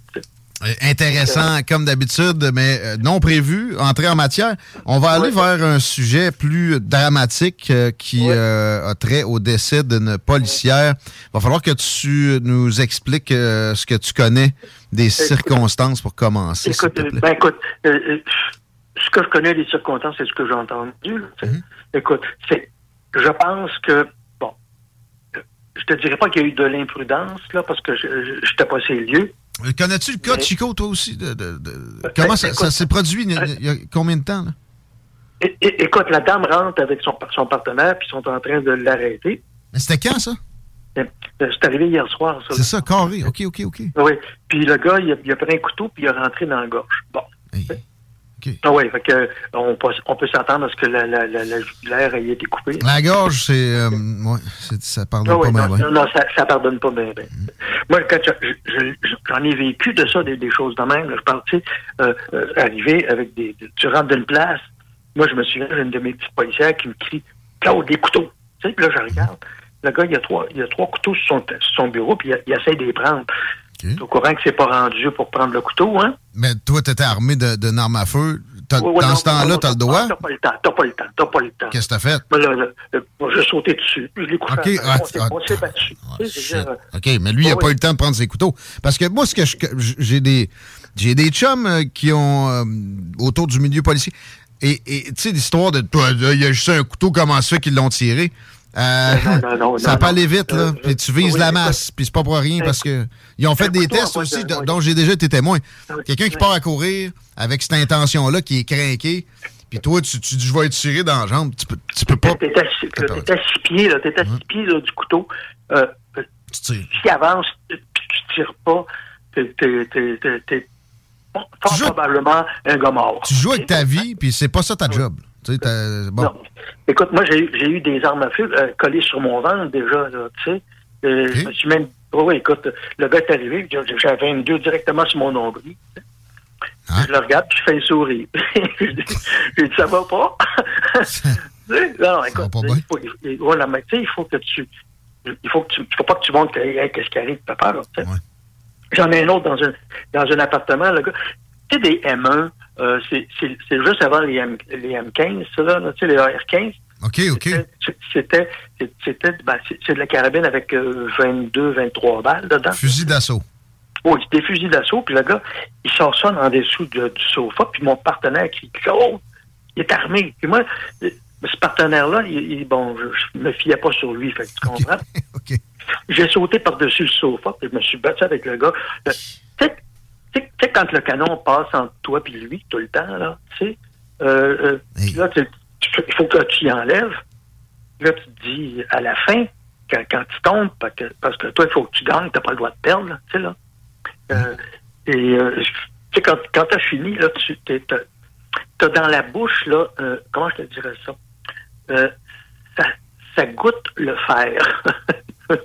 Intéressant, comme d'habitude, mais euh, non prévu, entrée en matière. On va aller vers un sujet plus dramatique euh, qui euh, a trait au décès d'une policière. Il va falloir que tu nous expliques euh, ce que tu connais des circonstances pour commencer. Écoute, te euh, plaît. ben écoute, euh, euh, ce que je connais des circonstances, c'est ce que j'ai entendu. là. Mhm. Écoute, c'est, je pense que, bon, euh, je te dirais pas qu'il y a eu de l'imprudence, là, parce que je n'étais pas ces lieux. Euh, Connais-tu le cas de Chico, toi aussi? de- de- de- Comment ça, ça s'est produit il y, a, il y a combien de temps? Là? Écoute, la dame rentre avec son, son partenaire, puis ils sont en train de l'arrêter. Mais c'était quand, ça? Euh, C'est arrivé hier soir, ça. C'est ça, carré. OK, OK, OK. Oui. Puis le gars, il a, il a pris un couteau, puis il a rentré dans la gorge. Bon. Ah oui, on peut, on peut s'attendre à ce que la, la, la, la jugulaire ait été coupée. La gorge, c'est... euh, ouais, ça pardonne Ah pas non, bien. non, non, ça, ça pardonne pas bien. bien. Moi, quand je- je- je- j'en ai vécu de ça, des, des choses de même. là. Je parle, tu sais, euh, euh, arriver avec des, Tu rentres d'une place. Moi, je me souviens, j'ai une de mes petites policières qui me crie Claude, des couteaux. Tu sais, puis là, je regarde. Le gars, il y a trois, il y a trois couteaux sur son, sur son bureau, puis il, il essaie de les prendre. Es au courant que c'est pas rendu pour prendre le couteau, hein? Mais toi, t'étais armé de- d'une arme à feu. Dans non, ce temps-là, t'as le droit? T'as pas le temps, t'as pas le temps, t'as pas le temps. Qu'est-ce que t'as fait? Moi, là, là, moi, j'ai sauté dessus. Je l'ai couché. OK, à terre, ah, on s'est- ah, battu. Je dire, euh, OK, mais lui, il n'a pas eu le temps de prendre ses couteaux. Parce que moi, ce que je- j'ai des j'ai des chums euh, qui ont euh, autour du milieu policier. Et tu sais, l'histoire de toi, il y a juste un couteau, comment ça qu'ils l'ont tiré? Euh, Non, non, non, ça peut aller vite, là. Euh, Puis tu vises oui, la masse, puis c'est pas pour rien, parce que ils ont fait des couteau, tests aussi, dont j'ai déjà été témoin. Ah Quelqu'un qui part à courir avec cette intention-là, qui est craqué, puis toi, tu, tu dis, je vais être tiré dans la jambe. Tu peux, tu peux pas. T'es à, t'es à six pieds, là. T'es à six pieds, là, du couteau. Euh, euh, tu S'il avance, puis tu tires pas, t'es, t'es, probablement un gars mort. Tu joues avec ta vie, puis c'est pas ça ta job. Bon. Écoute, moi, j'ai, eu- j'ai eu des armes à feu euh, collées sur mon ventre déjà, tu sais. Euh, Je me suis même... Oui, écoute, le gars est arrivé, j'avais une deux directement sur mon nombril. Hein? Je le regarde, puis je fais un sourire. J'ai dit, ça va pas? Non, écoute, il faut, il- voilà, mais tu sais, il faut que tu... Il faut que tu... Il faut pas que tu montres qu'est-ce qui arrive, papa. J'en ai un autre dans un, dans un appartement, le gars. Tu sais, des M1, euh, c'est juste avant les, M, les M15, ça, là, tu sais, les AR-15. OK, OK. C'était, ben, de la carabine avec euh, 22, 23 balles dedans. Fusil d'assaut. Oui, des fusils d'assaut, puis le gars, il sort ça en dessous de- du sofa, puis mon partenaire qui oh, il est armé. Puis moi, euh, ce partenaire-là, il, il- bon, je, je me fiais pas sur lui, fait que tu comprends? J'ai sauté par-dessus le sofa, puis je me suis battu avec le gars. Le- Tu sais, quand le canon passe entre toi et lui, tout le temps, là, tu sais, euh, euh, là, il faut que tu y enlèves. Là, tu te dis, à la fin, quand, quand tu tombes, parce que, parce que toi, il faut que tu gagnes, t'as pas le droit de perdre, là, tu sais, là. Euh, et, euh, tu sais, quand, quand t'as fini, là, tu t'as, dans la bouche, là, euh, comment je te dirais ça? Ça, ça goûte le fer.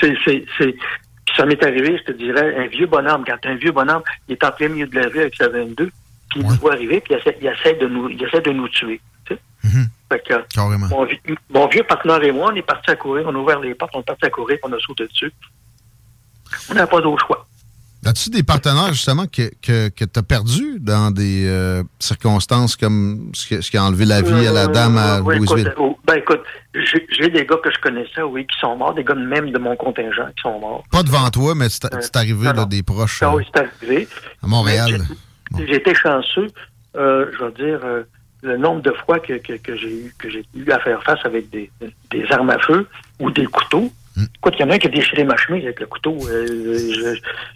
c'est, c'est, c'est, puis ça m'est arrivé, je te dirais, un vieux bonhomme, quand un vieux bonhomme, il est en plein milieu de la rue avec sa 22, puis il nous voit arriver, puis il essaie, il essaie de nous, il essaie de nous tuer. tu sais. Fait que, Carrément. mon, mon vieux partenaire et moi, on est partis à courir, on a ouvert les portes, on est partis à courir, on a sauté dessus. On n'a pas d'autre choix. As-tu des partenaires, justement, que, que, que tu as perdu dans des euh, circonstances comme ce qui, ce qui a enlevé la vie à la dame à Euh, oui, Louisville? écoute, oh, ben écoute, j'ai des gars que je connaissais, oui, qui sont morts, des gars même de mon contingent qui sont morts. Pas devant toi, mais c'est arrivé non, là, non. des proches Ah euh, oui, c'est arrivé. à Montréal. J'ai- été chanceux, euh, je veux dire, euh, le nombre de fois que, que, que j'ai eu que j'ai eu à faire face avec des, des armes à feu ou des couteaux. Écoute, il y en a un qui a déchiré ma chemise avec le couteau. euh, je-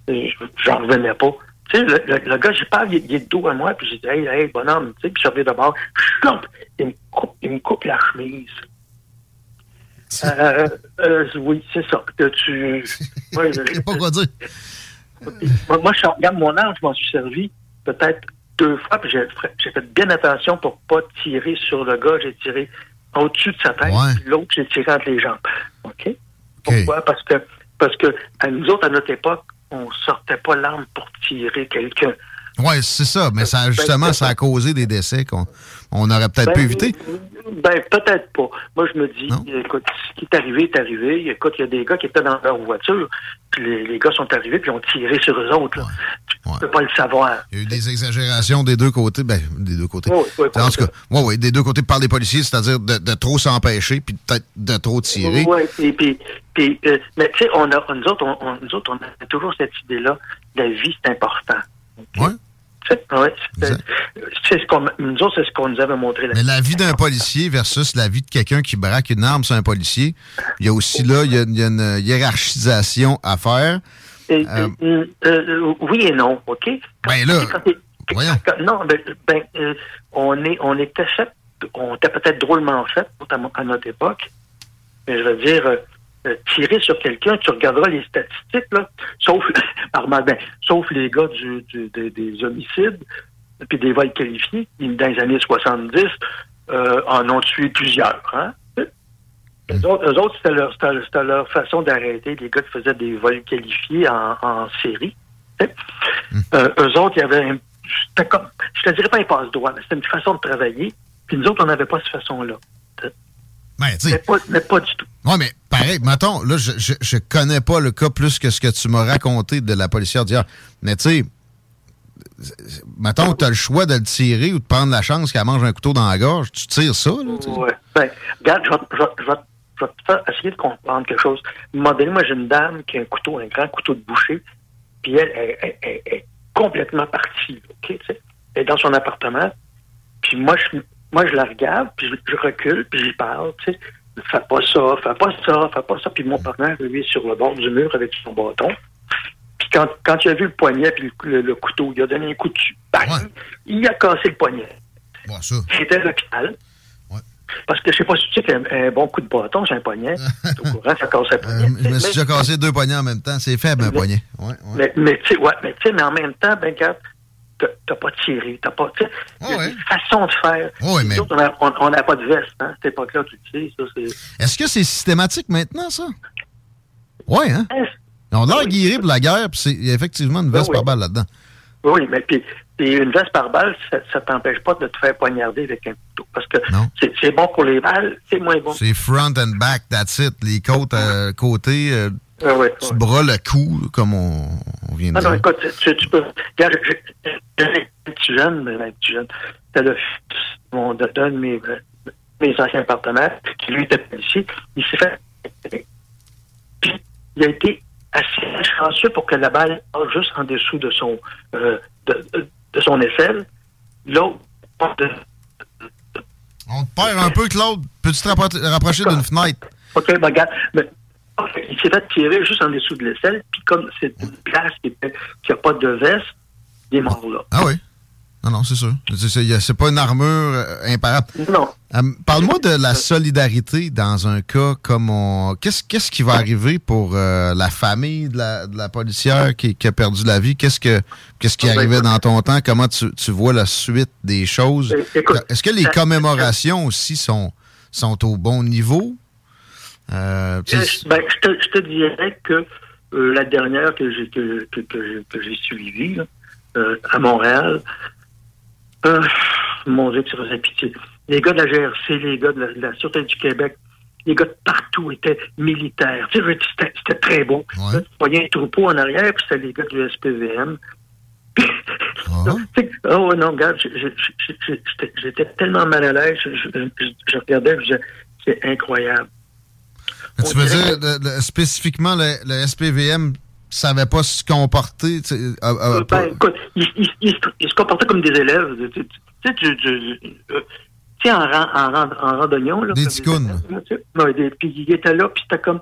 je- J'en revenais pas. Tu sais, le, le- le gars, j'ai pas, il, il est de dos à moi, puis j'ai dit, hey, hey, bonhomme, tu sais, puis je reviens d'abord, chump, il me coupe, il me coupe la chemise. Euh, euh, oui, c'est ça. Tu. Ouais, je- pas quoi dire. moi, moi, je regarde mon arme, je m'en suis servi peut-être deux fois, puis j'ai fait bien attention pour pas tirer sur le gars. J'ai tiré au-dessus de sa tête, puis l'autre, j'ai tiré entre les jambes. OK? Pourquoi? Parce que, parce que à nous autres, à notre époque, on sortait pas l'arme pour tirer quelqu'un. Oui, c'est ça, mais ça, justement, ça a causé des décès qu'on on aurait peut-être Ben, pu éviter. Ben, peut-être pas. Moi, je me dis, écoute, ce qui est arrivé est arrivé. Écoute, il y a des gars qui étaient dans leur voiture, puis les, les gars sont arrivés, puis ont tiré sur eux autres. là. Tu peux pas le savoir. Il y a eu des exagérations des deux côtés. Ben, des deux côtés. Oui, oui, en tout cas, ouais, ouais, des deux côtés par les policiers, c'est-à-dire de, de trop s'empêcher, puis peut-être de trop tirer. Oui, et puis, puis euh, mais tu sais, on a, nous autres, on, on- nous autres, on a toujours cette idée-là, la vie, c'est important. Ouais, c'est ce qu'on, nous autres, c'est ce qu'on nous avait montré. Mais la vie d'un policier versus la vie de quelqu'un qui braque une arme sur un policier, il y a aussi là, il y a, il y a une hiérarchisation à faire. Euh, euh, euh, oui et non, OK? Ben là, Quand quand- non, ben, ben, on est, on était fait, on était peut-être drôlement fait à, à notre époque, mais je veux dire, euh, tirer sur quelqu'un, tu regarderas les statistiques, là, sauf, ben, sauf les gars du, du- des, des homicides, puis des vols qualifiés, dans les années 70, euh, en ont tué plusieurs, hein? Eux autres, eux autres, c'était leur, c'était- leur façon d'arrêter les gars qui faisaient des vols qualifiés en, en série. sais. Euh, eux autres, il y avait un, comme, je te dirais pas un passe-droit, mais c'était une façon de travailler. Puis nous autres, on n'avait pas cette façon-là. Ben. Mais pas, mais pas du tout. Oui, mais pareil, mettons, là, je, je, je connais pas le cas plus que ce que tu m'as raconté de la policière d'hier. Mais tu sais, mettons, tu as le choix de le tirer ou de prendre la chance qu'elle mange un couteau dans la gorge, tu tires ça, là. tu sais. Ouais. Ben, regarde, je vais, je je te faire essayer de comprendre quelque chose. Donné, moi, j'ai une dame qui a un couteau, un grand couteau de boucher, puis elle, est complètement partie, OK, tu sais. Elle est dans son appartement, puis moi, je, moi, je la regarde, puis je, je recule, puis j'y parle, tu sais. Fais pas ça, fais pas ça, fais pas ça. Puis mon partenaire, lui, est sur le bord du mur avec son bâton. Puis quand, quand il a vu le poignet puis le, le- le couteau, il a donné un coup dessus. Bang! Il a cassé le poignet. Bon, ça. J'étais à l'hôpital. Parce que je sais pas si tu sais qu'un un bon coup de bâton, c'est un poignet. Au courant, ça casse un poignet. Euh, je me suis déjà cassé deux poignets en même temps. C'est faible, un poignet. Ouais, ouais. Mais, mais tu sais, ouais, mais, mais en même temps, ben, regarde, t'as- pas tiré, t'as pas, tu sais, il y a des façons de faire. Ouais, mais- autres, On n'a pas de veste, hein, à cette époque-là, tu le sais. Est-ce que c'est systématique maintenant, ça? Oui, hein? On a l'air guéri pour la guerre, puis c'est il y a effectivement une veste oui. par balle là-dedans. Oui, mais puis, une veste par balle, ça, ça t'empêche pas de te faire poignarder avec un couteau. Parce que c'est- bon pour les balles, c'est moins bon. C'est front and back, that's it. Les côtes à côté, euh, Ah ouais, du bras, le cou, comme on, on vient de Ah non, dire. écoute, tu, tu peux. J'ai un petit jeune, mais un petit jeune. C'était le fils de mon- de- mes, euh, mes anciens partenaires, qui lui était policier. Il s'est fait. Puis, il a été assez chanceux pour que la balle passe juste en dessous de son, euh, de, son aisselle. L'autre, de- On te perd un peu, Claude. Peux-tu te rappro- rapprocher d'une fenêtre? OK, ben, regarde. mais, il s'est fait tirer juste en dessous de l'aisselle, puis comme c'est une place qui n'a pas de veste, il est mort là. Ah oui? Non, non, c'est sûr. C'est- pas une armure euh, imparable. Non. Euh, Parle-moi de la solidarité dans un cas comme on. Qu'est-ce qui va arriver pour euh, la famille de la, de la policière qui, qui a perdu la vie? Qu'est-ce que qu'est-ce qui Ah, ben, arrivait dans ton temps? Comment tu, tu vois la suite des choses? Écoute, Est-ce que les commémorations aussi sont, sont au bon niveau? Euh, tu ben, je, te, je te dirais que euh, la dernière que j'ai que, que, que j'ai- suivie là, euh, à Montréal, mon Dieu, que ça faisait pitié. Les gars de la GRC, les gars de la, de la Sûreté du Québec, les gars de partout étaient militaires. Tu sais, c'était très beau. Là, tu voyais un troupeau en arrière, puis c'était les gars du SPVM. Tu sais, oh ouais, non, regarde, j'étais- tellement mal à l'aise, je- je regardais, je disais, c'est incroyable. Tu veux dire le- le- spécifiquement le, le SPVM savait pas se comporter? euh, ben, écoute, ils, ils se- comportaient comme des élèves. Tu sais, tu- tu- euh, tu en, en, en randonnion. Là, Des ticounes, Puis ils étaient là, puis c'était comme,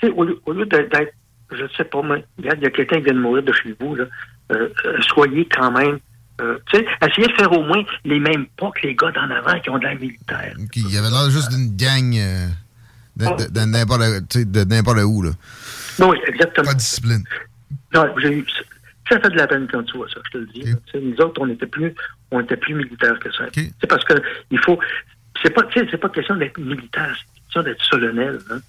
tu sais, au lieu, au lieu d'être, je sais pas, moi, regarde, il y a quelqu'un qui vient de mourir de chez vous, là, euh, soyez quand même, tu sais, essayez de faire au moins les mêmes pas que les gars d'en avant qui ont de l'air militaire. Il y avait l'air juste d'une gang de, de- de n'importe où. Là. Oui, exactement. Pas de discipline. Non, j'ai ça fait de la peine quand tu vois ça, je te le dis. Sais, Nous autres, on était plus, on était plus militaires que ça. C'est parce que il faut, c'est pas, c'est pas question d'être militaire, c'est question d'être solennel. Hein.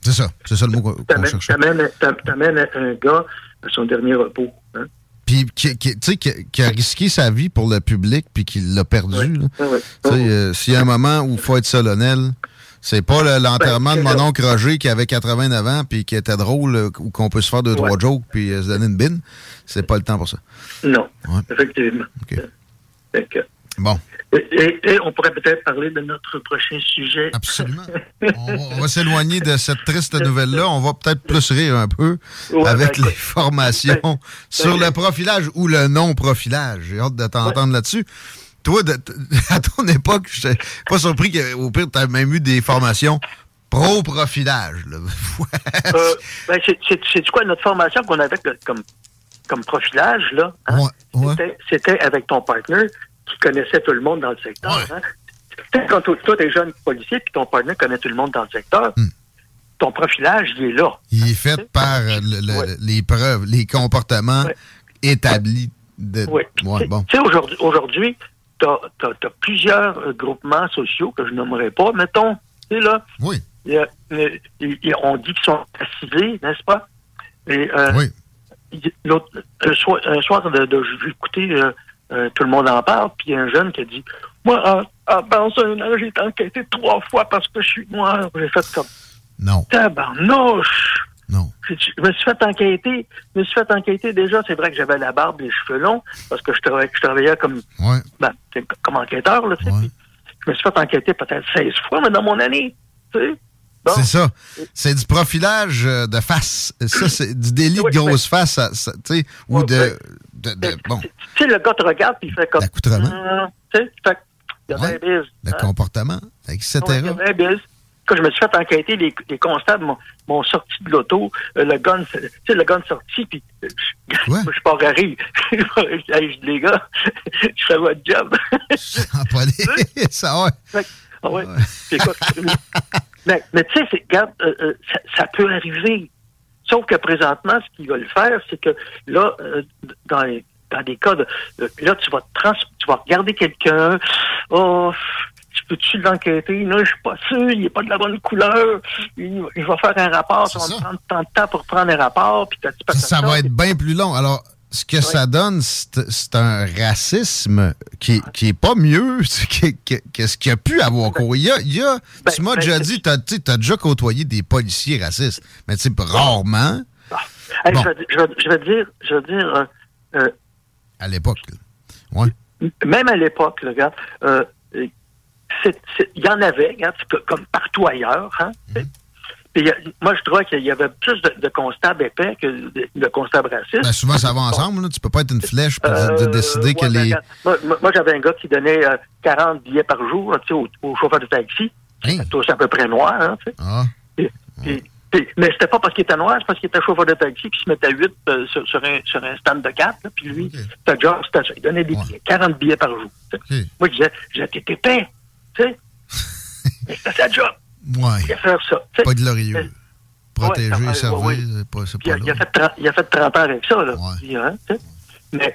C'est ça. C'est ça le mot qu'on T'amènes, cherchait. t'amènes, t'a- t'amènes un gars à son dernier repos. Hein. Puis, qui, qui- tu sais, qui, qui a risqué sa vie pour le public, puis qui l'a perdu. ouais. Euh, S'il y a un moment où il faut être solennel, c'est pas le- l'enterrement Ben, de c'est mon oncle Roger qui avait 89 ans, puis qui était drôle, euh, ou qu'on peut se faire deux, trois jokes, puis euh, se donner une bine. C'est pas le temps pour ça. Non, Ouais. effectivement. Bon. et, et- et on pourrait peut-être parler de notre prochain sujet. Absolument. On va, s'éloigner de cette triste nouvelle-là. On va peut-être plus rire un peu Ouais, avec ben, les formations sur le profilage ou le non-profilage. J'ai hâte de t'entendre là-dessus. Toi, de- à ton époque, je suis pas surpris qu'au pire, tu as même eu des formations pro-profilage. Euh, ben, c'est, quoi notre formation qu'on avait comme, comme profilage, là? hein? C'était, c'était avec ton partner qui connaissait tout le monde dans le secteur. Hein? Tu sais, Quand toi, t'es jeune policier puis ton partner connaît tout le monde dans le secteur, ton profilage, il est là. Il est fait par le- le- les preuves, les comportements établis. De... Ouais. Ouais, bon. Tu sais, aujourd'hui, t'as, t'as plusieurs euh, groupements sociaux que je nommerai pas, mettons, tu sais, là. Oui. euh, on dit qu'ils sont assidés, n'est-ce pas? Et, euh, oui. L'autre, un soir, un soir de, de, j'ai écouté euh, euh, tout le monde en parle, puis il y a un jeune qui a dit Moi, en, en pensant un an, j'ai été enquêté trois fois parce que je suis noir. J'ai fait comme Non. Tabarnouche! Non. Je me suis fait enquêter. Je me suis fait enquêter déjà. C'est vrai que j'avais la barbe et les cheveux longs parce que je travaillais, je travaillais comme, Ouais. ben, comme enquêteur. Là, Je me suis fait enquêter peut-être 16 fois, mais dans mon année. Bon. C'est ça. C'est du profilage euh, de face. Ça, c'est du délit de grosse face, ça- ça, tu sais, ou de, de, de- Bon, Tu sais, le gars te regarde puis il fait comme. L'accoutrement. Hum, tu sais, fait il y a bise. le hein. comportement, etc. Il y a bise. Quand je me suis fait enquêter, les, les constables m'ont- sorti de l'auto, euh, le gun, tu sais, le gun sorti, puis euh, je, je pars à rire. Je dis, les gars, je fais votre job. Police, ça ouais. Ah ouais, quoi? mais, mais tu sais, regarde, euh, euh, ça, ça peut arriver. Sauf que présentement, ce qu'ils veulent faire, c'est que là, euh, dans, les- dans des cas de. là, tu vas, trans, tu vas regarder quelqu'un. Oh, tu peux-tu l'enquêter? Là, je suis pas sûr, il n'est pas de la bonne couleur. Il, il va faire un rapport, ça va prendre tant de temps pour prendre un rapport. Puis t'as- t'as- Ça va être bien plus long. Alors, ce que ça donne, c'est un racisme qui, qui est pas mieux que, ce qu'il y a pu avoir cours. Il y a, il y a- tu m'as ben, déjà dit, tu as, déjà côtoyé des policiers racistes, mais tu sais, rarement Hey, Bon. je, vais, je dire, je vais dire, euh, euh, à l'époque. même à l'époque, le gars, euh, il y en avait, hein, c'est comme partout ailleurs. Hein, Mhm. a- moi, je trouvais qu'il y avait plus de, de constables épais que de, de constables racistes. Ben, souvent, ça va ensemble. Là. Tu peux pas être une flèche pour Euh, de- décider ouais, que ben, les. Moi, j'avais un gars qui donnait euh, 40 billets par jour sais, au, au chauffeur de taxi. C'est tous à peu près noir. Hein. Ah. Et- et- et- mais c'était pas parce qu'il était noir, c'est parce qu'il était chauffeur de taxi qui se mettait à 8 euh, sur, sur un, sur un stand de 4. Là, puis lui, c'était ça. Il donnait des billets, 40 billets par jour. Moi, je disais, j'étais épais. Tu sais? c'était sa job. Ouais. Il a fait ça. tu sais. Pas glorieux. Protéger, ouais, servir, ouais. c'est pas, c'est il, pas a, il a là. fait 30, il a fait 30 ans avec ça. Là. Hein, mais,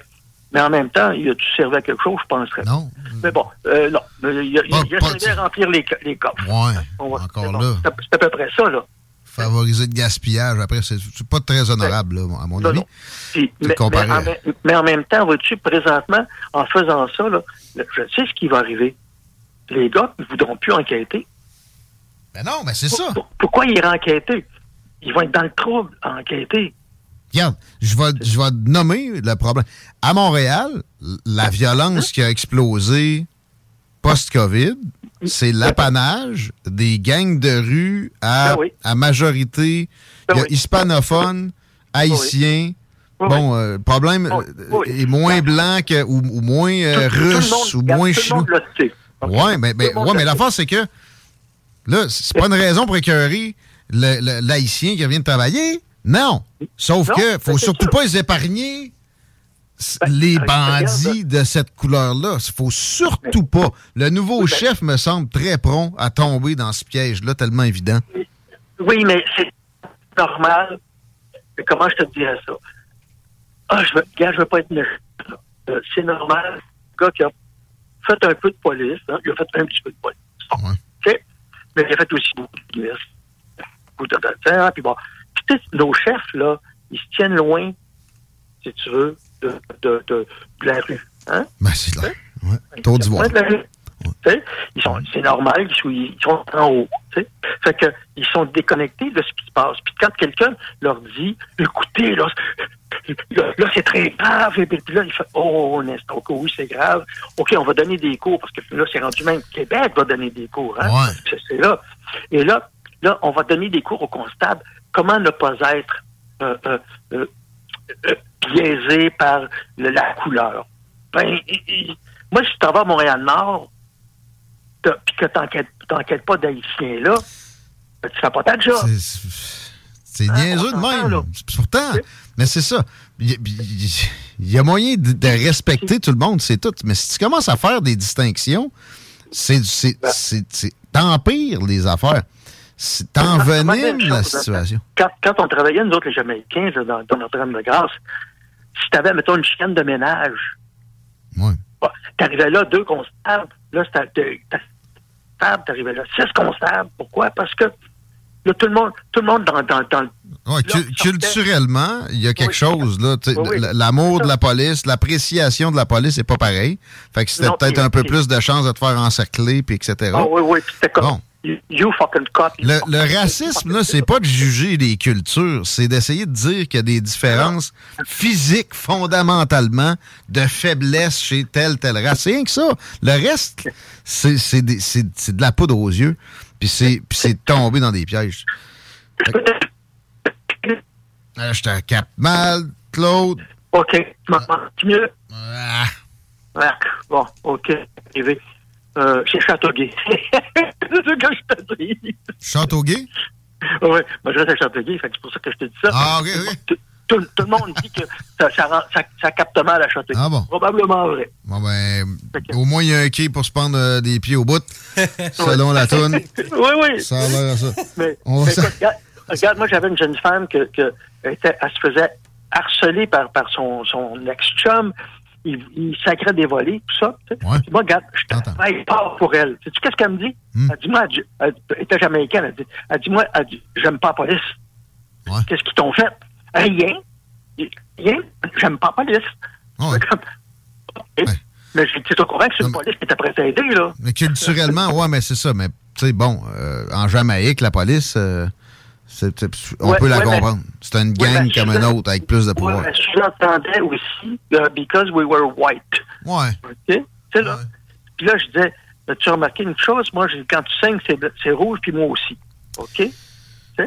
mais en même temps, il a-tu servi à quelque chose, je penserais. Non. Mais bon, euh, non. Il a, il servi à remplir les, les coffres. Ouais, On va- encore c'est bon. là. C'est à- C'est peu près ça, là. Favoriser le gaspillage. Après, c'est c'est pas très honorable, là, à mon Non, avis. non. Puis, C'est mais, en, même- mais en même temps, vois-tu, présentement, en faisant ça, là, je sais ce qui va arriver. Les gars ne voudront plus enquêter. Ben non, mais c'est ça. Pourquoi ils iraient enquêter? Ils vont être dans le trouble à enquêter. Regarde, je vais, je vais nommer le problème. À Montréal, la violence qui a explosé post-COVID, c'est l'apanage des gangs de rue à, Ben oui. à majorité il y a hispanophones, haïtiens. Bon, euh, le problème euh, est moins blanc que, ou, ou moins euh, Tout- tout le russe monde- ou moins le chinois. Ouais, mais, mais, ouais, mais sait. l'affaire, c'est que là, c'est pas une raison pour écœurer l'haïtien qui vient de travailler. Non. Sauf Non, que ben, faut surtout sûr. pas les épargner s- les bandits de cette couleur-là. Faut surtout pas. Le nouveau ben chef me semble très prompt à tomber dans ce piège-là, tellement évident. Oui, mais c'est normal. Mais comment je te dirais ça? Ah, je veux, gars, je veux pas être méchant. C'est normal. Le gars qui a fait un peu de police, hein, il a fait un petit peu de police. Bon? Mais il a fait aussi beaucoup de police. Beaucoup de hein, puis bon. Puis, nos chefs, là, ils se tiennent loin, si tu veux, de, de, de, de la rue. Hein? Ben, c'est là. Ouais. D'Ivoire. Ouais, Ils sont, c'est normal, ils sont, ils sont en haut. Fait que, ils sont déconnectés de ce qui se passe. Puis quand quelqu'un leur dit, écoutez, là, là, là, c'est très grave, et puis là, il fait, oh, un instant, ok, oui, c'est grave. OK, on va donner des cours, parce que là, c'est rendu même Québec va donner des cours. Hein? Ouais. C'est, là. Et là, là, on va donner des cours aux constables. Comment ne pas être euh, euh, euh, biaisé par le- la couleur? Ben, moi, t'en vas à Montréal-Nord, puis que t'enquêtes, t'enquêtes pas d'Haïtiens là, ben, tu fais pas ta job. C'est niaiseux de même. Pourtant, mais c'est ça. Il y, a moyen de, de respecter tout le monde, c'est tout. Mais si tu commences à faire des distinctions, c'est c'est- t'empires les affaires. C'est- T'envenimes Même la hein. situation. Quand, quand on travaillait, nous autres, les Jamaïcains, là, dans, dans Notre-Dame-de-Grâce, si t'avais, mettons, une chienne de ménage, Ouais. bon, t'arrivais là, deux constables, là, c'était t'arrivais là, six constables. Pourquoi? Parce que là, tout le monde, tout le monde dans, dans, dans le Ouais, cu- culturellement, il y a quelque chose, là. Oui, oui. L'amour de la police, l'appréciation de la police n'est pas pareil. Fait que c'était peut-être un peu plus de chance de te faire encercler, puis etc. Ah oui, oui, c'était comme Bon. You, you fucking cop. Le, le racisme, là, c'est pas de juger les cultures, c'est d'essayer de dire qu'il y a des différences physiques fondamentalement de faiblesse chez telle, telle race. C'est rien que ça. Le reste, c'est de la poudre aux yeux, puis c'est tomber dans des pièges. Je te capte mal, Claude. OK. Tu m'entends mieux? Ah. Ah, bon, OK. Euh, chez Châteauguay. c'est ce que je te dis. Châteauguay? Oui, moi je reste à Châteauguay, c'est pour ça que je te dis ça. Ah, ok, ok. Tout, le monde dit que ça, ça, rend- ça- ça capte mal à Châteauguay. Ah bon? Probablement vrai. Bon, ben, au moins, il y a un quai pour se pendre euh, des pieds au bout, selon la toune. oui, oui. Ça a l'air à ça. Mais, On mais écoute, regarde, regarde, moi, j'avais une jeune femme que, que elle, était- elle se faisait harceler par, par son, son ex-chum. Il, il sacrait des volets, tout ça. tu. Puis Moi, regarde, je travaille pas pour elle. Sais-tu qu'est-ce qu'elle me dit? Hmm. Elle dit, moi, elle, était jamaïcaine. Elle dit, elle dit moi, elle dit, j'aime pas la police. Qu'est-ce qu'ils t'ont fait? Rien. Rien. J'aime pas la police. Mais j'ai dit au courant que c'est une police qui prête à aider, là. Mais culturellement, ouais, mais c'est ça. Mais, tu sais, bon, euh, en Jamaïque, la police, euh, on Ouais, peut la ouais, comprendre. C'est une Ouais, gang comme une autre, avec plus de pouvoir. je l'entendais aussi, euh, because we were white. Ouais. OK? Là. Puis là, je disais, as-tu remarqué une chose? Moi, quand tu saignes, c'est rouge, puis moi aussi. OK?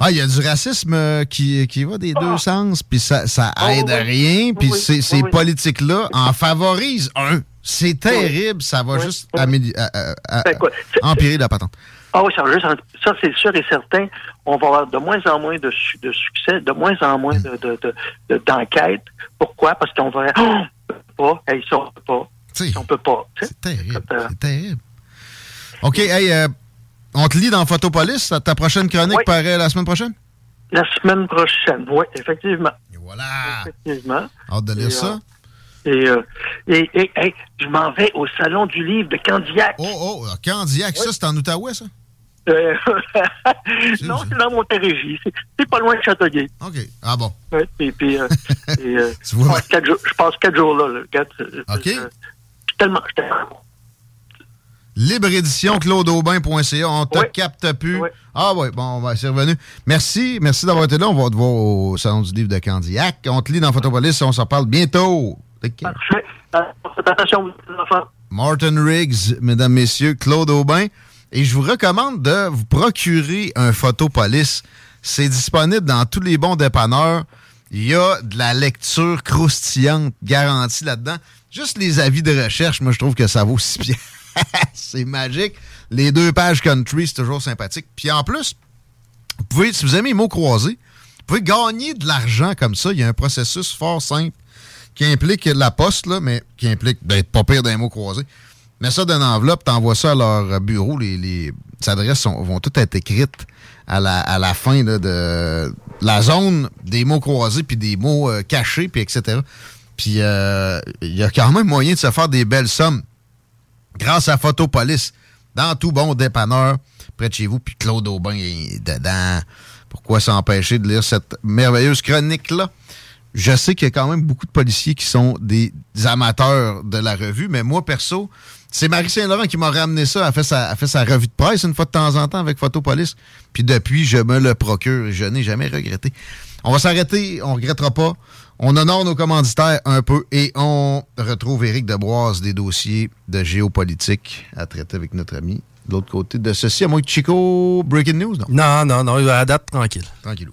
Ah, il y a du racisme euh, qui, qui va des deux sens, puis ça, ça Ah, aide oui, à rien, puis Oui, ces, oui, ces oui. politiques-là en favorisent un. C'est terrible, ça va juste améliorer- à- à- à- Ben, empirer la patente. Ah oui, ça, c'est sûr et certain. On va avoir de moins en moins de, su- de succès, de moins en moins de, de, de- de- d'enquêtes. Pourquoi? Parce qu'on va... Oh, on peut pas. Hey, ça, on peut pas. On peut pas. C'est terrible. C'est terrible. OK, hey, euh, on te lit dans Photopolis. Ta prochaine chronique Oui. paraît la semaine prochaine? La semaine prochaine, oui, effectivement. voilà. Effectivement. Hâte de lire Et, ça. euh, Et, euh, et, et, je m'en vais au salon du livre de Candiac. Oh, oh, Candiac, ça, c'est en Outaouais, ça? Euh, non, c'est dans Montérégie. C'est, pas loin de Châteauguay. OK. Ah bon. Ouais, et puis, euh, et, euh, je, passe quatre jours, je passe quatre jours là. euh, OK. euh, je suis tellement, je suis tellement Libre édition, claudeaubin.ca. On te capte plus. Ah oui, bon, ben, c'est revenu. Merci, merci d'avoir été là. On va te voir au Salon du livre de Candiac. On te lit dans Photopolis. On s'en parle bientôt. Parfait. Faites attention, enfants. Martin Riggs, mesdames, messieurs, Claude Aubin. Et je vous recommande de vous procurer un Photopolis. C'est disponible dans tous les bons dépanneurs. Il y a de la lecture croustillante garantie là-dedans. Juste les avis de recherche, moi, je trouve que ça vaut six pieds. c'est magique. Les deux pages country, c'est toujours sympathique. Puis en plus, vous pouvez, si vous aimez les mots croisés, vous pouvez gagner de l'argent comme ça. Il y a un processus fort simple qui implique la poste, là, mais qui implique d'être pas pire d'un mot croisé. Mets ça dans une enveloppe, t'envoies ça à leur bureau. Les, les adresses sont- vont toutes être écrites à la, à la fin de la zone des mots croisés, puis des mots euh, cachés, puis etc. Puis euh, il y a quand même moyen de se faire des belles sommes grâce à Photopolis, dans tout bon dépanneur près de chez vous, puis Claude Aubin est dedans. Pourquoi s'empêcher de lire cette merveilleuse chronique-là? Je sais qu'il y a quand même beaucoup de policiers qui sont des amateurs de la revue, mais moi, perso, c'est Marie Saint-Laurent qui m'a ramené ça. Elle fait, sa, elle a fait sa revue de presse une fois de temps en temps avec Photopolis. Puis depuis, je me le procure et je n'ai jamais regretté. On va s'arrêter, on ne regrettera pas. On honore nos commanditaires un peu et on retrouve Éric Deboise des dossiers de géopolitique à traiter avec notre ami de l'autre côté de ceci. À moins que Chico, breaking news, non? Non, non, non, à date, tranquille. Tranquillou.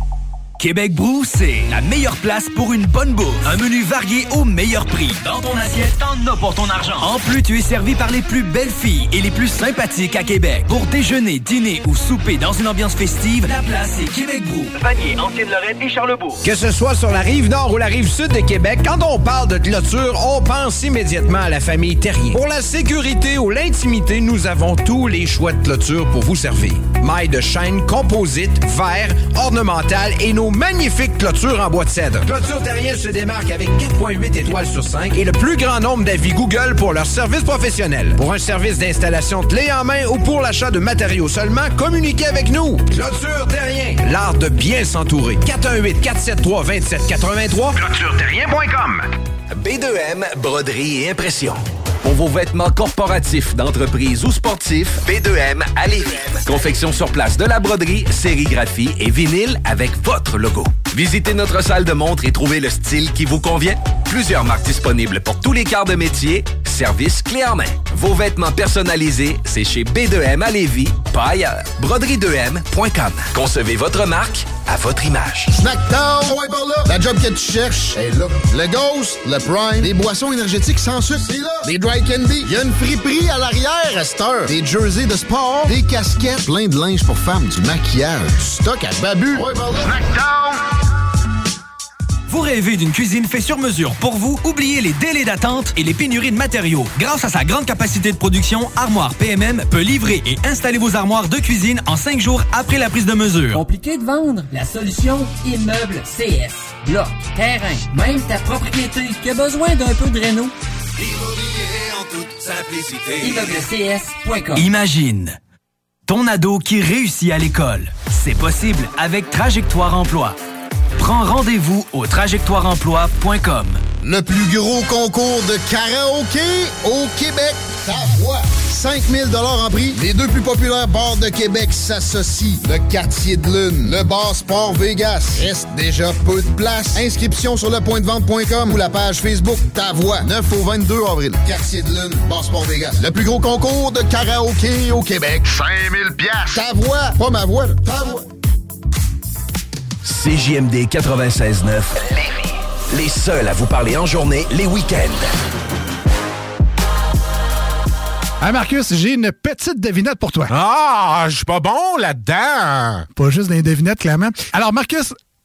Québec Brou, c'est la meilleure place pour une bonne bouffe. Un menu varié au meilleur prix. Dans ton assiette, t'en as pour ton argent. En plus, tu es servi par les plus belles filles et les plus sympathiques à Québec. Pour déjeuner, dîner ou souper dans une ambiance festive, la place est Québec Brou. Vanier, Ancienne-Lorraine et Charlebourg. Que ce soit sur la rive nord ou la rive sud de Québec, quand on parle de clôture, on pense immédiatement à la famille Terrien. Pour la sécurité ou l'intimité, nous avons tous les choix de clôture pour vous servir. Mailles de chaîne, composite, verre, ornemental et nos magnifiques clôtures en bois de cèdre. Clôture Terrien se démarque avec 4.8 étoiles sur 5 et le plus grand nombre d'avis Google pour leur service professionnel. Pour un service d'installation clé en main ou pour l'achat de matériaux seulement, communiquez avec nous. Clôture Terrien, l'art de bien s'entourer. 418 473 2783 clôtureterrien.com. B2M, broderie et impression. Pour vos vêtements corporatifs, d'entreprise ou sportifs, B2M à Lévis. Confection sur place de la broderie, sérigraphie et vinyle avec votre logo. Visitez notre salle de montre et trouvez le style qui vous convient. Plusieurs marques disponibles pour tous les quarts de métier. Service clé en main. Vos vêtements personnalisés, c'est chez B2M à Lévis, pas ailleurs. Broderie2M.com. Concevez votre marque à votre image. Snackdown, ouais, par là. La job que tu cherches est là. Le Ghost, le Prime, des boissons énergétiques sans sucre, c'est là. Des dry candy, il y a une friperie à l'arrière à cette heure. Des jerseys de sport, des casquettes, plein de linge pour femmes, du maquillage, du stock à babu. Ouais, par là. Vous rêvez d'une cuisine faite sur mesure pour vous? Oubliez les délais d'attente et les pénuries de matériaux. Grâce à sa grande capacité de production, Armoire PMM peut livrer et installer vos armoires de cuisine en cinq jours après la prise de mesure. Compliqué de vendre? La solution Immeuble CS. Bloc, terrain, même ta propriété qui a besoin d'un peu de réno? Immobilier en toute simplicité. ImmeublesCS.com Imagine ton ado qui réussit à l'école. C'est possible avec Trajectoire Emploi. Prends rendez-vous au trajectoireemploi.com. Le plus gros concours de karaoké au Québec. Ta voix. 5000 en prix. Les deux plus populaires bars de Québec s'associent. Le Quartier de Lune, le Bar Sport Vegas. Reste déjà peu de place. Inscription sur lepointdevente.com ou la page Facebook Ta Voix. 9 au 22 avril. Quartier de Lune, Bar Sport Vegas. Le plus gros concours de karaoké au Québec. 5000 pièces. Ta voix, pas ma voix. Ta voix. CJMD 96.9. Les seuls à vous parler en journée, les week-ends. Hey Marcus, j'ai une petite devinette pour toi. Ah, je suis pas bon là-dedans. Pas juste des devinettes, clairement. Alors, Marcus,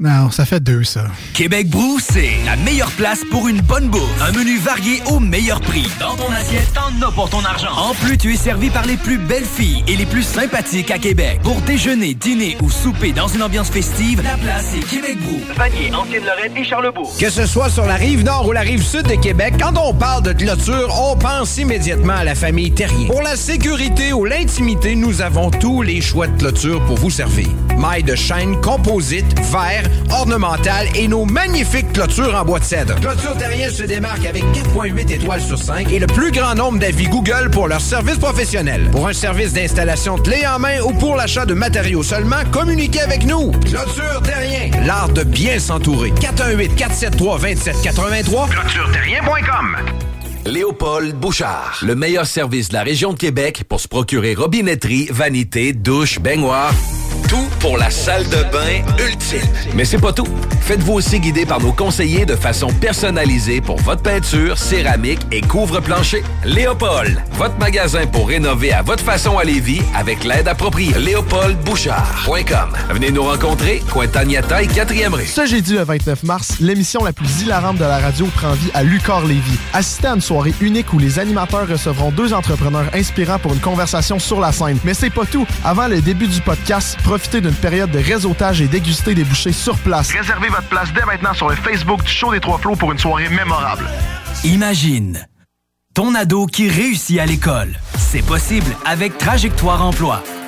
Non, ça fait deux, ça. Québec Brou, c'est la meilleure place pour une bonne bouffe. Un menu varié au meilleur prix. Dans ton assiette, t'en as pour ton argent. En plus, tu es servi par les plus belles filles et les plus sympathiques à Québec. Pour déjeuner, dîner ou souper dans une ambiance festive, la place est Québec Brou. Vanier, Ancienne-Lorraine et Charlebourg. Que ce soit sur la rive nord ou la rive sud de Québec, quand on parle de clôture, on pense immédiatement à la famille Terrien. Pour la sécurité ou l'intimité, nous avons tous les choix de clôture pour vous servir. Mailles de chaîne, composite, verre, ornemental et nos magnifiques clôtures en bois de cèdre. Clôture Terrien se démarque avec 4.8 étoiles sur 5 et le plus grand nombre d'avis Google pour leur service professionnel. Pour un service d'installation clé en main ou pour l'achat de matériaux seulement, communiquez avec nous. Clôture Terrien, l'art de bien s'entourer. 418 473 2783 clôtureterrien.com Léopold Bouchard, le meilleur service de la région de Québec pour se procurer robinetterie, vanité, douche, baignoire. Tout pour la salle de bain ultime. Mais c'est pas tout. Faites-vous aussi guider par nos conseillers de façon personnalisée pour votre peinture, céramique et couvre-plancher. Léopold, votre magasin pour rénover à votre façon à Lévis avec l'aide appropriée. LéopoldBouchard.com. Venez nous rencontrer, Cointagnata et 4e rue. Ce jeudi le 29 mars, l'émission la plus hilarante de la radio prend vie à Lucar Lévis. Unique où les animateurs recevront deux entrepreneurs inspirants pour une conversation sur la scène. Mais c'est pas tout. Avant le début du podcast, profitez d'une période de réseautage et dégustez des bouchées sur place. Réservez votre place dès maintenant sur le Facebook du Show des Trois Flots pour une soirée mémorable. Imagine ton ado qui réussit à l'école. C'est possible avec Trajectoire Emploi.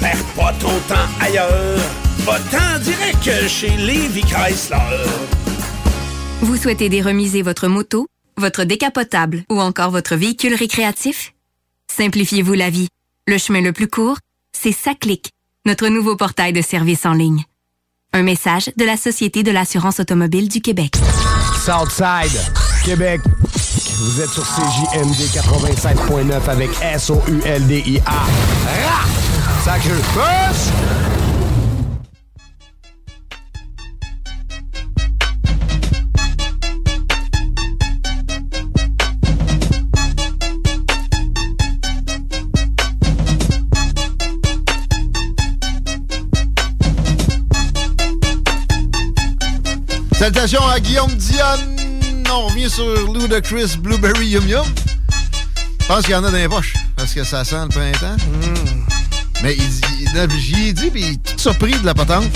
perds pas ton temps ailleurs. Va-t'en direct chez Levi Chrysler. Vous souhaitez déremiser votre moto, votre décapotable ou encore votre véhicule récréatif? Simplifiez-vous la vie. Le chemin le plus court, c'est SACLIC, notre nouveau portail de services en ligne. Un message de la Société de l'assurance automobile du Québec. Southside, Québec. Vous êtes sur CJMD 87.9 avec S-O-U-L-D-I-A. Salutations à Guillaume Dionne. On revient sur Ludacris Blueberry Yum Yum. Je pense qu'il y en a dans les poches parce que ça sent le printemps. Hmm. Mais j'y ai dit, puis il est tout surpris de la patente.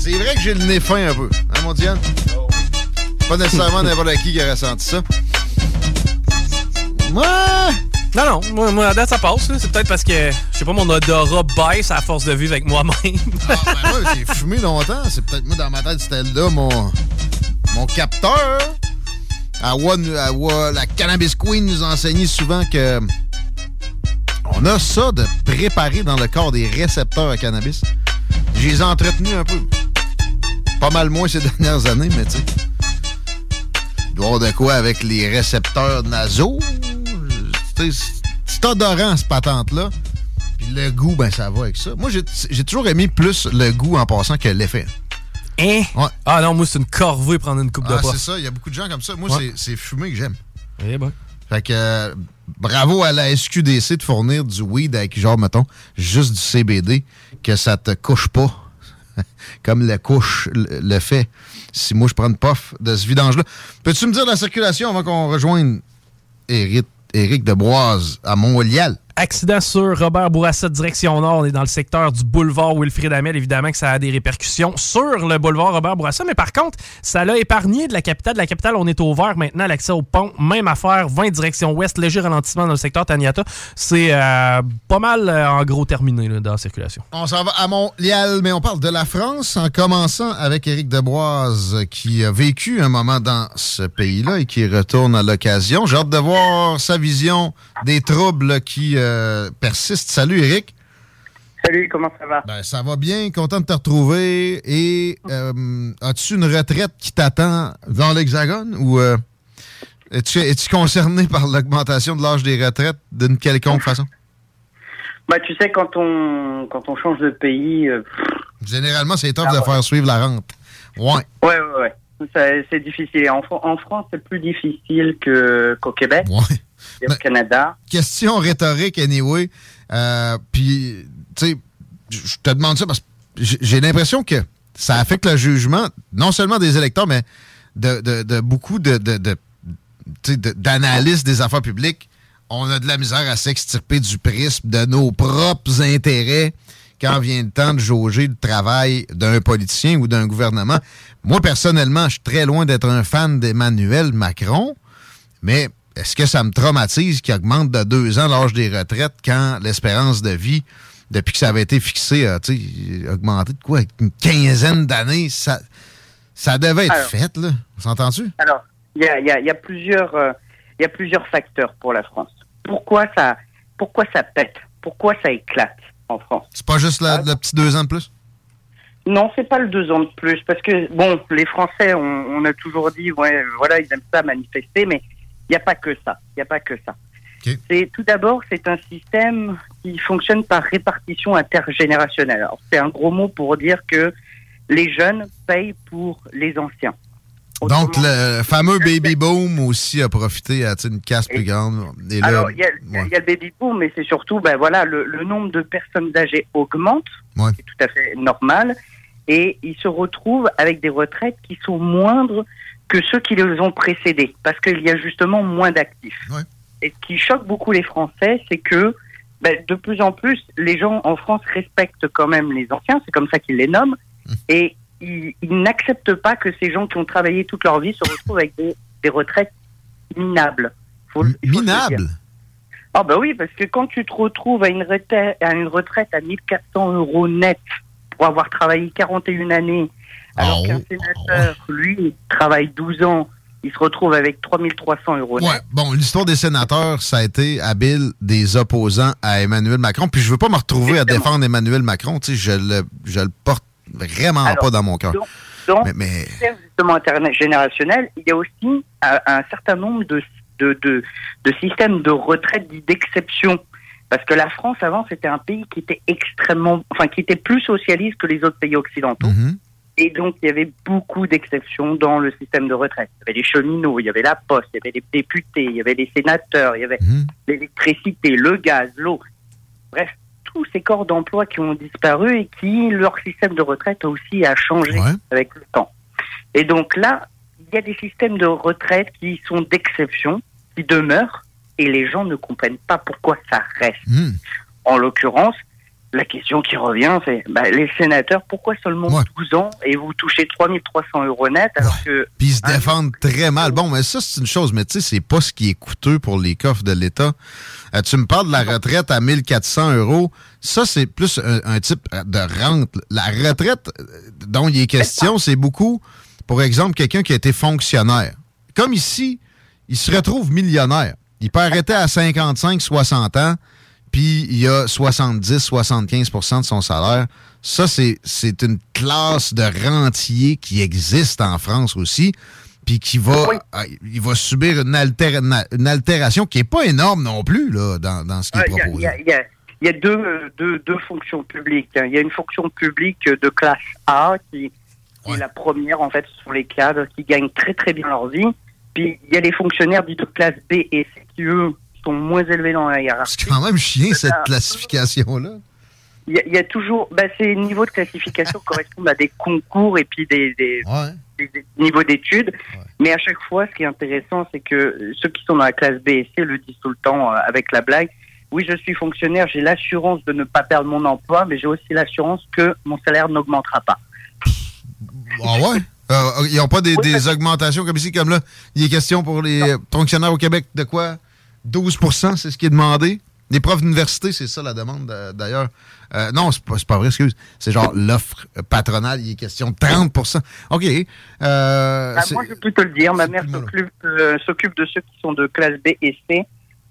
C'est- vrai que j'ai le nez fin un peu. Hein, mon Diane? Pas nécessairement n'importe qui qui a ressenti ça. Ouais! Non, non, moi, moi, à date, ça passe. là. C'est peut-être parce que, je sais pas, mon odorat baisse à force de vivre avec moi-même. Ben ouais, j'ai fumé longtemps. C'est peut-être moi dans ma tête, c'était là mon, mon capteur. La Cannabis Queen nous enseignait souvent que on a ça de préparer dans le corps des récepteurs à cannabis. Je les un peu. Pas mal moins ces dernières années, mais tu sais. De quoi avec les récepteurs nasaux. C'est odorant, cette patente-là. Puis le goût, ben ça va avec ça. Moi, j'ai toujours aimé plus le goût en passant que l'effet. Hein? Ouais. Ah non, moi, c'est une corvée prendre une coupe de Ah, pof. c'est ça, il y a beaucoup de gens comme ça. Moi, Ouais. c'est- fumé que j'aime. Eh ben. Fait que euh, bravo à la SQDC de fournir du weed avec genre, mettons, juste du CBD, que ça te couche pas. Comme le couche le le fait. Si moi je prends une puff de ce vidange-là. Peux-tu me dire la circulation avant qu'on rejoigne Éric, Éric Deboise à Montréal? Accident sur Robert Bourassa, direction nord. On est dans le secteur du boulevard Wilfrid Hamel. Évidemment que ça a des répercussions sur le boulevard Robert Bourassa. Mais par contre, ça l'a épargné de la capitale. La capitale, on est au vert maintenant. L'accès au pont, même affaire. 20 direction ouest. Léger ralentissement dans le secteur Taniata. C'est euh, pas mal, euh, en gros, terminé dans la circulation. On s'en va à Montréal, mais on parle de la France en commençant avec Éric Deboise qui a vécu un moment dans ce pays-là et qui retourne à l'occasion. J'ai hâte de voir sa vision des troubles qui euh, persistent. Salut Éric. Salut, comment ça va? Ben, ça va bien, content de te retrouver. Et euh, as-tu une retraite qui t'attend dans l'Hexagone ou euh, es-tu concerné par l'augmentation de l'âge des retraites d'une quelconque façon? Bah, tu sais, quand on, quand on change de pays, euh, Généralement, c'est tough Ah de ouais. faire suivre la rente. Ouais. ouais, ouais, ouais. C'est difficile. En, Fran- en France, c'est plus difficile qu'au Québec et au Canada. question rhétorique, anyway. Euh, Puis, tu sais, je te demande ça parce que j'ai l'impression que ça affecte le jugement, non seulement des électeurs, mais de, de- de beaucoup de- d'analystes des affaires publiques. On a de la misère à s'extirper du prisme de nos propres intérêts quand vient le temps de jauger le travail d'un politicien ou d'un gouvernement. Moi, personnellement, je suis très loin d'être un fan d'Emmanuel Macron, mais est-ce que ça me traumatise qu'il augmente de deux ans l'âge des retraites quand l'espérance de vie, depuis que ça avait été fixé, a augmenté de quoi? Une quinzaine d'années, ça, ça devait être Alors. fait, là. S'entend-tu? Alors, il y a, il y a- il y a plusieurs, euh, il y a plusieurs facteurs pour la France. Pourquoi ça, pourquoi ça pète? Pourquoi ça éclate en France? C'est pas juste la- le petit deux ans de plus? Non, c'est pas le deux ans de plus, parce que bon, les Français, on, on a toujours dit, ouais, voilà, ils aiment ça manifester, mais il n'y a pas que ça. Il n'y a pas que ça. C'est tout d'abord, c'est un système qui fonctionne par répartition intergénérationnelle. Alors, c'est un gros mot pour dire que les jeunes payent pour les anciens. Donc, le fameux baby boom aussi a profité à une casse plus grande. Et Alors, il y, a- il ouais. y a le baby boom, mais c'est surtout, ben voilà, le, le nombre de personnes âgées augmente, Ouais. c'est tout à fait normal, et ils se retrouvent avec des retraites qui sont moindres que ceux qui les ont précédés, parce qu'il y a justement moins d'actifs. Et ce qui choque beaucoup les Français, c'est que ben, de plus en plus, les gens en France respectent quand même les anciens, c'est comme ça qu'ils les nomment, et ils, ils n'acceptent pas que ces gens qui ont travaillé toute leur vie se retrouvent avec des, des retraites minables. Faut le- il faut le Minable? dire. Ah ben oui, parce que quand tu te retrouves à une retraite à, une retraite à 1400 euros net pour avoir travaillé 41 années, alors Ah qu'un sénateur, lui, travaille 12 ans, il se retrouve avec 3300 euros. Ouais, bon, l'histoire des sénateurs, ça a été habile des opposants à Emmanuel Macron. Puis je veux pas me retrouver à défendre Emmanuel Macron. Tu sais, je le, je le porte vraiment Alors, pas dans mon cœur. Donc, donc, Mais- mais- justement intergénérationnel, il y a aussi un certain nombre de, de, de, de systèmes de retraite dits d'exception. Parce que la France, avant, c'était un pays qui était extrêmement, enfin, qui était plus socialiste que les autres pays occidentaux. Mhm. Et donc, il y avait beaucoup d'exceptions dans le système de retraite. Il y avait les cheminots, il y avait la poste, il y avait les députés, il y avait les sénateurs, il y avait l'électricité, le gaz, l'eau. Bref, tous ces corps d'emploi qui ont disparu et qui, leur système de retraite aussi a changé avec le temps. Et donc là, il y a des systèmes de retraite qui sont d'exception, qui demeurent, et les gens ne comprennent pas pourquoi ça reste. Hmm. En l'occurrence, la question qui revient, c'est bah, les sénateurs, pourquoi seulement 12 ans et vous touchez 3300 euros net alors que... Puis ils se défendent très mal. Bon, mais ça, c'est une chose, mais tu sais, c'est pas ce qui est coûteux pour les coffres de l'État. Euh, tu me parles de la retraite à 1400 euros. Ça, c'est plus un, un type de rente. La retraite euh, dont il est question, c'est beaucoup, pour exemple, quelqu'un qui a été fonctionnaire. Comme ici, il se retrouve millionnaire. Il peut arrêter à 55, 60 ans, puis il a 70, 75% de son salaire. Ça, c'est une classe de rentier qui existe en France aussi, puis qui va, euh, il va subir une, altéra- une- une altération qui n'est pas énorme non plus là, dans, dans ce qui est Il y a- il proposé. y, a- il y a- y a deux, euh, deux, deux fonctions publiques. hein. Il y a une fonction publique de classe A qui, qui est la première, en fait, sont les cadres qui gagnent très très bien leur vie. Puis il y a les fonctionnaires dits de classe B et C qui, eux, sont moins élevés dans la hiérarchie. C'est quand même chien, cette classification-là. Il y, a- il y a toujours, bah, ces niveaux de classification correspondent à des concours et puis des, des, des- des niveaux d'études. Mais à chaque fois, ce qui est intéressant, c'est que ceux qui sont dans la classe B et C le disent tout le temps euh, avec la blague. Oui, je suis fonctionnaire, j'ai l'assurance de ne pas perdre mon emploi, mais j'ai aussi l'assurance que mon salaire n'augmentera pas. Ah ouais? Euh, ils n'ont pas des, des augmentations comme ici, comme là. Il est question pour les fonctionnaires au Québec de quoi? 12 c'est ce qui est demandé. Les profs d'université, c'est ça la demande euh, d'ailleurs. Euh, non, c'est pas, pas vrai, excuse. C'est genre l'offre patronale, il est question de 30 OK. Euh, c'est- moi, je peux te le dire, ma mère s'occupe euh, de ceux qui sont de classe B et C,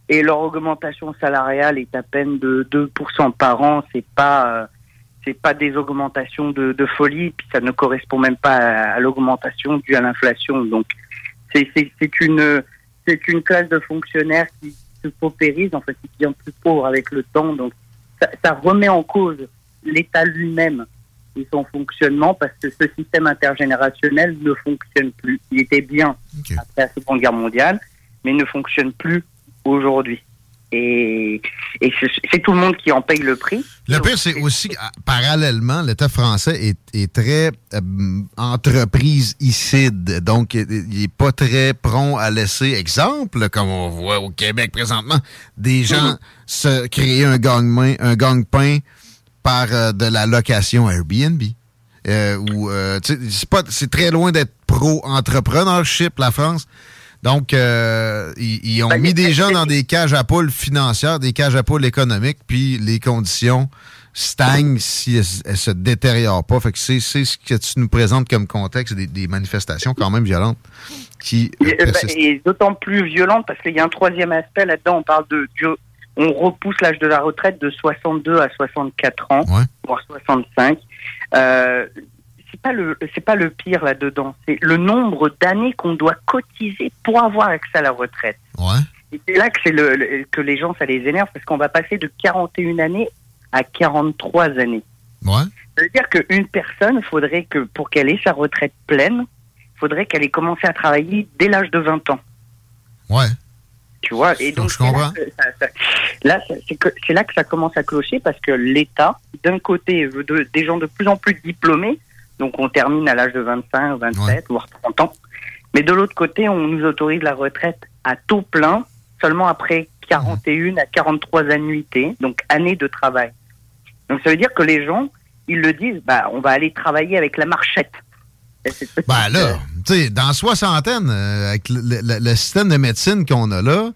et leur augmentation salariale est à peine de 2% par an. C'est pas euh, c'est pas des augmentations de, de folie, puis ça ne correspond même pas à, à l'augmentation due à l'inflation. Donc, c'est une c'est une classe de fonctionnaires qui se paupérise, en fait, qui devient plus pauvre avec le temps. Donc, ça, ça remet en cause l'État lui-même et son fonctionnement parce que ce système intergénérationnel ne fonctionne plus. Il était bien après la Seconde Guerre mondiale, mais ne fonctionne plus aujourd'hui. Et, et c'est tout le monde qui en paye le prix. Le pire, c'est aussi ah, parallèlement, l'État français est, est très euh, entreprise-icide. Donc, il n'est pas très prompt à laisser, exemple, comme on voit au Québec présentement, des gens se créer un gang-pain un gang-pain par euh, de la location Airbnb. Euh, c'est très loin d'être pro-entrepreneurship, la France. Donc, euh, ils, ils ont mis des gens dans des cages à poules financières, des cages à poules économiques, puis les conditions stagnent si elles, elles se détériorent pas. Fait que c'est c'est ce que tu nous présentes comme contexte, des, des manifestations quand même violentes qui euh, Et, persistent. et d'autant plus violente parce qu'il y a un troisième aspect là-dedans. On parle de, on repousse l'âge de la retraite de 62 à 64 ans, voire 65. Euh, pas le, c'est pas le pire là-dedans. C'est le nombre d'années qu'on doit cotiser pour avoir accès à la retraite. Et c'est là que c'est le, le- que les gens ça les énerve parce qu'on va passer de 41 années à 43 années. Ouais. Ça veut dire qu'une personne, faudrait que pour qu'elle ait sa retraite pleine, faudrait qu'elle ait commencé à travailler dès l'âge de 20 ans. Ouais. Tu vois, et donc là ça- ça- là, c'est que- c'est là que ça commence à clocher parce que l'État, d'un côté, veut de- des gens de plus en plus diplômés, donc on termine à l'âge de 25, 27, voire 30 ans, Mais de l'autre côté, on nous autorise la retraite à taux plein seulement après 41 à 43 annuités, donc années de travail. Donc ça veut dire que les gens, ils le disent, bah, on va aller travailler avec la marchette. Ben là, tu sais, dans soixantaine, euh, avec le, le- le système de médecine qu'on a là,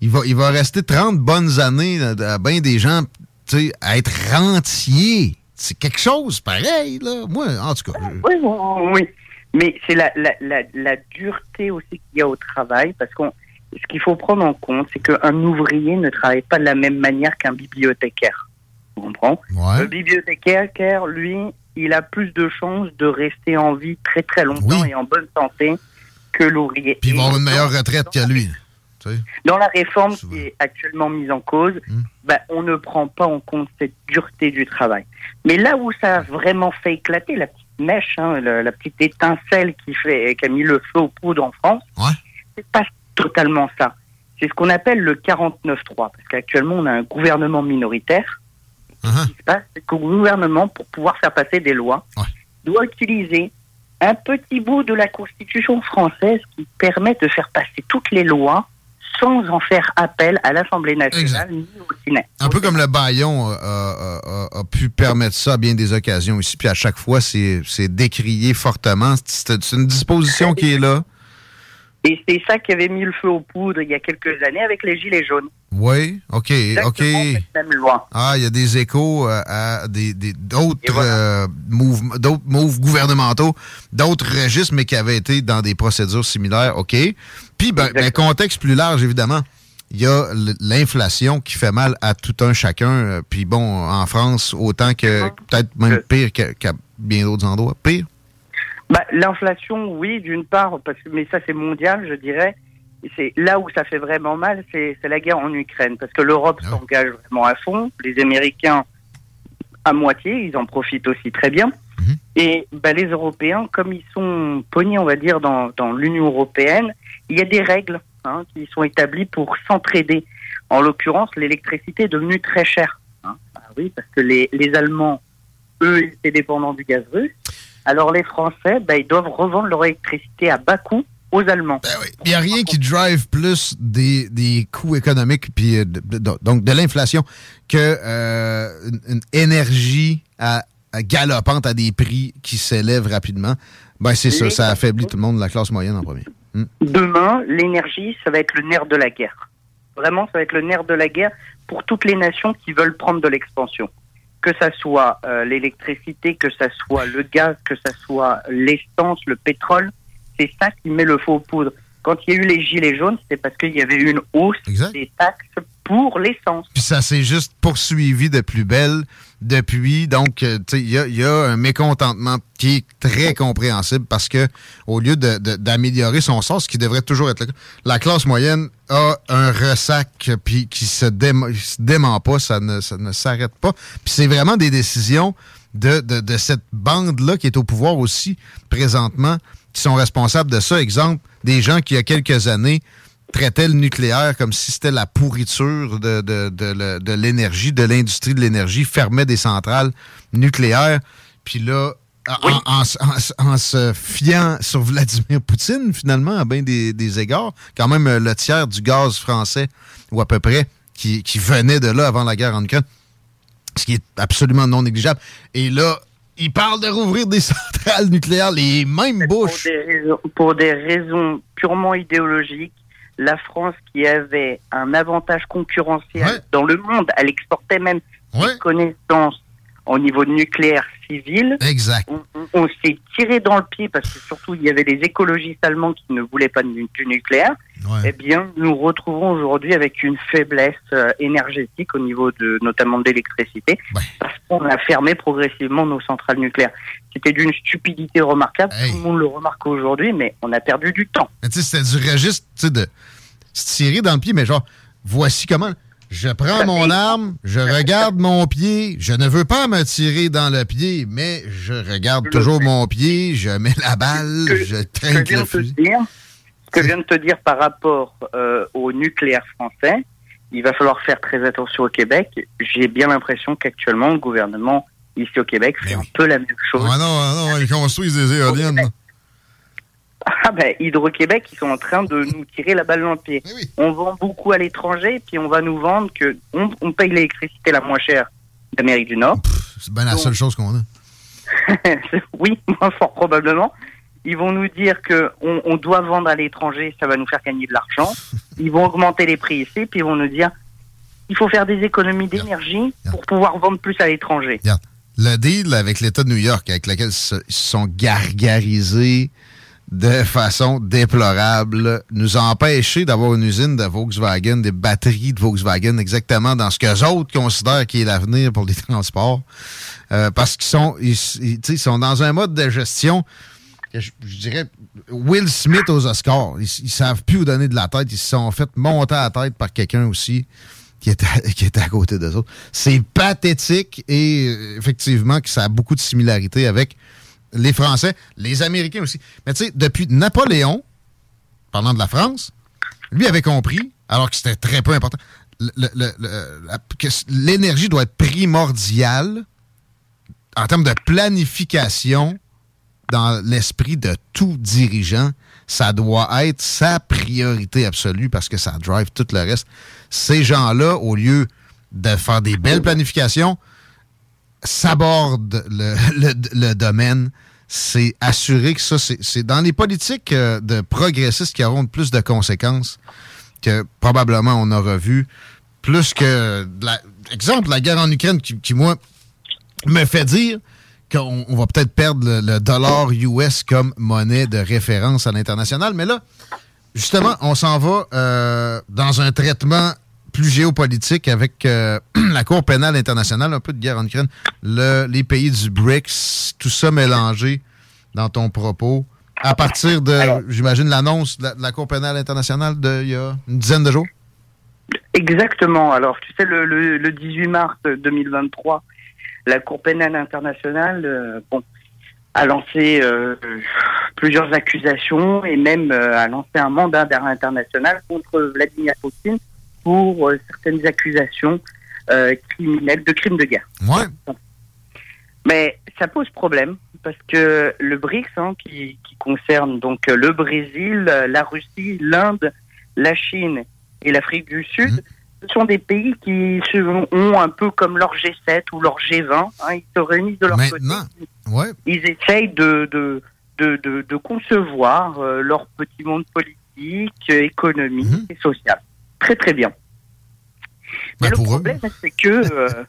il va, il va rester 30 bonnes années à, à bien des gens, tu sais, à être rentiers. C'est quelque chose pareil, là. Moi, en tout cas. je- Oui, oui, oui. Mais c'est la, la, la, la dureté aussi qu'il y a au travail, parce qu'on ce qu'il faut prendre en compte, c'est qu'un ouvrier ne travaille pas de la même manière qu'un bibliothécaire. Tu comprends? Le bibliothécaire, lui, il a plus de chances de rester en vie très très longtemps et en bonne santé que l'ouvrier. Puis il va avoir une meilleure retraite que lui. Dans la réforme qui est actuellement mise en cause, Hmm. ben, on ne prend pas en compte cette dureté du travail. Mais là où ça a vraiment fait éclater la petite mèche, hein, la petite étincelle qui, fait, qui a mis le feu aux poudres en France, c'est pas totalement ça. C'est ce qu'on appelle le 49-3, parce qu'actuellement on a un gouvernement minoritaire. Uh-huh. Ce qui se passe, c'est que le gouvernement, pour pouvoir faire passer des lois, doit utiliser un petit bout de la Constitution française qui permet de faire passer toutes les lois sans en faire appel à l'Assemblée nationale ni au Sénat. Un peu comme le baillon euh, a, a- a pu permettre ça à bien des occasions ici, puis à chaque fois, c'est décrié fortement. C'est une disposition qui est là. Et c'est ça qui avait mis le feu aux poudres il y a quelques années avec les Gilets jaunes. Oui, OK, OK. Exactement cette même loi. Ah, il y a des échos euh, à des d'autres euh, mouvements, d'autres moves gouvernementaux, d'autres registres, mais qui avaient été dans des procédures similaires. OK. Puis, ben, ben, contexte plus large, évidemment. Il y a l'inflation qui fait mal à tout un chacun. euh, Puis bon, en France, autant que peut-être même pire qu'à bien d'autres endroits. Pire? Bah, L'inflation, oui, d'une part, parce que, mais ça c'est mondial, je dirais. C'est là où ça fait vraiment mal, c'est la guerre en Ukraine, parce que l'Europe s'engage vraiment à fond, les Américains à moitié, ils en profitent aussi très bien. Et bah, les Européens, comme ils sont pognés, on va dire, dans, dans l'Union européenne, il y a des règles hein, qui sont établies pour s'entraider. En l'occurrence, l'électricité est devenue très chère. hein. Ah oui, parce que les, les Allemands, eux, ils étaient dépendants du gaz russe. Alors les Français, bah, ils doivent revendre leur électricité à bas coût aux Allemands. Il n'y a rien qui drive plus des, des coûts économiques, puis euh, de- de- donc de l'inflation, que euh, une, une énergie à, à galopante à des prix qui s'élèvent rapidement. Ben, c'est ça, ça affaiblit tout le monde, la classe moyenne en premier. Hmm. Demain, l'énergie, ça va être le nerf de la guerre. Vraiment, ça va être le nerf de la guerre pour toutes les nations qui veulent prendre de l'expansion. Que ça soit euh, l'électricité, que ça soit le gaz, que ça soit l'essence, le pétrole, c'est ça qui met le feu aux poudres. Quand il y a eu les gilets jaunes, c'était parce qu'il y avait eu une hausse des taxes pour l'essence. Puis ça s'est juste poursuivi de plus belle depuis. Donc, euh, tu sais, il y y a un mécontentement qui est très compréhensible parce que au lieu d'améliorer son sort, ce qui devrait toujours être le cas, la classe moyenne a un ressac puis qui se, dément, se dément pas, ça ne, ça ne s'arrête pas. Puis c'est vraiment des décisions de, de, de cette bande-là qui est au pouvoir aussi présentement qui sont responsables de ça. Exemple, des gens qui, il y a quelques années, traitaient le nucléaire comme si c'était la pourriture de, de, l'énergie, de l'industrie de l'énergie, fermaient des centrales nucléaires. Puis là, en, en- en- en se fiant sur Vladimir Poutine, finalement, à bien des, des égards, quand même le tiers du gaz français, ou à peu près, qui, qui venait de là avant la guerre en Ukraine, ce qui est absolument non négligeable. Et là, il parle de rouvrir des centrales nucléaires, les mêmes Pour bouches. des, raisons, pour des raisons purement idéologiques, la France qui avait un avantage concurrentiel dans le monde, elle exportait même des connaissances au niveau nucléaire Exact. On, s'est tiré dans le pied parce que surtout il y avait des écologistes allemands qui ne voulaient pas du, du nucléaire. Eh bien, nous retrouvons aujourd'hui avec une faiblesse euh, énergétique au niveau de notamment de l'électricité parce qu'on a fermé progressivement nos centrales nucléaires. C'était d'une stupidité remarquable. Tout le monde le remarque aujourd'hui, mais on a perdu du temps. Mais tu sais, c'était du registre, de se tirer dans le pied, mais genre, voici comment. Je prends mon arme, je regarde mon pied, je ne veux pas me tirer dans le pied, mais je regarde toujours mon pied, je mets la balle, je que viens le fusil. dire, que je viens de te dire par rapport euh, au nucléaire français, il va falloir faire très attention au Québec. J'ai bien l'impression qu'actuellement, le gouvernement ici au Québec fait un peu la même chose. Ah non, ah non, ils construisent des éoliennes. Ah ben, Hydro-Québec, ils sont en train de nous tirer la balle dans le pied. On vend beaucoup à l'étranger, puis on va nous vendre que on, on paye l'électricité la moins chère d'Amérique du Nord. C'est bien la seule chose qu'on a. oui, fort probablement. Ils vont nous dire que on, on doit vendre à l'étranger, ça va nous faire gagner de l'argent. Ils vont augmenter les prix ici, puis ils vont nous dire il faut faire des économies d'énergie pour pouvoir vendre plus à l'étranger. Le deal avec l'État de New York, avec lequel ils se sont gargarisés de façon déplorable, nous a empêché d'avoir une usine de Volkswagen, des batteries de Volkswagen, exactement dans ce que autres considèrent qui est l'avenir pour les transports. Euh, parce qu'ils sont, ils, ils- sont dans un mode de gestion que je, je dirais Will Smith aux Oscars. Ils, ils savent plus où donner de la tête. Ils se sont fait monter à la tête par quelqu'un aussi qui était, qui était à côté d'eux autres. C'est pathétique et euh, effectivement que ça a beaucoup de similarités avec les Français, les Américains aussi. Mais tu sais, depuis Napoléon, parlant de la France, lui avait compris, alors que c'était très peu important, que l'énergie doit être primordiale en termes de planification dans l'esprit de tout dirigeant. Ça doit être sa priorité absolue parce que ça drive tout le reste. Ces gens-là, au lieu de faire des belles planifications, s'aborde le, le- le domaine, c'est assurer que ça, c'est dans les politiques euh, de progressistes qui auront plus de conséquences que probablement on aura vu, plus que, la, exemple, la guerre en Ukraine qui, qui, moi, me fait dire qu'on on va peut-être perdre le, le dollar US comme monnaie de référence à l'international. Mais là, justement, on s'en va euh, dans un traitement plus géopolitique avec euh, la Cour pénale internationale, un peu de guerre en Ukraine, le- les pays du BRICS, tout ça mélangé dans ton propos. À partir de, j'imagine, l'annonce de la, de la Cour pénale internationale d'il y a une dizaine de jours? Exactement. Alors, tu sais, le, le, le 18 mars 2023, la Cour pénale internationale euh, bon, a lancé euh, plusieurs accusations et même euh, a lancé un mandat d'arrêt international contre Vladimir Poutine pour euh, certaines accusations euh, criminelles de crimes de guerre. Ouais. Mais ça pose problème parce que le BRICS, hein, qui, qui concerne donc euh, le Brésil, la Russie, l'Inde, la Chine et l'Afrique du Sud, ce sont des pays qui ont un peu comme leur G7 ou leur G20. hein, ils se réunissent de leur Maintenant, ouais. côté. Ils essayent de, de, de, de, de concevoir leur petit monde politique, économique Mhm. et social. Très très bien. Mais le problème, c'est que euh,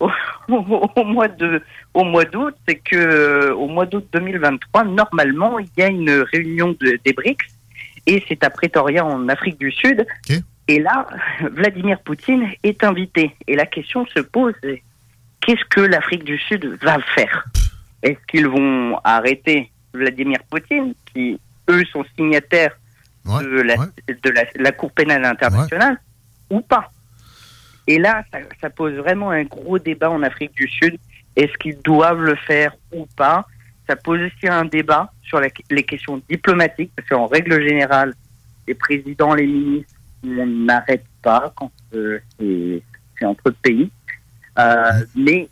au, au- au mois de au mois d'août, c'est que euh, au mois d'août 2023, normalement, il y a une réunion de- des BRICS et c'est à Pretoria en Afrique du Sud. Et là, Vladimir Poutine est invité. Et la question se pose qu'est-ce que l'Afrique du Sud va faire? Est-ce qu'ils vont arrêter Vladimir Poutine, qui eux sont signataires de, la, de la, la Cour pénale internationale, ou pas Et là, ça, ça pose vraiment un gros débat en Afrique du Sud. Est-ce qu'ils doivent le faire ou pas? Ça pose aussi un débat sur la- les questions diplomatiques, parce qu'en règle générale, les présidents, les ministres, on n'arrête pas quand euh, c'est c'est entre pays. Euh, mais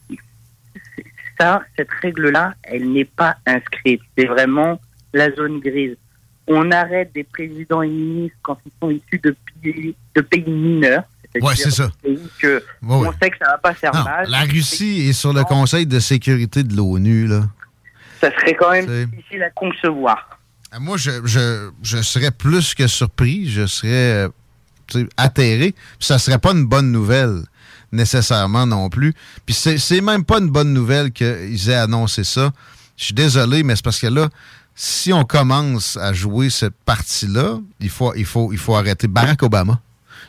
ça, cette règle-là, elle n'est pas inscrite. C'est vraiment la zone grise. On arrête des présidents et ministres quand ils sont issus de pays, de pays mineurs. c'est-à-dire Ouais, c'est ça. que Ouais, on ouais. sait que ça va pas faire Non, mal. la Russie est sur le Conseil de sécurité de l'ONU, là. Ça serait quand même difficile à concevoir. Ah, Moi, je, je, je serais plus que surpris. Je serais euh, atterré. Ça serait pas une bonne nouvelle, nécessairement non plus. Puis c'est même pas une bonne nouvelle qu'ils aient annoncé ça. Je suis désolé, mais c'est parce que là, si on commence à jouer cette partie-là, il faut, il, faut, il faut arrêter Barack Obama.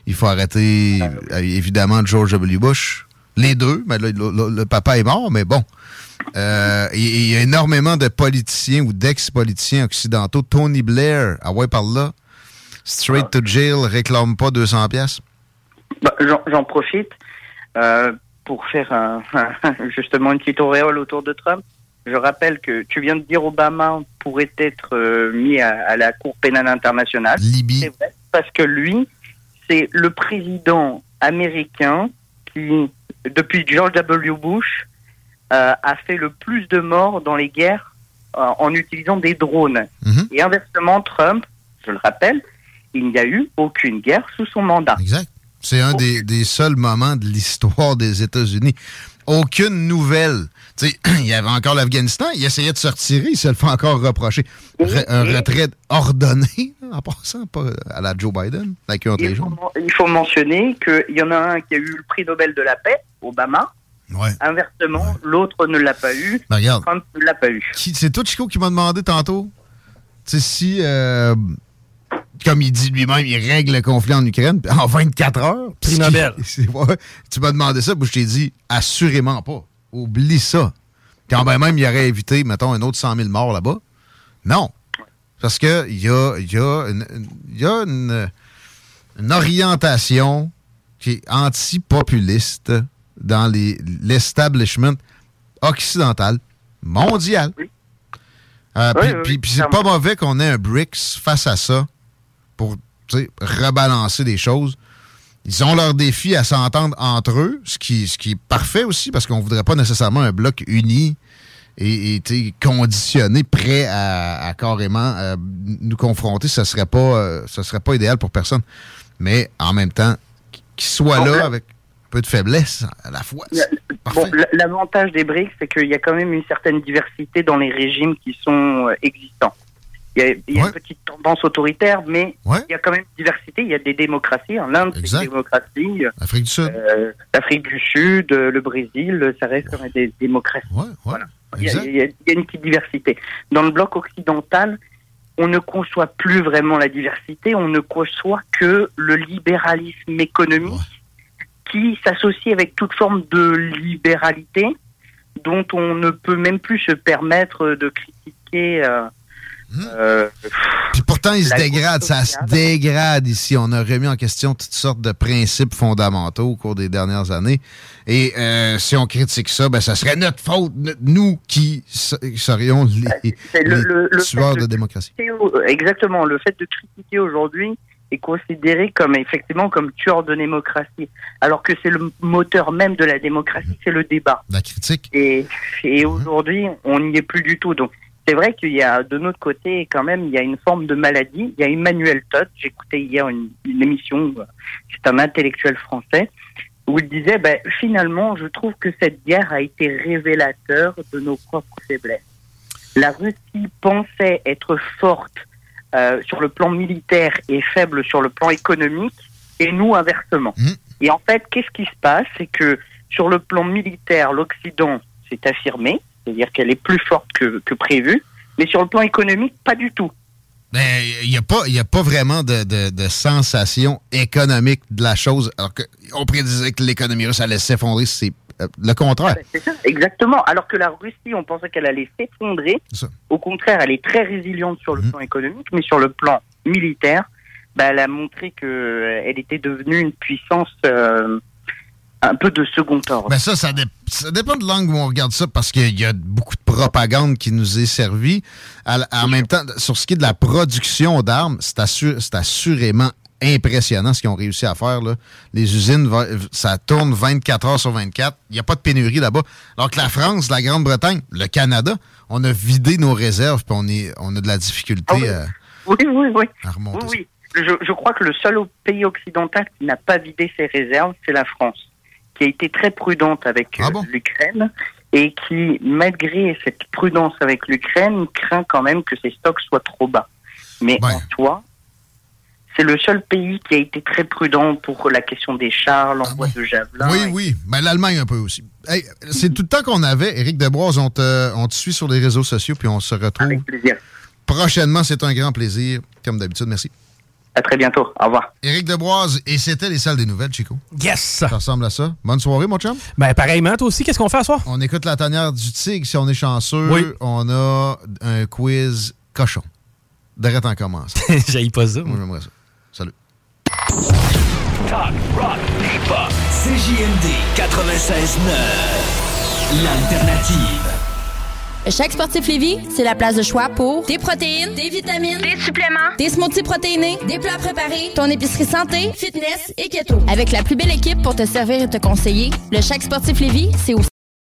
Il faut arrêter, euh, évidemment, George W. Bush. Les deux. Mais là, le, le- le papa est mort, mais bon. Euh, Il y, a énormément de politiciens ou d'ex-politiciens occidentaux. Tony Blair, ah ouais, par là. Straight to jail, réclame pas 200 pièces. Bah, J'en j'en profite euh, pour faire un- justement une petite auréole autour de Trump. Je rappelle que tu viens de dire Obama pourrait être euh, mis à, à la Cour pénale internationale. Libye. C'est vrai, parce que lui, c'est le président américain qui, depuis George W. Bush, euh, a fait le plus de morts dans les guerres euh, en utilisant des drones. Et inversement, Trump, je le rappelle, il n'y a eu aucune guerre sous son mandat. Exact. C'est un des, des seuls moments de l'histoire des États-Unis. Aucune nouvelle. Il y avait encore l'Afghanistan, il essayait de se retirer, il se le fait encore reprocher. Re- un retrait ordonné, en passant, pas à la Joe Biden, avec un Il faut, il faut mentionner qu'il y en a un qui a eu le prix Nobel de la paix, Obama. Ouais. Inversement, l'autre ne l'a pas eu. Ben, regarde. Trump ne l'a pas eu. C'est toi, Chico, qui m'a demandé tantôt, tu sais, si, euh, comme il dit lui-même, il règle le conflit en Ukraine en 24 heures. Prix Nobel. ouais, tu m'as demandé ça, puis je t'ai dit, assurément pas. Oublie ça. Quand ben même il aurait évité, mettons, un autre 100 000 morts là-bas. Non. Parce que il y a, il y a une, il y a une- une orientation qui est antipopuliste dans les- l'establishment occidental, mondial. Euh, Oui, puis- oui, puis- oui, puis c'est pas mauvais qu'on ait un BRICS face à ça pour rebalancer des choses. Ils ont leurs défis à s'entendre entre eux, ce qui, ce qui est parfait aussi, parce qu'on voudrait pas nécessairement un bloc uni et, et, conditionné, prêt à, à carrément euh, nous confronter. Ça serait pas euh, ça serait pas idéal pour personne. Mais en même temps, qu'ils soient là avec un peu de faiblesse à la fois. Bon, l'avantage des BRICS, c'est qu'il y a quand même une certaine diversité dans les régimes qui sont euh, existants. Il y a, il y a une petite tendance autoritaire, mais il y a quand même une diversité. Il y a des démocraties. En L'Inde, c'est une démocratie. Afrique du Sud. Euh, L'Afrique du Sud, euh, le Brésil, ça reste quand même des démocraties. Voilà. Il y, a, il y a- il y a une petite diversité. Dans le bloc occidental, on ne conçoit plus vraiment la diversité, on ne conçoit que le libéralisme économique qui s'associe avec toute forme de libéralité dont on ne peut même plus se permettre de critiquer. euh, euh, Puis pourtant, il se dégrade, ça se dégrade ici. On a remis en question toutes sortes de principes fondamentaux au cours des dernières années. Et euh, si on critique ça, ben, ça serait notre faute, no- nous qui serions les, le- le tueurs de démocratie. Exactement. Le fait de critiquer aujourd'hui est considéré comme effectivement comme tueur de démocratie, alors que c'est le moteur même de la démocratie, c'est le débat. La critique. Et, et aujourd'hui, on n'y est plus du tout. Donc, c'est vrai qu'il y a de notre côté quand même, il y a une forme de maladie. Il y a Emmanuel Todd. J'écoutais hier une, une émission. euh, C'est un intellectuel français où il disait, ben, finalement, je trouve que cette guerre a été révélateur de nos propres faiblesses. La Russie pensait être forte euh, sur le plan militaire et faible sur le plan économique, et nous inversement. Et en fait, qu'est-ce qui se passe? C'est que sur le plan militaire, l'Occident s'est affirmé, c'est-à-dire qu'elle est plus forte que, que prévu, mais sur le plan économique, pas du tout. Ben, il n'y a, pas- y a pas vraiment de, de- de sensation économique de la chose. Alors que on prédisait que l'économie russe allait s'effondrer. C'est euh, le contraire. Ben, C'est ça, exactement. Alors que la Russie, on pensait qu'elle allait s'effondrer. Au contraire, elle est très résiliente sur le plan économique, mais sur le plan militaire, ben, elle a montré qu'elle était devenue une puissance euh, un peu de second ordre. Ben ça, ça, dé- ça dépend de l'angle où on regarde ça parce qu'il y a beaucoup de propagande qui nous est servie. À en même temps, sur ce qui est de la production d'armes, c'est assur- c'est assurément impressionnant ce qu'ils ont réussi à faire. Là. Les usines, ça tourne 24 heures sur 24. Il n'y a pas de pénurie là-bas. Alors que la France, la Grande-Bretagne, le Canada, on a vidé nos réserves puis on, est, on a de la difficulté à, Oui, oui, oui. à remonter. Oui, oui. Je, je crois que le seul pays occidental qui n'a pas vidé ses réserves, c'est la France, qui a été très prudente avec euh, l'Ukraine et qui, malgré cette prudence avec l'Ukraine, craint quand même que ses stocks soient trop bas. Mais en soi, c'est le seul pays qui a été très prudent pour la question des chars, l'envoi de javelins. Oui, oui. Ben, L'Allemagne un peu aussi. Hey, c'est tout le temps qu'on avait. Éric Debroise, on te, on te suit sur les réseaux sociaux, puis on se retrouve prochainement. C'est un grand plaisir, comme d'habitude. Merci. À très bientôt. Au revoir. Éric Debroise, et c'était les salles des nouvelles, Chico. Yes! Ça ressemble à ça. Bonne soirée, mon chum. Ben, pareillement, toi aussi, qu'est-ce qu'on fait à soir? On écoute la tanière du tigre si on est chanceux. Oui. On a un quiz cochon. D'arrête en commence. J'aille pas ça. Moi, j'aimerais ça. Salut. Talk, rock, hip-hop. CJMD 96.9. L'alternative. Chaque sportif Lévis, c'est la place de choix pour des protéines, des vitamines, des suppléments, des smoothies protéinés, des plats préparés, ton épicerie santé, fitness et keto. Avec la plus belle équipe pour te servir et te conseiller, le Chaque sportif Lévis, c'est aussi